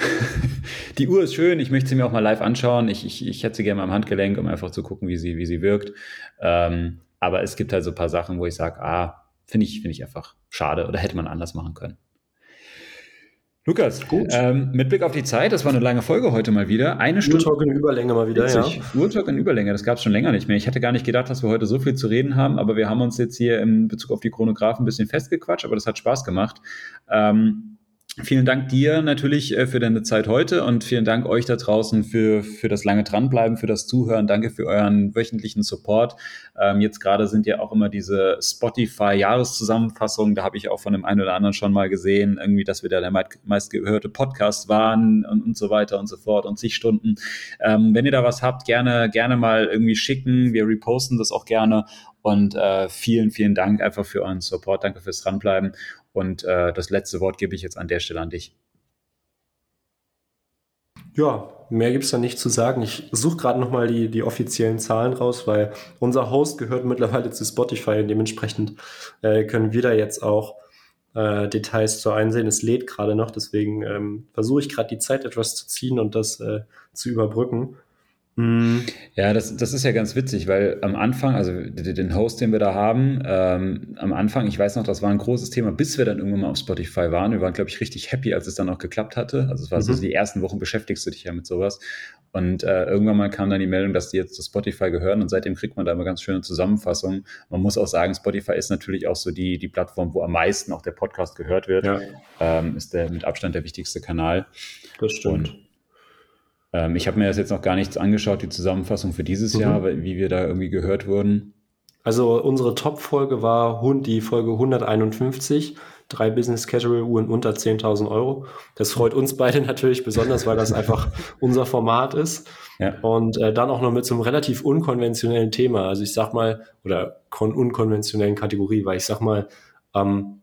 Die Uhr ist schön, ich möchte sie mir auch mal live anschauen. Ich, ich, ich hätte sie gerne mal am Handgelenk, um einfach zu gucken, wie sie, wie sie wirkt. Ähm, aber es gibt halt so ein paar Sachen, wo ich sage, ah, finde ich, finde ich einfach schade oder hätte man anders machen können. Lukas, gut. Ähm, mit Blick auf die Zeit, das war eine lange Folge heute mal wieder. Eine Stunde. Urtalk in Überlänge mal wieder, witzig. ja. Urtalk in Überlänge, das gab es schon länger nicht mehr. Ich hatte gar nicht gedacht, dass wir heute so viel zu reden haben, aber wir haben uns jetzt hier in Bezug auf die Chronographen ein bisschen festgequatscht, aber das hat Spaß gemacht. Ähm, Vielen Dank dir natürlich äh, für deine Zeit heute und vielen Dank euch da draußen für, für das lange dranbleiben, für das Zuhören. Danke für euren wöchentlichen Support. Ähm, jetzt gerade sind ja auch immer diese Spotify-Jahreszusammenfassungen. Da habe ich auch von dem einen oder anderen schon mal gesehen, irgendwie, dass wir da der meistgehörte Podcast waren und, und so weiter und so fort und zig Stunden. Ähm, wenn ihr da was habt, gerne, gerne mal irgendwie schicken. Wir reposten das auch gerne. Und äh, vielen, vielen Dank einfach für euren Support. Danke fürs Dranbleiben. Und äh, das letzte Wort gebe ich jetzt an der Stelle an dich. Ja, mehr gibt es da nicht zu sagen. Ich suche gerade nochmal die, die offiziellen Zahlen raus, weil unser Host gehört mittlerweile zu Spotify und dementsprechend äh, können wir da jetzt auch äh, Details zu einsehen. Es lädt gerade noch, deswegen ähm, versuche ich gerade die Zeit etwas zu ziehen und das äh, zu überbrücken. Mhm. Ja, das, das ist ja ganz witzig, weil am Anfang, also den Host, den wir da haben, ähm, am Anfang, ich weiß noch, das war ein großes Thema, bis wir dann irgendwann mal auf Spotify waren. Wir waren, glaube ich, richtig happy, als es dann auch geklappt hatte. Also es war mhm. so, die ersten Wochen beschäftigst du dich ja mit sowas. Und äh, irgendwann mal kam dann die Meldung, dass die jetzt zu Spotify gehören und seitdem kriegt man da immer ganz schöne Zusammenfassungen. Man muss auch sagen, Spotify ist natürlich auch so die, die Plattform, wo am meisten auch der Podcast gehört wird. Ja. Ähm, ist der mit Abstand der wichtigste Kanal. Das stimmt. Und ähm, ich habe mir das jetzt noch gar nichts angeschaut, die Zusammenfassung für dieses mhm. Jahr, wie wir da irgendwie gehört wurden. Also unsere Top-Folge war die Folge 151, drei Business Casual Uhren unter 10.000 Euro. Das freut uns beide natürlich besonders, weil das einfach unser Format ist. Ja. Und äh, dann auch noch mit so einem relativ unkonventionellen Thema. Also ich sag mal, oder unkonventionellen Kategorie, weil ich sag mal, ähm,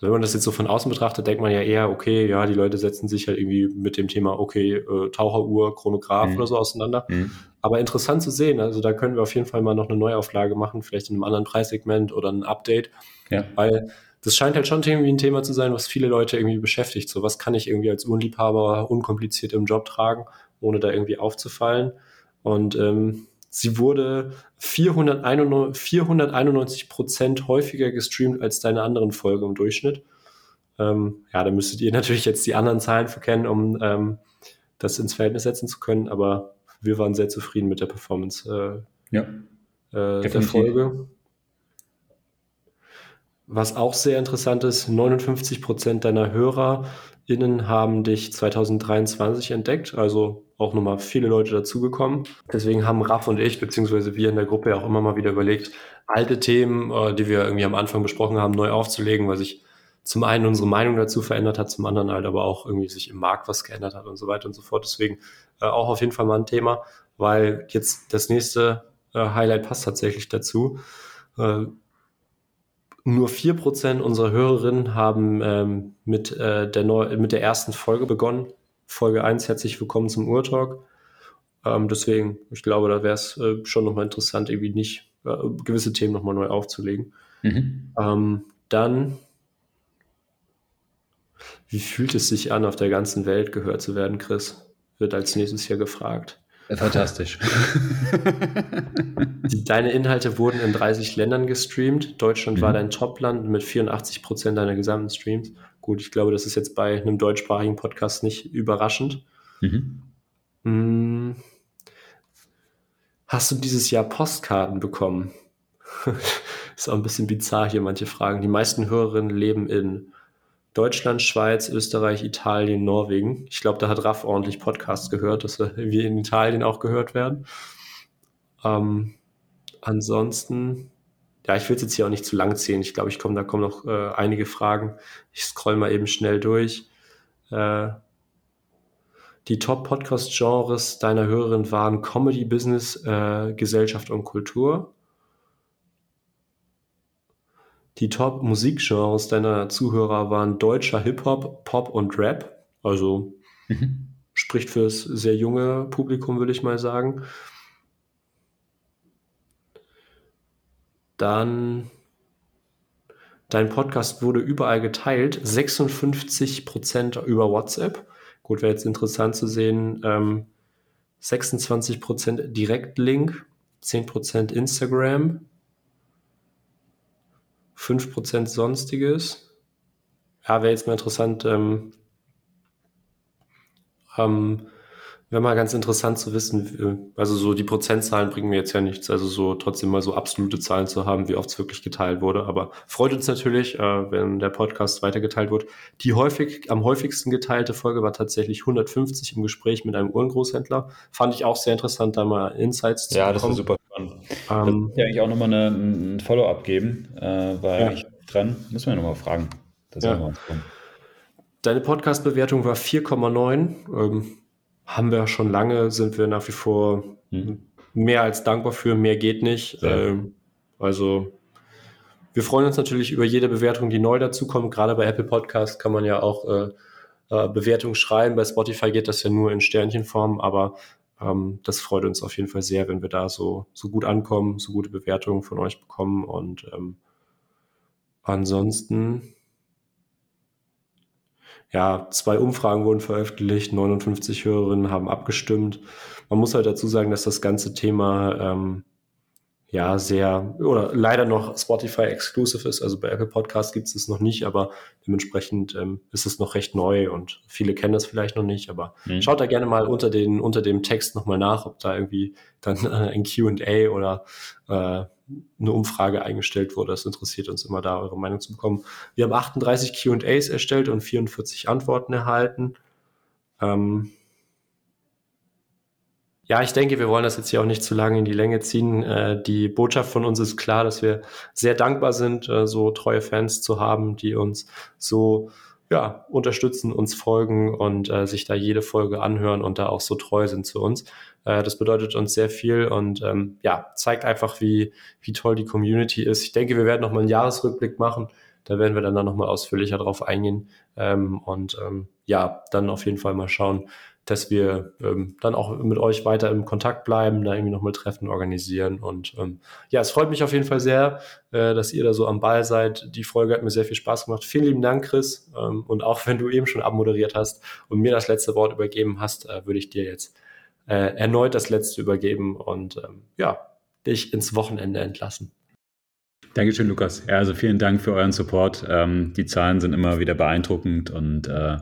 wenn man das jetzt so von außen betrachtet, denkt man ja eher, okay, ja, die Leute setzen sich halt irgendwie mit dem Thema, okay, äh, Taucheruhr, Chronograph mhm. oder so auseinander. Mhm. Aber interessant zu sehen, also da können wir auf jeden Fall mal noch eine Neuauflage machen, vielleicht in einem anderen Preissegment oder ein Update. Ja. Weil das scheint halt schon irgendwie ein Thema zu sein, was viele Leute irgendwie beschäftigt. So, was kann ich irgendwie als Uhrenliebhaber unkompliziert im Job tragen, ohne da irgendwie aufzufallen? Und ähm, Sie wurde 491, 491 Prozent häufiger gestreamt als deine anderen Folgen im Durchschnitt. Ähm, ja, da müsstet ihr natürlich jetzt die anderen Zahlen verkennen, um ähm, das ins Verhältnis setzen zu können, aber wir waren sehr zufrieden mit der Performance äh, ja, äh, der Folge. Was auch sehr interessant ist, 59 Prozent deiner HörerInnen haben dich 2023 entdeckt, also auch nochmal viele Leute dazugekommen. Deswegen haben Raff und ich, beziehungsweise wir in der Gruppe auch immer mal wieder überlegt, alte Themen, äh, die wir irgendwie am Anfang besprochen haben, neu aufzulegen, weil sich zum einen unsere Meinung dazu verändert hat, zum anderen halt aber auch irgendwie sich im Markt was geändert hat und so weiter und so fort. Deswegen äh, auch auf jeden Fall mal ein Thema, weil jetzt das nächste äh, Highlight passt tatsächlich dazu. Nur vier Prozent unserer Hörerinnen haben ähm, mit, äh, der Neu mit der ersten Folge begonnen Folge 1 herzlich willkommen zum Urtalk. Ähm, deswegen, ich glaube, da wäre es äh, schon nochmal interessant, irgendwie nicht äh, gewisse Themen nochmal neu aufzulegen. Mhm. Ähm, dann, wie fühlt es sich an, auf der ganzen Welt gehört zu werden, Chris? Wird als nächstes hier gefragt. Fantastisch. Deine Inhalte wurden in 30 Ländern gestreamt. Deutschland mhm. war dein Topland mit 84 Prozent deiner gesamten Streams. Gut, ich glaube, das ist jetzt bei einem deutschsprachigen Podcast nicht überraschend. Mhm. Hm. Hast du dieses Jahr Postkarten bekommen? ist auch ein bisschen bizarr hier manche Fragen. Die meisten Hörerinnen leben in Deutschland, Schweiz, Österreich, Italien, Norwegen. Ich glaube, da hat Raff ordentlich Podcasts gehört, dass wir in Italien auch gehört werden. Ähm, ansonsten, ja, ich will es jetzt hier auch nicht zu lang ziehen. Ich glaube, ich komme, da kommen noch äh, einige Fragen. Ich scroll mal eben schnell durch. Äh, die Top-Podcast-Genres deiner Hörerin waren Comedy, Business, äh, Gesellschaft und Kultur. Die Top-Musikgenres deiner Zuhörer waren deutscher Hip-Hop, Pop und Rap. Also mhm. spricht fürs sehr junge Publikum, würde ich mal sagen. Dann dein Podcast wurde überall geteilt, 56% über WhatsApp. Gut, wäre jetzt interessant zu sehen, ähm, 26% Direktlink, 10% Instagram, 5% Sonstiges. Ja, wäre jetzt mal interessant, ähm, ähm, wäre mal ganz interessant zu wissen, also so die Prozentzahlen bringen mir jetzt ja nichts, also so trotzdem mal so absolute Zahlen zu haben, wie oft es wirklich geteilt wurde. Aber freut uns natürlich, äh, wenn der Podcast weitergeteilt wird. Die häufig, am häufigsten geteilte Folge war tatsächlich 150 im Gespräch mit einem Uhrengroßhändler. Fand ich auch sehr interessant, da mal Insights zu ja, bekommen. Ja, das war super spannend. Ähm, ja eigentlich auch nochmal ein Follow-up geben, äh, weil ja. ich dran, müssen wir nochmal fragen. Das ja. Deine Podcast-Bewertung war 4,9. Ähm, haben wir schon lange, sind wir nach wie vor mhm. mehr als dankbar für, mehr geht nicht. Ähm, also wir freuen uns natürlich über jede Bewertung, die neu dazukommt. Gerade bei Apple Podcast kann man ja auch äh, äh, Bewertungen schreiben. Bei Spotify geht das ja nur in Sternchenform, aber ähm, das freut uns auf jeden Fall sehr, wenn wir da so, so gut ankommen, so gute Bewertungen von euch bekommen. Und ähm, ansonsten ja, zwei Umfragen wurden veröffentlicht, 59 Hörerinnen haben abgestimmt. Man muss halt dazu sagen, dass das ganze Thema ähm, ja sehr oder leider noch Spotify exclusive ist. Also bei Apple Podcast gibt es es noch nicht, aber dementsprechend ähm, ist es noch recht neu und viele kennen das vielleicht noch nicht. Aber mhm. schaut da gerne mal unter den unter dem Text nochmal nach, ob da irgendwie dann äh, ein Q&A oder äh, eine Umfrage eingestellt wurde. Das interessiert uns immer da, eure Meinung zu bekommen. Wir haben 38 QAs erstellt und 44 Antworten erhalten. Ähm ja, ich denke, wir wollen das jetzt hier auch nicht zu lange in die Länge ziehen. Äh, die Botschaft von uns ist klar, dass wir sehr dankbar sind, äh, so treue Fans zu haben, die uns so ja, unterstützen, uns folgen und äh, sich da jede Folge anhören und da auch so treu sind zu uns. Äh, das bedeutet uns sehr viel und ähm, ja, zeigt einfach, wie, wie toll die Community ist. Ich denke, wir werden nochmal einen Jahresrückblick machen. Da werden wir dann, dann nochmal ausführlicher drauf eingehen ähm, und ähm, ja, dann auf jeden Fall mal schauen, dass wir ähm, dann auch mit euch weiter im Kontakt bleiben, da irgendwie nochmal Treffen organisieren. Und ähm, ja, es freut mich auf jeden Fall sehr, äh, dass ihr da so am Ball seid. Die Folge hat mir sehr viel Spaß gemacht. Vielen lieben Dank, Chris. Ähm, und auch wenn du eben schon abmoderiert hast und mir das letzte Wort übergeben hast, äh, würde ich dir jetzt äh, erneut das letzte übergeben und ähm, ja, dich ins Wochenende entlassen. Dankeschön, Lukas. Ja, also vielen Dank für euren Support. Ähm, die Zahlen sind immer wieder beeindruckend und äh,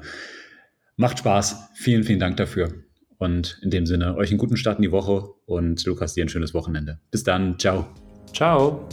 Macht Spaß. Vielen, vielen Dank dafür. Und in dem Sinne, euch einen guten Start in die Woche und Lukas, dir ein schönes Wochenende. Bis dann. Ciao. Ciao.